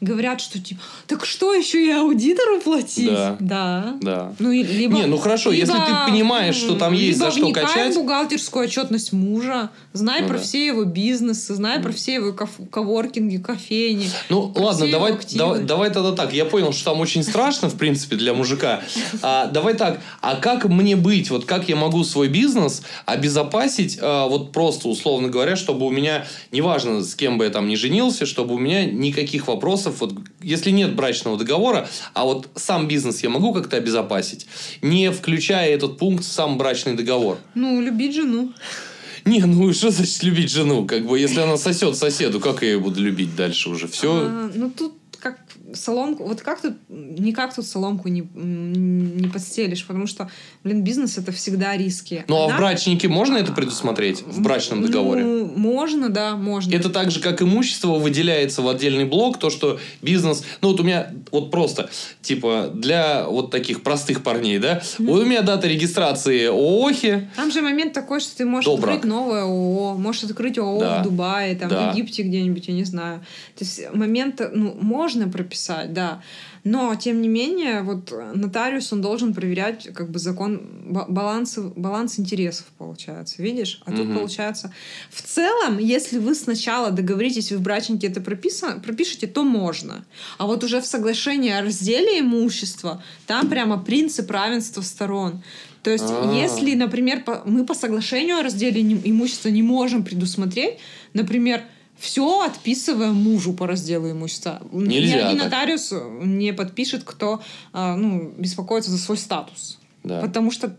B: говорят, что типа, так что еще и аудитору платить?
A: Да.
B: Да.
A: Да.
B: Ну, и либо,
A: Не, ну хорошо, если ты понимаешь, что там есть
B: либо
A: за что качать.
B: бухгалтерскую отчетность мужа, знай
A: Ну
B: про
A: да.
B: все его бизнесы, знай про все его коворкинги, кофейни.
A: Ну ладно, давай, давай, давай тогда так. Я понял, что там очень страшно, в принципе, для мужика. А, давай так. А как мне быть? Вот как я могу свой бизнес обезопасить? а, вот просто условно говоря, чтобы у меня, неважно, с кем бы я там не женился, чтобы у меня никаких вопросов, вот если нет брачного договора, а вот сам бизнес я могу как-то обезопасить, не включая этот пункт в сам брачный договор.
B: Ну, любить жену.
A: Не, ну что значит любить жену? Как бы, если она сосет соседу, как я ее буду любить дальше уже? Все.
B: А, ну, тут как соломку... Вот как тут... Никак тут соломку не, не подстелишь, потому что, блин, бизнес — это всегда риски.
A: Ну, а в брачнике можно это предусмотреть? В брачном договоре?
B: Ну, можно, да, можно.
A: Это так же, как имущество выделяется в отдельный блок, то, что бизнес... Ну, вот у меня вот просто, типа, для вот таких простых парней, да? Вот у меня дата регистрации ООХи.
B: Там же момент такой, что ты можешь
A: До
B: открыть новое ООО, можешь открыть ООО
A: Да.
B: в Дубае, там,
A: Да.
B: в Египте где-нибудь, я не знаю. То есть момент, ну, можно прописать, да. Но, тем не менее, вот нотариус, он должен проверять как бы закон, ба- баланс, баланс интересов, получается. Видишь? А тут
A: Мгм.
B: получается... В целом, если вы сначала договоритесь, вы в брачнике это прописано, пропишете, то можно. А вот уже в соглашении о разделе имущества, там прямо принцип равенства сторон. То есть,
A: А.
B: если, например, по- мы по соглашению о разделе не- имущества не можем предусмотреть, например, все отписываем мужу по разделу имущества. Ни
A: Нельзя
B: один
A: так.
B: нотариус не подпишет, кто а, ну, беспокоится за свой статус.
A: Да.
B: Потому что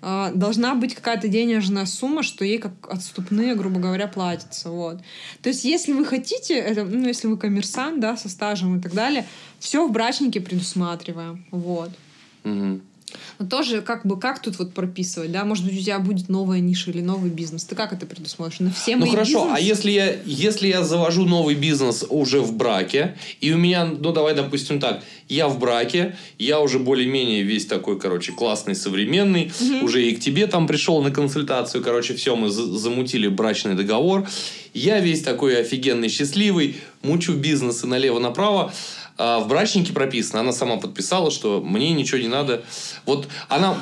B: а, должна быть какая-то денежная сумма, что ей как отступные, грубо говоря, платятся. Вот. То есть, если вы хотите, это, ну, если вы коммерсант, да, со стажем и так далее, все в брачнике предусматриваем. Вот.
A: Мгм.
B: Но тоже как бы как тут вот прописывать, да? Может быть, у тебя будет новая ниша или новый бизнес. Ты как это предусмотришь? На все
A: Ну
B: мои
A: хорошо, а
B: бизнесы?
A: если я, если я завожу новый бизнес уже в браке, и у меня, ну давай допустим так, я в браке, я уже более-менее весь такой, короче, классный, современный, уже и к тебе там пришел на консультацию, короче, все, мы за- замутили брачный договор, я весь такой офигенный, счастливый, мучу бизнесы налево-направо, а в брачнике прописано, она сама подписала, что мне ничего не надо. Вот она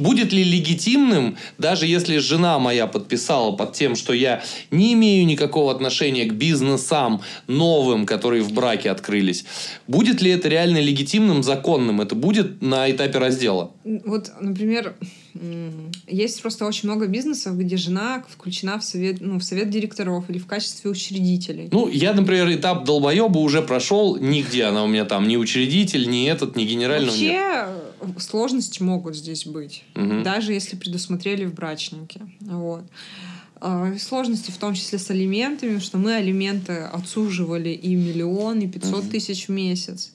A: будет ли легитимным, даже если жена моя подписала под тем, что я не имею никакого отношения к бизнесам новым, которые в браке открылись, будет ли это реально легитимным, законным? Это будет на этапе раздела?
B: Вот, например, есть просто очень много бизнесов, где жена включена в совет, ну, в совет директоров или в качестве учредителей.
A: Ну, я, например, этап долбоеба уже прошел, нигде она у меня там ни учредитель, ни этот, ни генерального
B: Вообще
A: нет.
B: э, сложности могут здесь быть,
A: Мгм.
B: даже если предусмотрели в брачнике. Вот. А, Сложности в том числе с алиментами, что мы алименты отсуживали и миллион, и 500
A: Мгм.
B: тысяч в месяц.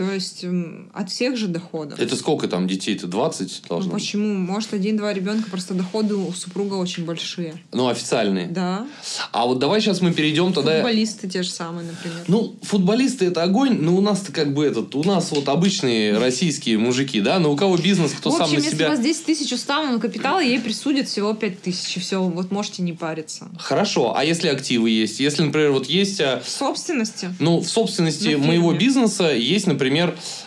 B: То есть от всех же доходов.
A: Это сколько там детей-то? 20
B: Ну,
A: должно быть?
B: почему? Может, один-два ребенка, просто доходы у супруга очень большие.
A: Ну, официальные.
B: Да.
A: А вот давай сейчас мы перейдем тогда...
B: Футболисты те же самые, например.
A: Ну, футболисты это огонь, но у нас-то как бы этот, у нас вот обычные российские мужики, да, но у кого бизнес, кто
B: в
A: сам
B: общем,
A: на
B: если
A: себя...
B: у вас 10 тысяч уставного капитала, ей присудят всего 5 тысяч. И все, вот можете не париться.
A: Хорошо, а если активы есть? Если, например, вот есть... а,
B: В собственности.
A: Ну, в собственности моего бизнеса есть, например,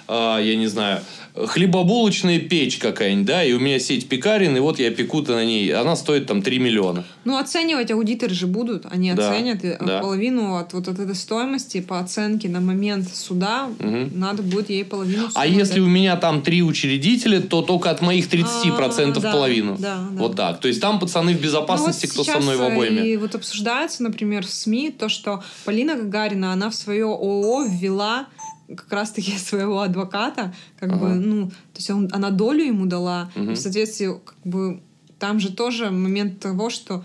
A: а, я не знаю, хлебобулочная печь какая-нибудь, да, и у меня сеть пекарен, и вот я пеку-то на ней, она стоит там 3 миллиона.
B: Ну, оценивать аудиторы же будут. Они
A: Да,
B: оценят
A: да.
B: половину от вот от этой стоимости по оценке на момент суда.
A: Мгм.
B: Надо будет ей половину
A: А если
B: дать.
A: у меня там три учредителя, то только от моих 30%
B: А, да,
A: половину.
B: да, да.
A: Вот так. То есть там пацаны в безопасности,
B: Ну,
A: кто
B: вот
A: со мной в
B: э,
A: обойме.
B: И вот обсуждается, например, в СМИ то, что Полина Гагарина, она в свое ООО ввела как раз-таки своего адвоката, как
A: Ага.
B: бы, ну, то есть он- она долю ему дала,
A: Мгм.
B: в соответствии, как бы, там же тоже момент того, что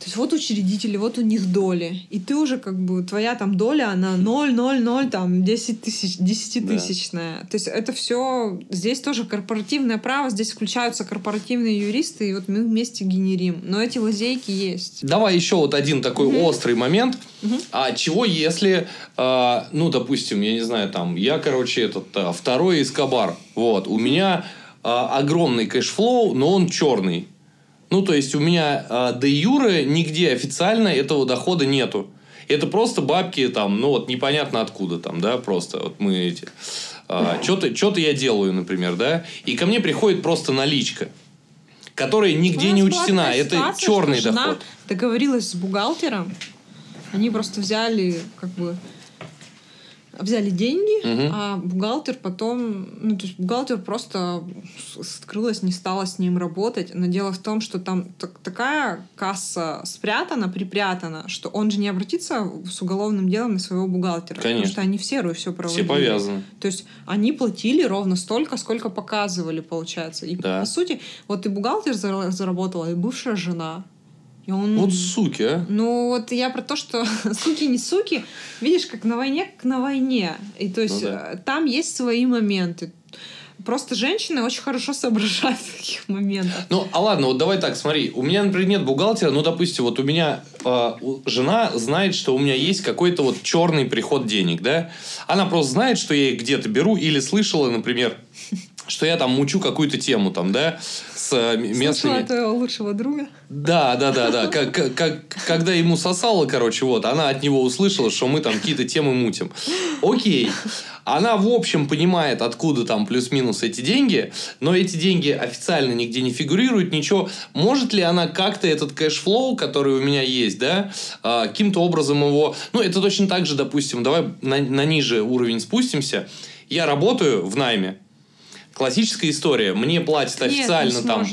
B: то есть вот учредители, вот у них доли. И ты уже как бы, твоя там доля, она 0, 0, 0, там 10 тысяч, 10-тысячная. То есть это все, здесь тоже корпоративное право, здесь включаются корпоративные юристы, и вот мы вместе генерим. Но эти лазейки есть.
A: Давай еще вот один такой
B: Мгм.
A: острый момент.
B: Мгм.
A: А чего если, а, ну, допустим, я не знаю, там, я, короче, этот а, второй Эскобар. Вот, у меня а, огромный cash flow, но он черный. Ну, то есть у меня а, де юре нигде официально этого дохода нету. Это просто бабки там, ну вот непонятно откуда там, да, просто вот мы эти. что-то, что-то я делаю, например, да, и ко мне приходит просто наличка, которая нигде не учтена. Это черный доход.
B: договорилась с бухгалтером, они просто взяли, как бы, взяли деньги,
A: Мгм.
B: а бухгалтер потом, ну, то есть бухгалтер просто скрылась, не стала с ним работать. Но дело в том, что там так- такая касса спрятана, припрятана, что он же не обратится с уголовным делом на своего бухгалтера. Потому
A: Конечно.
B: что они в серую все
A: Все
B: проводили.
A: повязаны.
B: То есть они платили ровно столько, сколько показывали, получается. И
A: Да.
B: по сути, вот и бухгалтер зара- заработала, и бывшая жена. И он...
A: Вот суки, а.
B: Ну, вот я про то, что суки не суки, видишь, как на войне, как на войне. И то есть
A: Ну да.
B: э, там есть свои моменты. Просто женщины очень хорошо соображают в таких моментах.
A: Ну, а ладно, вот давай так, смотри. У меня, например, нет бухгалтера, ну, допустим, вот у меня э, жена знает, что у меня есть какой-то вот черный приход денег, да? Она просто знает, что я их где-то беру, или слышала, например, что я там мучу какую-то тему там, да, с э, м-
B: Слышала
A: местными...
B: от твоего лучшего друга?
A: Да, да, да, да. Как, как- когда ему сосало, короче, вот, она от него услышала, что мы там какие-то темы мутим. Окей. Она, в общем, понимает, откуда там плюс-минус эти деньги, но эти деньги официально нигде не фигурируют, ничего. Может ли она как-то этот cash flow, который у меня есть, да, а, каким-то образом его... Ну, это точно так же, допустим, давай на, на ниже уровень спустимся. Я работаю в найме. Классическая история. Мне платят
B: Нет, не
A: официально там.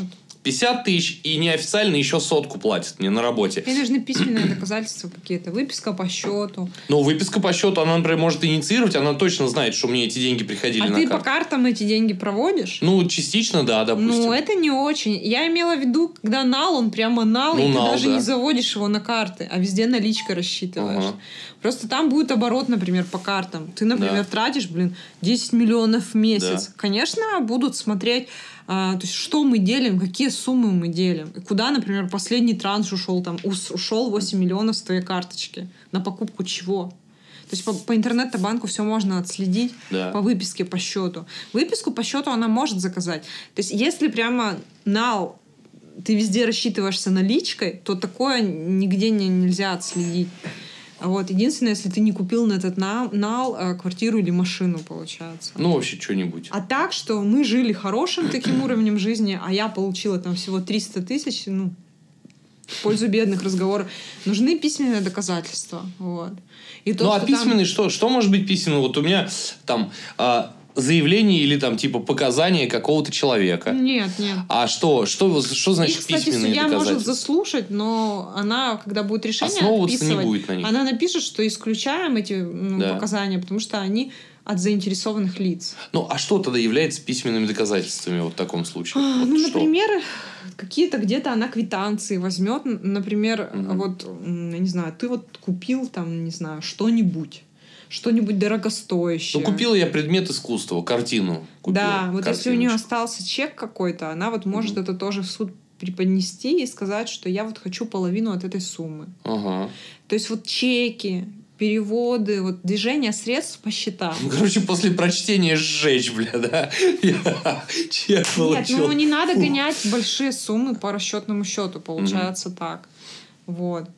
A: 50 тысяч, и неофициально еще сотку платят мне на работе.
B: Ей нужны письменные доказательства какие-то, выписка по счету.
A: Но выписка по счету, она, например, может инициировать, она точно знает, что мне эти деньги приходили
B: А
A: на
B: ты по
A: карту.
B: картам эти деньги проводишь?
A: Ну, частично, да, допустим.
B: Ну, это не очень. Я имела в виду, когда нал, он прямо нал,
A: Ну,
B: и ты
A: нал,
B: даже
A: да.
B: не заводишь его на карты, а везде наличка рассчитываешь.
A: Ага.
B: Просто там будет оборот, например, по картам. Ты, например,
A: Да.
B: тратишь, блин, 10 миллионов в месяц.
A: Да.
B: Конечно, будут смотреть, а, то есть, что мы делим, какие суммы мы делим. И куда, например, последний транш ушел, там, ушел 8 миллионов с твоей карточки. На покупку чего? То есть по, по интернет-банку все можно отследить
A: Да.
B: по выписке по счету. Выписку по счету она может заказать. То есть если прямо нал ты везде рассчитываешься наличкой, то такое нигде не, нельзя отследить. Вот. Единственное, если ты не купил на этот на- нал э, квартиру или машину, получается.
A: Ну, вообще, что-нибудь.
B: А так, что мы жили хорошим таким уровнем жизни, а я получила там всего 300 тысяч, ну, в пользу бедных разговоров, нужны письменные доказательства. Вот. И то,
A: ну, а
B: что там-
A: письменный что? Что может быть письменным? Вот у меня там а, заявление или там типа показания какого-то человека.
B: Нет, нет.
A: А что? Что, что значит
B: Их, кстати,
A: письменные
B: судья может
A: доказательства?
B: заслушать, но она, когда будет решение
A: Основываться не будет на них.
B: она напишет, что исключаем эти ну,
A: Да.
B: показания, потому что они от заинтересованных лиц.
A: Ну, а что тогда является письменными доказательствами вот в таком случае?
B: А,
A: Вот
B: ну,
A: что?
B: например, какие-то где-то она квитанции возьмет, например,
A: Мгм.
B: вот, я не знаю, ты вот купил там, не знаю, что-нибудь. Что-нибудь дорогостоящее.
A: Ну, купила я предмет искусства, картину. Купила,
B: да, вот если у нее
A: картиночку.
B: остался чек какой-то, она вот может
A: Мгм.
B: это тоже в суд преподнести и сказать, что я вот хочу половину от этой суммы.
A: Ага.
B: То есть вот чеки, переводы, вот движение средств по счетам.
A: Ну, короче, после прочтения сжечь, бля, да? Я чек
B: Нет,
A: получил.
B: ну не надо гонять большие суммы по расчетному счету, получается так. Вот.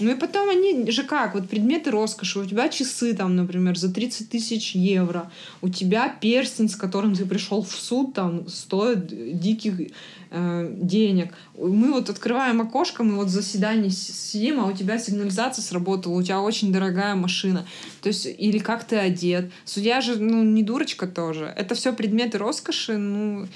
B: Ну и потом они же как, вот предметы роскоши, у тебя часы там, например, за 30 тысяч евро, у тебя перстень, с которым ты пришел в суд, там, стоит диких э, денег. Мы вот открываем окошко, мы вот в заседании сидим, а у тебя сигнализация сработала, у тебя очень дорогая машина. То есть, или как ты одет. Судья же, ну, не дурочка тоже. Это все предметы роскоши, ну,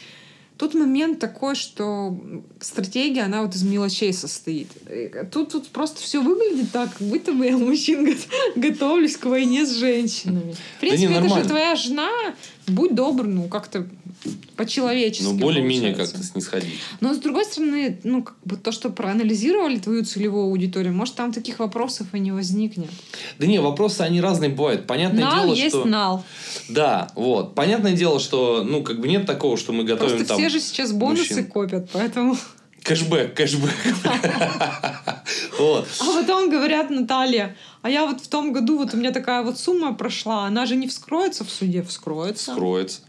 B: Тут момент такой, что стратегия, она вот из мелочей состоит. Э, Тут, тут просто все выглядит так, как будто бы я мужчин го- готовлюсь к войне с женщинами. В принципе, это же твоя жена. Будь добр, ну, как-то по-человечески.
A: Ну, более-менее как-то снисходить.
B: Но, с другой стороны, ну, как бы то, что проанализировали твою целевую аудиторию, может, там таких вопросов и не возникнет.
A: Да не, вопросы, они разные бывают. Понятное
B: Нал
A: дело,
B: есть
A: что...
B: нал.
A: Да, вот. Понятное дело, что, ну, как бы нет такого, что мы готовим
B: Просто
A: там...
B: все же сейчас бонусы
A: мужчин.
B: копят, поэтому...
A: Кэшбэк, кэшбэк. Вот.
B: А потом говорят, Наталья, а я вот в том году, вот у меня такая вот сумма прошла, она же не вскроется в суде? Вскроется.
A: Скроется.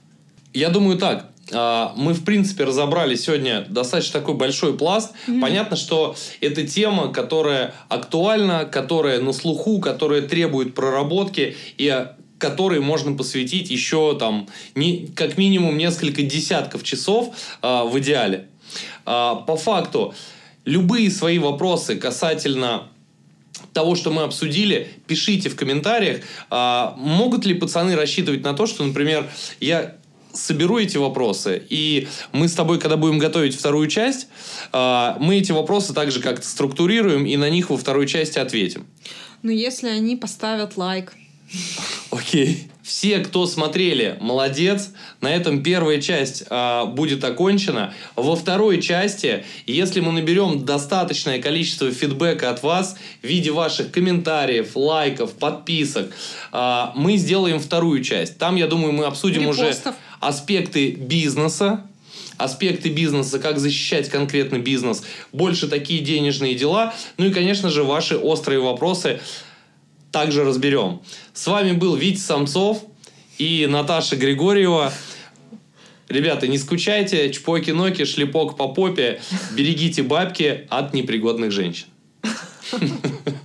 A: Я думаю так. а, Мы, в принципе, разобрали сегодня достаточно такой большой пласт.
B: Мгм.
A: Понятно, что это тема, которая актуальна, которая на слуху, которая требует проработки и которой можно посвятить еще там не, как минимум несколько десятков часов а, в идеале. А, по факту, любые свои вопросы касательно того, что мы обсудили, пишите в комментариях. А, могут ли пацаны рассчитывать на то, что, например, я соберу эти вопросы, и мы с тобой, когда будем готовить вторую часть, а, мы эти вопросы также как-то структурируем и на них во второй части ответим.
B: Ну, если они поставят лайк.
A: Окей. Все, кто смотрели, молодец. На этом первая часть а, будет окончена. Во второй части, если мы наберем достаточное количество фидбэка от вас в виде ваших комментариев, лайков, подписок, а, мы сделаем вторую часть. Там, я думаю, мы обсудим уже
B: Репостов.
A: Аспекты бизнеса, аспекты бизнеса, как защищать конкретно бизнес, больше такие денежные дела, ну и, конечно же, ваши острые вопросы также разберем. С вами был Витя Самцов и Наташа Григорьева. Ребята, не скучайте, чпоки-ноки, шлепок по попе, берегите бабки от непригодных женщин.